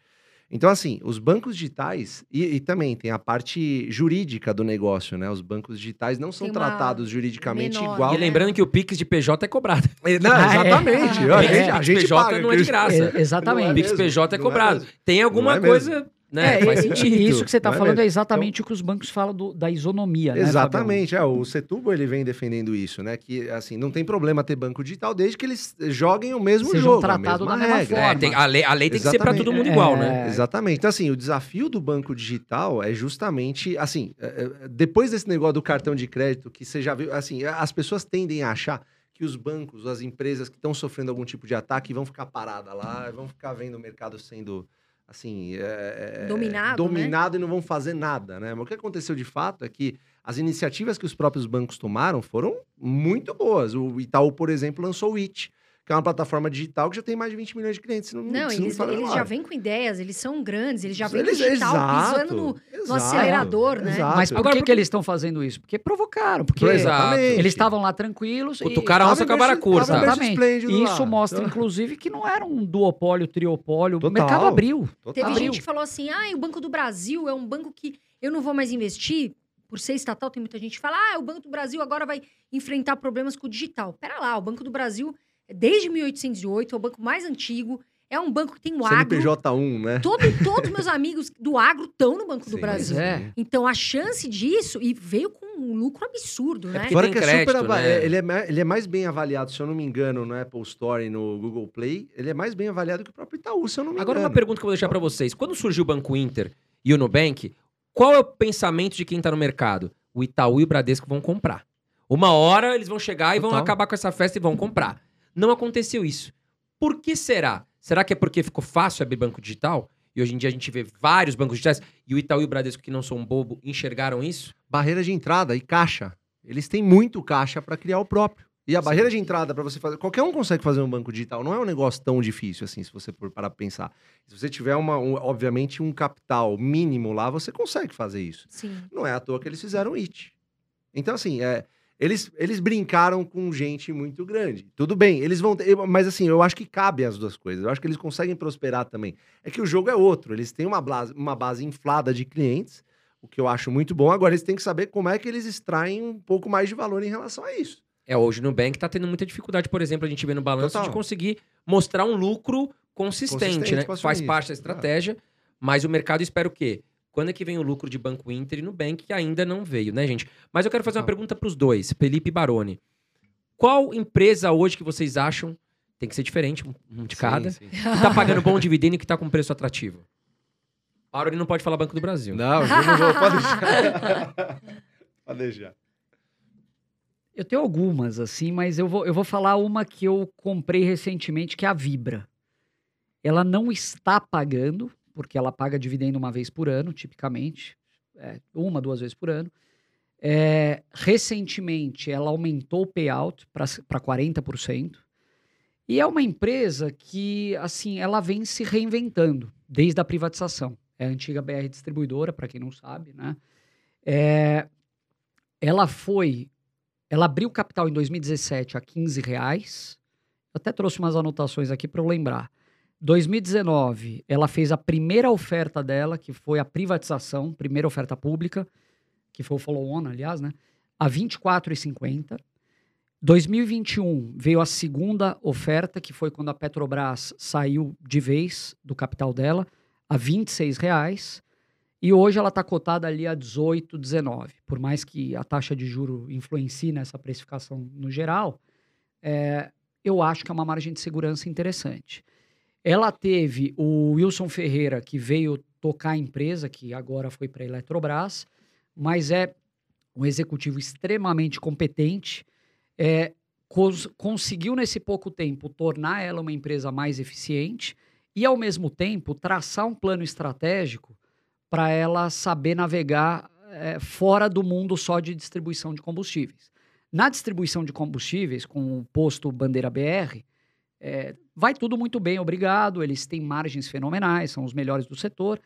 Então, assim, os bancos digitais, e, e também tem a parte jurídica do negócio, né? Os bancos digitais não são tratados juridicamente menor, igual. E lembrando que o Pix de PJ é cobrado. Não, Ah, é. exatamente. É. A gente, de a gente PJ paga, não é de graça. É, Não é exatamente. Pix mesmo, PJ é é cobrado. mesmo. Tem alguma é coisa, né? É, faz sentido. E isso que você está é falando é exatamente o que os bancos falam do- da isonomia, né? Exatamente, é, o Setúbal ele vem defendendo isso, né? Que assim, não tem problema ter banco digital desde que eles joguem o mesmo Sejam jogo, mesma da mesma regra. É, forma. tem- a, lei, a lei tem que ser para Exatamente. todo mundo É, igual, né? é. Exatamente. Então, assim, o desafio do banco digital é justamente, assim, é, é, depois desse negócio do cartão de crédito, que você já viu, assim, as pessoas tendem a achar que os bancos, as empresas que estão sofrendo algum tipo de ataque vão ficar paradas lá, vão ficar vendo o mercado sendo, assim... é, é, Dominado, né? Dominado e não vão fazer nada, né? Mas o que aconteceu de fato é que as iniciativas que os próprios bancos tomaram foram muito boas. O Itaú, por exemplo, lançou o IT, que é uma plataforma digital que já tem mais de 20 milhões de clientes. Não, Não, eles, faz eles agora. já vêm com ideias, eles são grandes, eles já vêm Eles- digital exato, pisando no, no exato, acelerador, né? exato. Mas por Agora, que, por- que eles estão fazendo isso? Porque provocaram, porque Exato. eles estavam lá tranquilos. Cutucaram a e... onça com a curta. Tava bem Exatamente. E lá. isso mostra, Então, inclusive, que não era um duopólio, triopólio. Total. O mercado abriu. total. Teve Abriu. gente que falou assim: ah, o Banco do Brasil é um banco que eu não vou mais investir. Por ser estatal, tem muita gente que fala: ah, o Banco do Brasil agora vai enfrentar problemas com o digital. Pera lá, o Banco do Brasil, desde 1808, é o banco mais antigo, é um banco que tem o agro. CNPJ1, né? Todo, todos meus amigos do agro estão no Banco do Sim, Brasil. Pois é. Então a chance disso, e veio com um lucro absurdo, né? porque Fora que é crédito, super ava- né? é, ele, é, ele é mais bem avaliado, se eu não me engano, no Apple Store e no Google Play. Ele é mais bem avaliado que o próprio Itaú, se eu não me Agora, engano. uma pergunta que eu vou deixar pra vocês. Quando surgiu o Banco Inter e o Nubank, qual é o pensamento de quem tá no mercado? O Itaú e o Bradesco vão comprar. Uma hora eles vão chegar e vão Total. acabar com essa festa e vão comprar. Não aconteceu isso. Por que será? Será que é porque ficou fácil abrir banco digital? E hoje em dia a gente vê vários bancos digitais e o Itaú e o Bradesco, que não são bobo, enxergaram isso? Barreira de entrada e caixa. Eles têm muito caixa para criar o próprio. E a Sim. barreira de entrada para você fazer. Qualquer um consegue fazer um banco digital. Não é um negócio tão difícil assim, se você for parar pra pensar. Se você tiver, uma, um- obviamente, um capital mínimo lá, você consegue fazer isso. Sim. Não é à toa que eles fizeram it. Então, assim, é, eles, eles brincaram com gente muito grande. Tudo bem, eles vão ter. Mas, assim, eu acho que cabe as duas coisas. Eu acho que eles conseguem prosperar também. É que o jogo é outro. Eles têm uma base, uma base inflada de clientes, o que eu acho muito bom. Agora, eles têm que saber como é que eles extraem um pouco mais de valor em relação a isso. É, hoje o Nubank tá tendo muita dificuldade, por exemplo, a gente vê no balanço Total. de conseguir mostrar um lucro consistente, Consistente né? Faz parte da estratégia, mas o mercado espera o quê? Quando é que vem o lucro de Banco Inter e Nubank, que ainda não veio, né, gente? Mas eu quero fazer uma pergunta pros dois, Felipe e Baroni. Qual empresa hoje que vocês acham, tem que ser diferente, um- de cada, Sim, sim. que tá pagando bom dividendo e que tá com preço atrativo? Baroni não pode falar Banco do Brasil. Não, eu não vou. Pode deixar. pode deixar. Eu tenho algumas, assim, mas eu vou, eu vou falar uma que eu comprei recentemente, que é a Vibra. Ela não está pagando, porque ela paga dividendo uma vez por ano, tipicamente. é, uma, duas vezes por ano. É, recentemente, ela aumentou o payout para 40%. E é uma empresa que, assim, ela vem se reinventando desde a privatização. É a antiga BR Distribuidora, para quem não sabe, né? É, ela foi ela abriu capital em 2017 a 15 reais. Até trouxe umas anotações aqui para eu lembrar. 2019, ela fez a primeira oferta dela, que foi a privatização, primeira oferta pública, que foi o follow-on, aliás, né? A R$ 24,50. 2021 veio a segunda oferta, que foi quando a Petrobras saiu de vez do capital dela, a 26 reais. E hoje ela está cotada ali a 18, 19. Por mais que a taxa de juro influencie nessa precificação no geral, é, eu acho que é uma margem de segurança interessante. Ela teve o Wilson Ferreira, que veio tocar a empresa, que agora foi para a Eletrobras, mas é um executivo extremamente competente. é, cons- conseguiu, nesse pouco tempo, tornar ela uma empresa mais eficiente e, ao mesmo tempo, traçar um plano estratégico para ela saber navegar eh, fora do mundo só de distribuição de combustíveis. Na distribuição de combustíveis, com o posto Bandeira BR, eh, vai tudo muito bem, obrigado. Eles têm margens fenomenais, são os melhores do setor.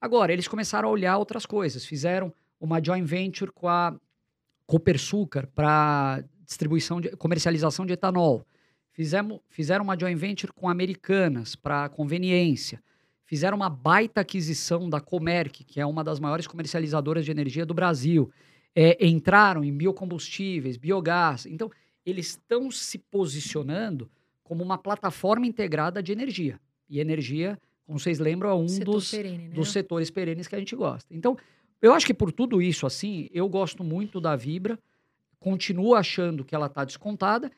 Agora, eles começaram a olhar outras coisas. Fizeram uma joint venture com a Copersucar para distribuição de comercialização de etanol. Fizemos, fizeram uma joint venture com Americanas para conveniência fizeram uma baita aquisição da Comerc, que é uma das maiores comercializadoras de energia do Brasil. É, entraram em biocombustíveis, biogás. Então, eles estão se posicionando como uma plataforma integrada de energia. E energia, como vocês lembram, é um Setor dos, perene, né? dos setores perenes que a gente gosta. Então, eu acho que por tudo isso, assim, eu gosto muito da Vibra, continuo achando que ela está descontada,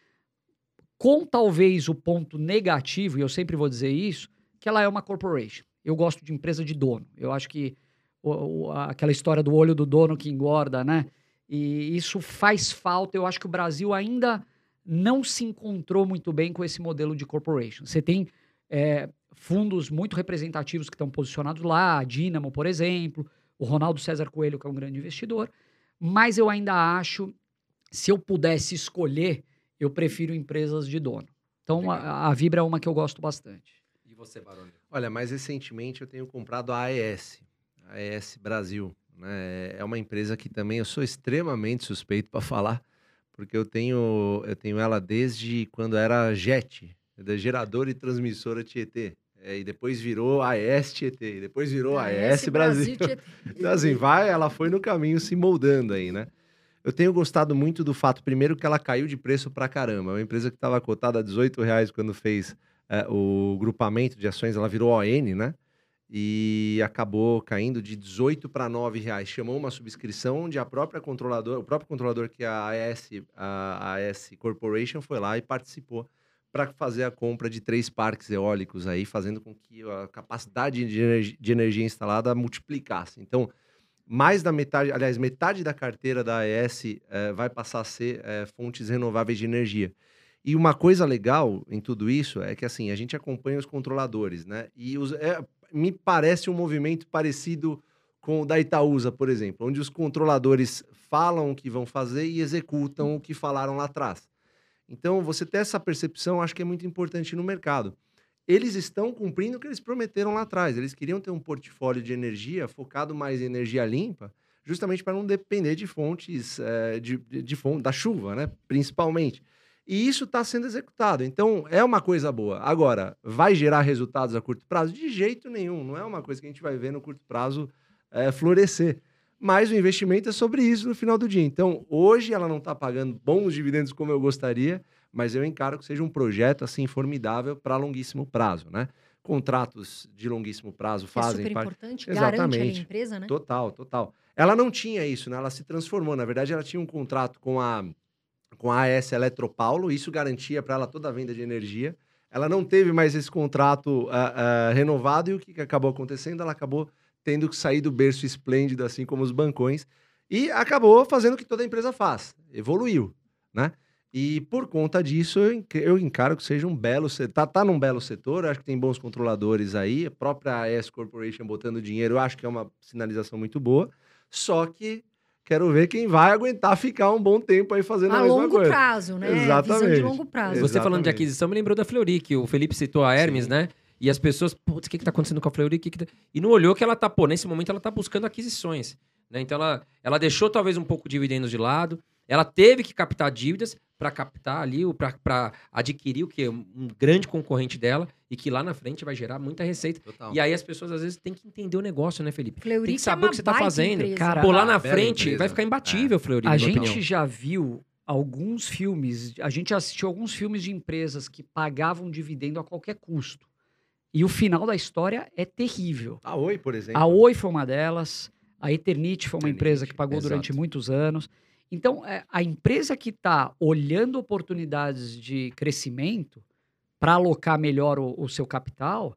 com talvez o ponto negativo, e eu sempre vou dizer isso, que ela é uma corporation. Eu gosto de empresa de dono. Eu acho que o- o- aquela história do olho do dono que engorda, né? E isso faz falta. Eu acho que o Brasil ainda não se encontrou muito bem com esse modelo de corporation. Você tem é, fundos muito representativos que estão posicionados lá, a Dynamo, por exemplo, o Ronaldo César Coelho, que é um grande investidor, mas eu ainda acho, se eu pudesse escolher, eu prefiro empresas de dono. Então, a, a Vibra é uma que eu gosto bastante. E você, Baroni? Olha, mais recentemente eu tenho comprado a AES, a AES Brasil. Né? É uma empresa que também eu sou extremamente suspeito para falar, porque eu tenho, eu tenho ela desde quando era JET, da geradora e transmissora Tietê. É, e depois virou AES Tietê, e depois virou AES, Brasil. Tietê. Então, assim, vai, ela foi no caminho se moldando aí, né? Eu tenho gostado muito do fato, primeiro, que ela caiu de preço pra caramba. É uma empresa que estava cotada a 18 reais quando fez é, o grupamento de ações, ela virou ON, né? E acabou caindo de 18 para 9 reais. Chamou uma subscrição onde a própria controladora, o próprio controlador que é a AS, a AS Corporation foi lá e participou para fazer a compra de três parques eólicos aí, fazendo com que a capacidade de energia, de energia instalada multiplicasse. Então, mais da metade, aliás, metade da carteira da AES eh, vai passar a ser eh, fontes renováveis de energia. E uma coisa legal em tudo isso é que assim a gente acompanha os controladores, né? E os, é, me parece um movimento parecido com o da Itaúsa, por exemplo, onde os controladores falam o que vão fazer e executam o que falaram lá atrás. Então, você ter essa percepção, acho que é muito importante no mercado. Eles estão cumprindo o que eles prometeram lá atrás. Eles queriam ter um portfólio de energia focado mais em energia limpa, justamente para não depender de fontes eh, de, de, de fon- da chuva, né? Principalmente. E isso está sendo executado. Então, é uma coisa boa. Agora, vai gerar resultados a curto prazo? De jeito nenhum. Não é uma coisa que a gente vai ver no curto prazo eh, florescer. Mas o investimento é sobre isso no final do dia. Então, hoje ela não está pagando bons dividendos como eu gostaria, mas eu encaro que seja um projeto assim formidável para longuíssimo prazo, né? Contratos de longuíssimo prazo é fazem super parte. importante, garante ali a empresa, né? Total, total. Ela não tinha isso, né? Ela se transformou. Na verdade, ela tinha um contrato com a com a AS Eletropaulo, isso garantia para ela toda a venda de energia. Ela não teve mais esse contrato ah, ah, renovado e o que, que acabou acontecendo? Ela acabou tendo que sair do berço esplêndido, assim como os bancões, e acabou fazendo o que toda empresa faz, evoluiu, né? E por conta disso, eu enc- eu encaro que seja um belo setor. Tá, tá num belo setor, acho que tem bons controladores aí. A própria AES Corporation botando dinheiro, eu acho que é uma sinalização muito boa. Só que quero ver quem vai aguentar ficar um bom tempo aí fazendo a, A mesma longo coisa. prazo, né? Visão de Exatamente. longo prazo. Você falando de Exatamente. aquisição me lembrou da Fleury, que o Felipe citou a Hermes, Sim. né? E as pessoas, putz, o que, que tá acontecendo com a Fleury? Que que tá-" E não olhou que ela tá, pô, nesse momento ela tá buscando aquisições. Né? Então ela, ela deixou talvez um pouco de dividendos de lado, ela teve que captar dívidas para captar ali, para adquirir o que é um grande concorrente dela e que lá na frente vai gerar muita receita. Total. E aí as pessoas às vezes têm que entender o negócio, né, Felipe? Fleury Tem que é saber uma o que você tá baita fazendo. Cara, Pô, lá na frente empresa. vai ficar imbatível, Fleury, A gente opinião. já viu alguns filmes, a gente assistiu alguns filmes de empresas que pagavam dividendo a qualquer custo. E o final da história é terrível. A Oi, por exemplo. A Oi foi uma delas, a Eternit foi uma Eternit, empresa que pagou durante exato. muitos anos. Então, é, a empresa que está olhando oportunidades de crescimento para alocar melhor o, o seu capital,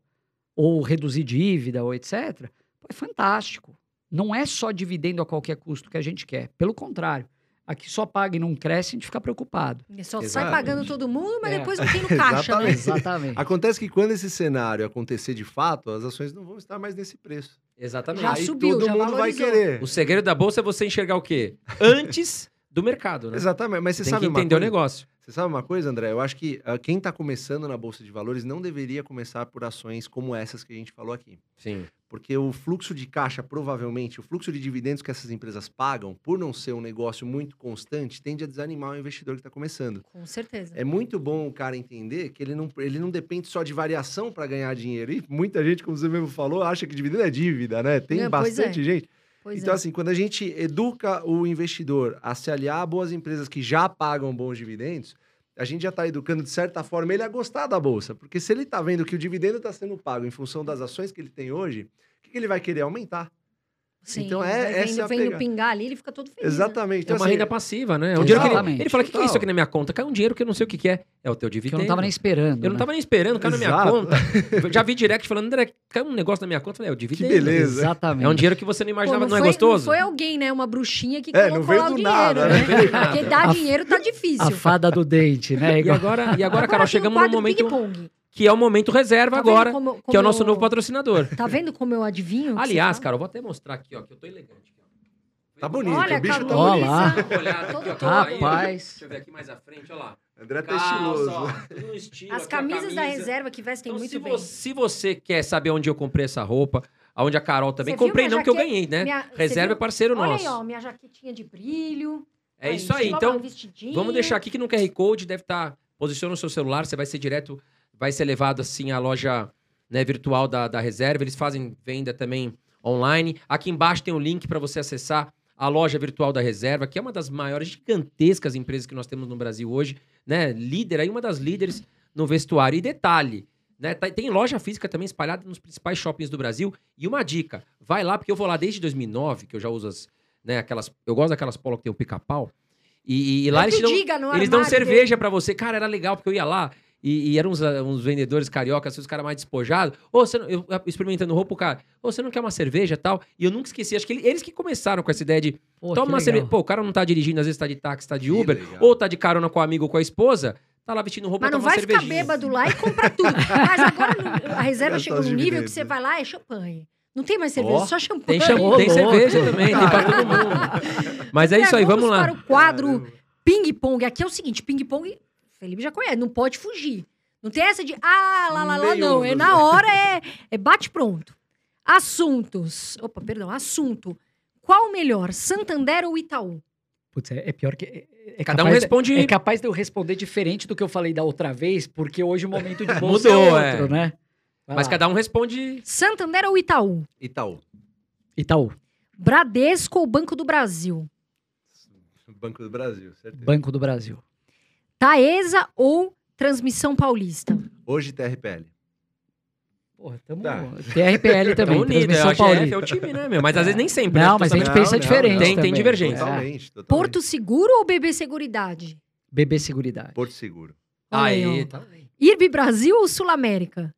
ou reduzir dívida, ou etc., é fantástico. Não é só dividendo a qualquer custo que a gente quer. Pelo contrário, aqui só paga e não cresce, a gente fica preocupado. Só sai Exatamente. pagando todo mundo, mas É. depois não tem no caixa, né? Exatamente. Exatamente. Acontece que quando esse cenário acontecer de fato, as ações não vão estar mais nesse preço. Exatamente. Já Aí subiu, todo já mundo vai valorizou. querer. O segredo da bolsa é você enxergar o quê? Antes do mercado, né? Exatamente, mas você Tem sabe que uma entender o coisa? negócio. Você sabe uma coisa, André? Eu acho que ah, quem está começando na Bolsa de Valores não deveria começar por ações como essas que a gente falou aqui. Sim. Porque o fluxo de caixa, provavelmente, o fluxo de dividendos que essas empresas pagam, por não ser um negócio muito constante, tende a desanimar o investidor que está começando. Com certeza. É muito bom o cara entender que ele não, ele não depende só de variação para ganhar dinheiro. E muita gente, como você mesmo falou, acha que dividendo é dívida, né? Tem É, bastante gente. Pois então, é. assim, quando a gente educa o investidor a se aliar a boas empresas que já pagam bons dividendos, a gente já está educando, de certa forma, ele a gostar da Bolsa. Porque se ele está vendo que o dividendo está sendo pago em função das ações que ele tem hoje, o que, que ele vai querer? Aumentar. Sim, então é- vai essa é vendo pegada. pingar ali, ele fica todo feliz. né? Exatamente. É Então, uma assim, renda passiva, né? É um dinheiro que ele, ele fala, o que, que é isso Total. aqui na minha conta? Cai um dinheiro que eu não sei o que, que é. É o teu Que dividendo. eu não tava nem esperando. Eu não né? tava nem esperando, caiu na minha conta. Eu Já vi direct falando, André, caiu um negócio na minha conta. Eu falei, é o dividendo. beleza. Exatamente. É um dinheiro que você não Pô, imaginava, não, foi, é gostoso? Não foi alguém, né? Uma bruxinha que É, colocou não veio lá o do dinheiro, nada, né? não Porque dar dinheiro tá difícil. A fada do dente, né? E agora, e agora, Carol, chegamos num momento ping-pong. Que é o momento reserva Tá agora, como- que é o como nosso eu- novo patrocinador. Tá vendo como eu adivinho? Aliás, você Carol, vou até mostrar aqui, ó, que eu tô elegante. ó. Tá bonito, Olha, o bicho tá bonito. Olá. Olhada. Aí. Rapaz. Deixa eu ver aqui mais à frente, olha lá. André tá estiloso. ó, estilo, As camisas da camisa. reserva que vestem Então, muito se, bem. você, se você quer saber onde eu comprei essa roupa, aonde a Carol também. Você comprei não, que eu ganhei, né? Minha- Reserva é parceiro Olha nosso. aí, ó, minha jaquetinha de brilho. é isso aí. Então, vestidinho. vamos deixar aqui que no QR Code deve estar. posiciona o seu celular, você vai ser direto, vai ser levado assim à loja né, virtual da, da reserva. Eles fazem venda também online. Aqui embaixo tem o link para você acessar a loja virtual da reserva, que é uma das maiores gigantescas empresas que nós temos no Brasil hoje, né? Líder aí, uma das líderes no vestuário. E detalhe, né? tá- Tem loja física também espalhada nos principais shoppings do Brasil. E uma dica, vai lá, porque eu vou lá desde 2009, que eu já uso as, né, aquelas, eu gosto daquelas polo que tem o pica-pau. E, e lá Não eles te te dão, eles dão cerveja pra você. Cara, era legal, porque eu ia lá e, e eram uns, ah, uns vendedores cariocas, assim, os caras mais despojados. Ô, você não- eu eu experimentando roupa, o cara, ô, você não quer uma cerveja e tal? E eu nunca esqueci, acho que ele- eles que começaram com essa ideia de Pô, toma uma legal. cerveja. Pô, o cara não tá dirigindo, às vezes tá de táxi, tá de Que Uber, legal. ou tá de carona com o amigo ou com a esposa, tá lá vestindo roupa Mas não vai ficar cervejinha. bêbado lá e comprar tudo. Mas agora a reserva os num nível que você vai lá é champanhe. Não tem mais cerveja, Ó, só champanhe. Tem, cham... Ô, tem cerveja também, tem pra todo mundo. Mas é isso aí, vamos lá. para o quadro ping-pong. Aqui é o seguinte, ping-pong, Felipe já conhece, não pode fugir. Não tem essa de, ah, lá, lá, lá, não. É na hora, é, é bate pronto. Assuntos. Opa, perdão, assunto. Qual o melhor, Santander ou Itaú? Putz, é, é pior que. É, é Cada um capaz de- responde. É capaz de eu responder diferente do que eu falei da outra vez, porque hoje o momento de bolsa Mudou, é outro, é. né? Vai Mas lá. cada um responde. Santander ou Itaú? Itaú. Itaú, Bradesco ou Banco do Brasil? Banco do Brasil, certeza. Banco do Brasil. Taesa ou Transmissão Paulista? Hoje TRPL. Porra, tamo. Tá. TRPL também, unido, transmissão a GF paulista. é o time, né, meu? Mas às vezes nem sempre. né? Não, Tô mas a gente pensa Não, diferente. não. Tem- tem divergência. É. Totalmente, totalmente. Porto Seguro ou BB Seguridade? BB Seguridade. Porto Seguro. Aí, Aí, tá. IRB Brasil ou Sul América?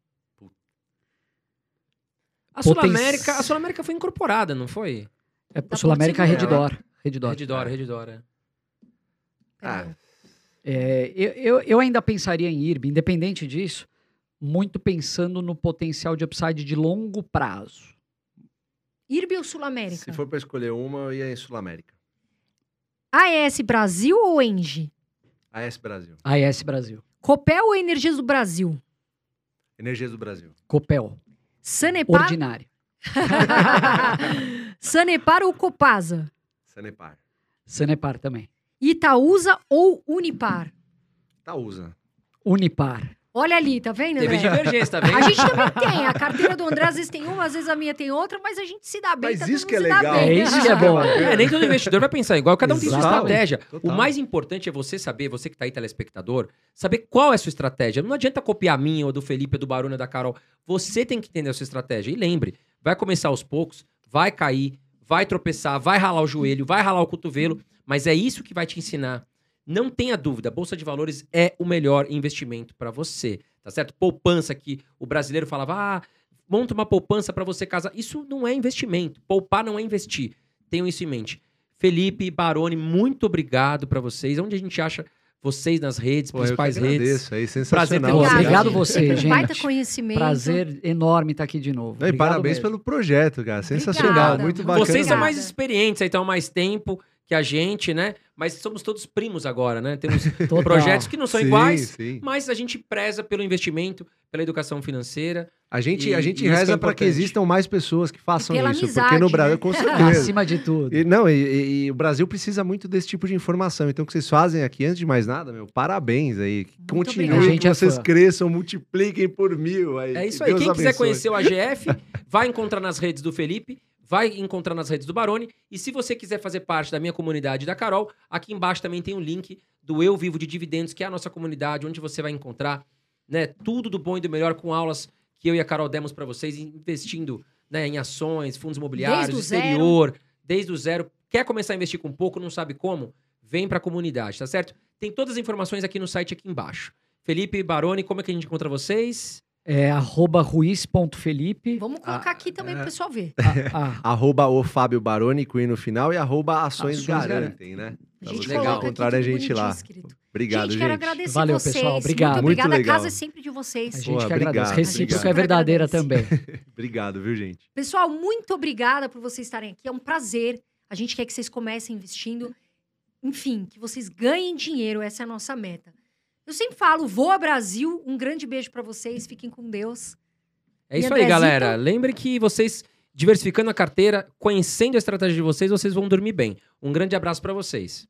A Poten- Sul-América, a Sul-América foi incorporada, não foi? É Da Sul América Porto Redditor. Redditor. Redidora, Redidora. Ah, É, eu, eu, eu ainda pensaria em IRB, independente disso, muito pensando no potencial de upside de longo prazo. IRB ou Sul América? se for pra escolher uma, eu ia em Sul América. AES Brasil ou Engie? AS Brasil. AES Brasil. Copel ou Energias do Brasil? Energias do Brasil. Copel. Sanepar, Ordinário. Sanepar ou Copasa? Sanepar. Sanepar também. Itaúsa ou Unipar? Itaúsa. Unipar. Olha ali, tá vendo? Teve André? divergência, tá vendo? A gente também tem. A carteira do André às vezes tem uma, às vezes a minha tem outra, mas a gente se dá bem. Mas tá isso todo que é mundo se dá legal. bem. É isso que é bom. É, nem todo investidor vai pensar igual, cada um tem sua Exato. estratégia. Total. O mais importante é você saber, você que tá aí telespectador, saber qual é a sua estratégia. Não adianta copiar a minha, ou do Felipe, ou do Barulho, ou da Carol. Você tem que entender a sua estratégia. E lembre, vai começar aos poucos, vai cair, vai tropeçar, vai ralar o joelho, vai ralar o cotovelo, mas é isso que vai te ensinar. Não tenha dúvida, Bolsa de Valores é o melhor investimento para você, tá certo? Poupança que o brasileiro falava, ah, monta uma poupança para você casar. Isso não é investimento. Poupar não é investir. Tenham isso em mente. Felipe, Baroni, muito obrigado para vocês. Onde a gente acha vocês nas redes, Pô, eu que principais redes? agradeço. Aí, Prazer ter sensacional. Obrigado. você, gente. Baita conhecimento. Prazer enorme estar aqui de novo. Não, e parabéns mesmo. pelo projeto, cara. Sensacional. Obrigada. Muito bacana. Vocês são mais experientes, aí estão há mais tempo que a gente, né? Mas somos todos primos agora, né? Temos Total. projetos que não são Sim, iguais, sim. mas a gente preza pelo investimento, pela educação financeira. A gente, E- a gente é reza para que existam mais pessoas que façam E pela isso. amizade, porque no Brasil, né? com certeza. Acima de tudo. E, não, e, e- e o Brasil precisa muito desse tipo de informação. Então, o que vocês fazem aqui, antes de mais nada, meu, parabéns aí. Muito Continuem, que é vocês fã. cresçam, multipliquem por mil. Aí. É isso aí. Quem quiser abençoe. conhecer o AGF, vai encontrar nas redes do Felipe, vai encontrar nas redes do Baroni. E se você quiser fazer parte da minha comunidade da Carol, aqui embaixo também tem o link do Eu Vivo de Dividendos, que é a nossa comunidade, onde você vai encontrar né, tudo do bom e do melhor com aulas que eu e a Carol demos para vocês, investindo né, em ações, fundos imobiliários, Desde o zero. exterior, desde o zero. Quer começar a investir com pouco, não sabe como? Vem para a comunidade, tá certo? Tem todas as informações aqui no site aqui embaixo. Felipe Baroni, como é que a gente encontra vocês? É arroba ruiz.felipe. Vamos colocar aqui também pro pessoal ver. Ah, Arroba o Fábio Baroni, Queen no final, e arroba ações, Ações garantem, né? A gente legal. encontrarem a gente lá. escrito. Obrigado, gente, gente. quero agradecer Valeu, vocês. pessoal. Obrigado. Muito Muito obrigada. A casa é sempre de vocês. a gente Pô, que obrigado, agradece. Recíproco obrigado. é verdadeira também. Obrigado, viu, gente? Pessoal, muito obrigada por vocês estarem aqui. É um prazer. A gente quer que vocês comecem investindo. Enfim, que vocês ganhem dinheiro. Essa é a nossa meta. Eu sempre falo, voa Brasil. Um grande beijo para vocês. Fiquem com Deus. É E isso aí, galera. Lembre que vocês, diversificando a carteira, conhecendo a estratégia de vocês, vocês vão dormir bem. Um grande abraço pra vocês.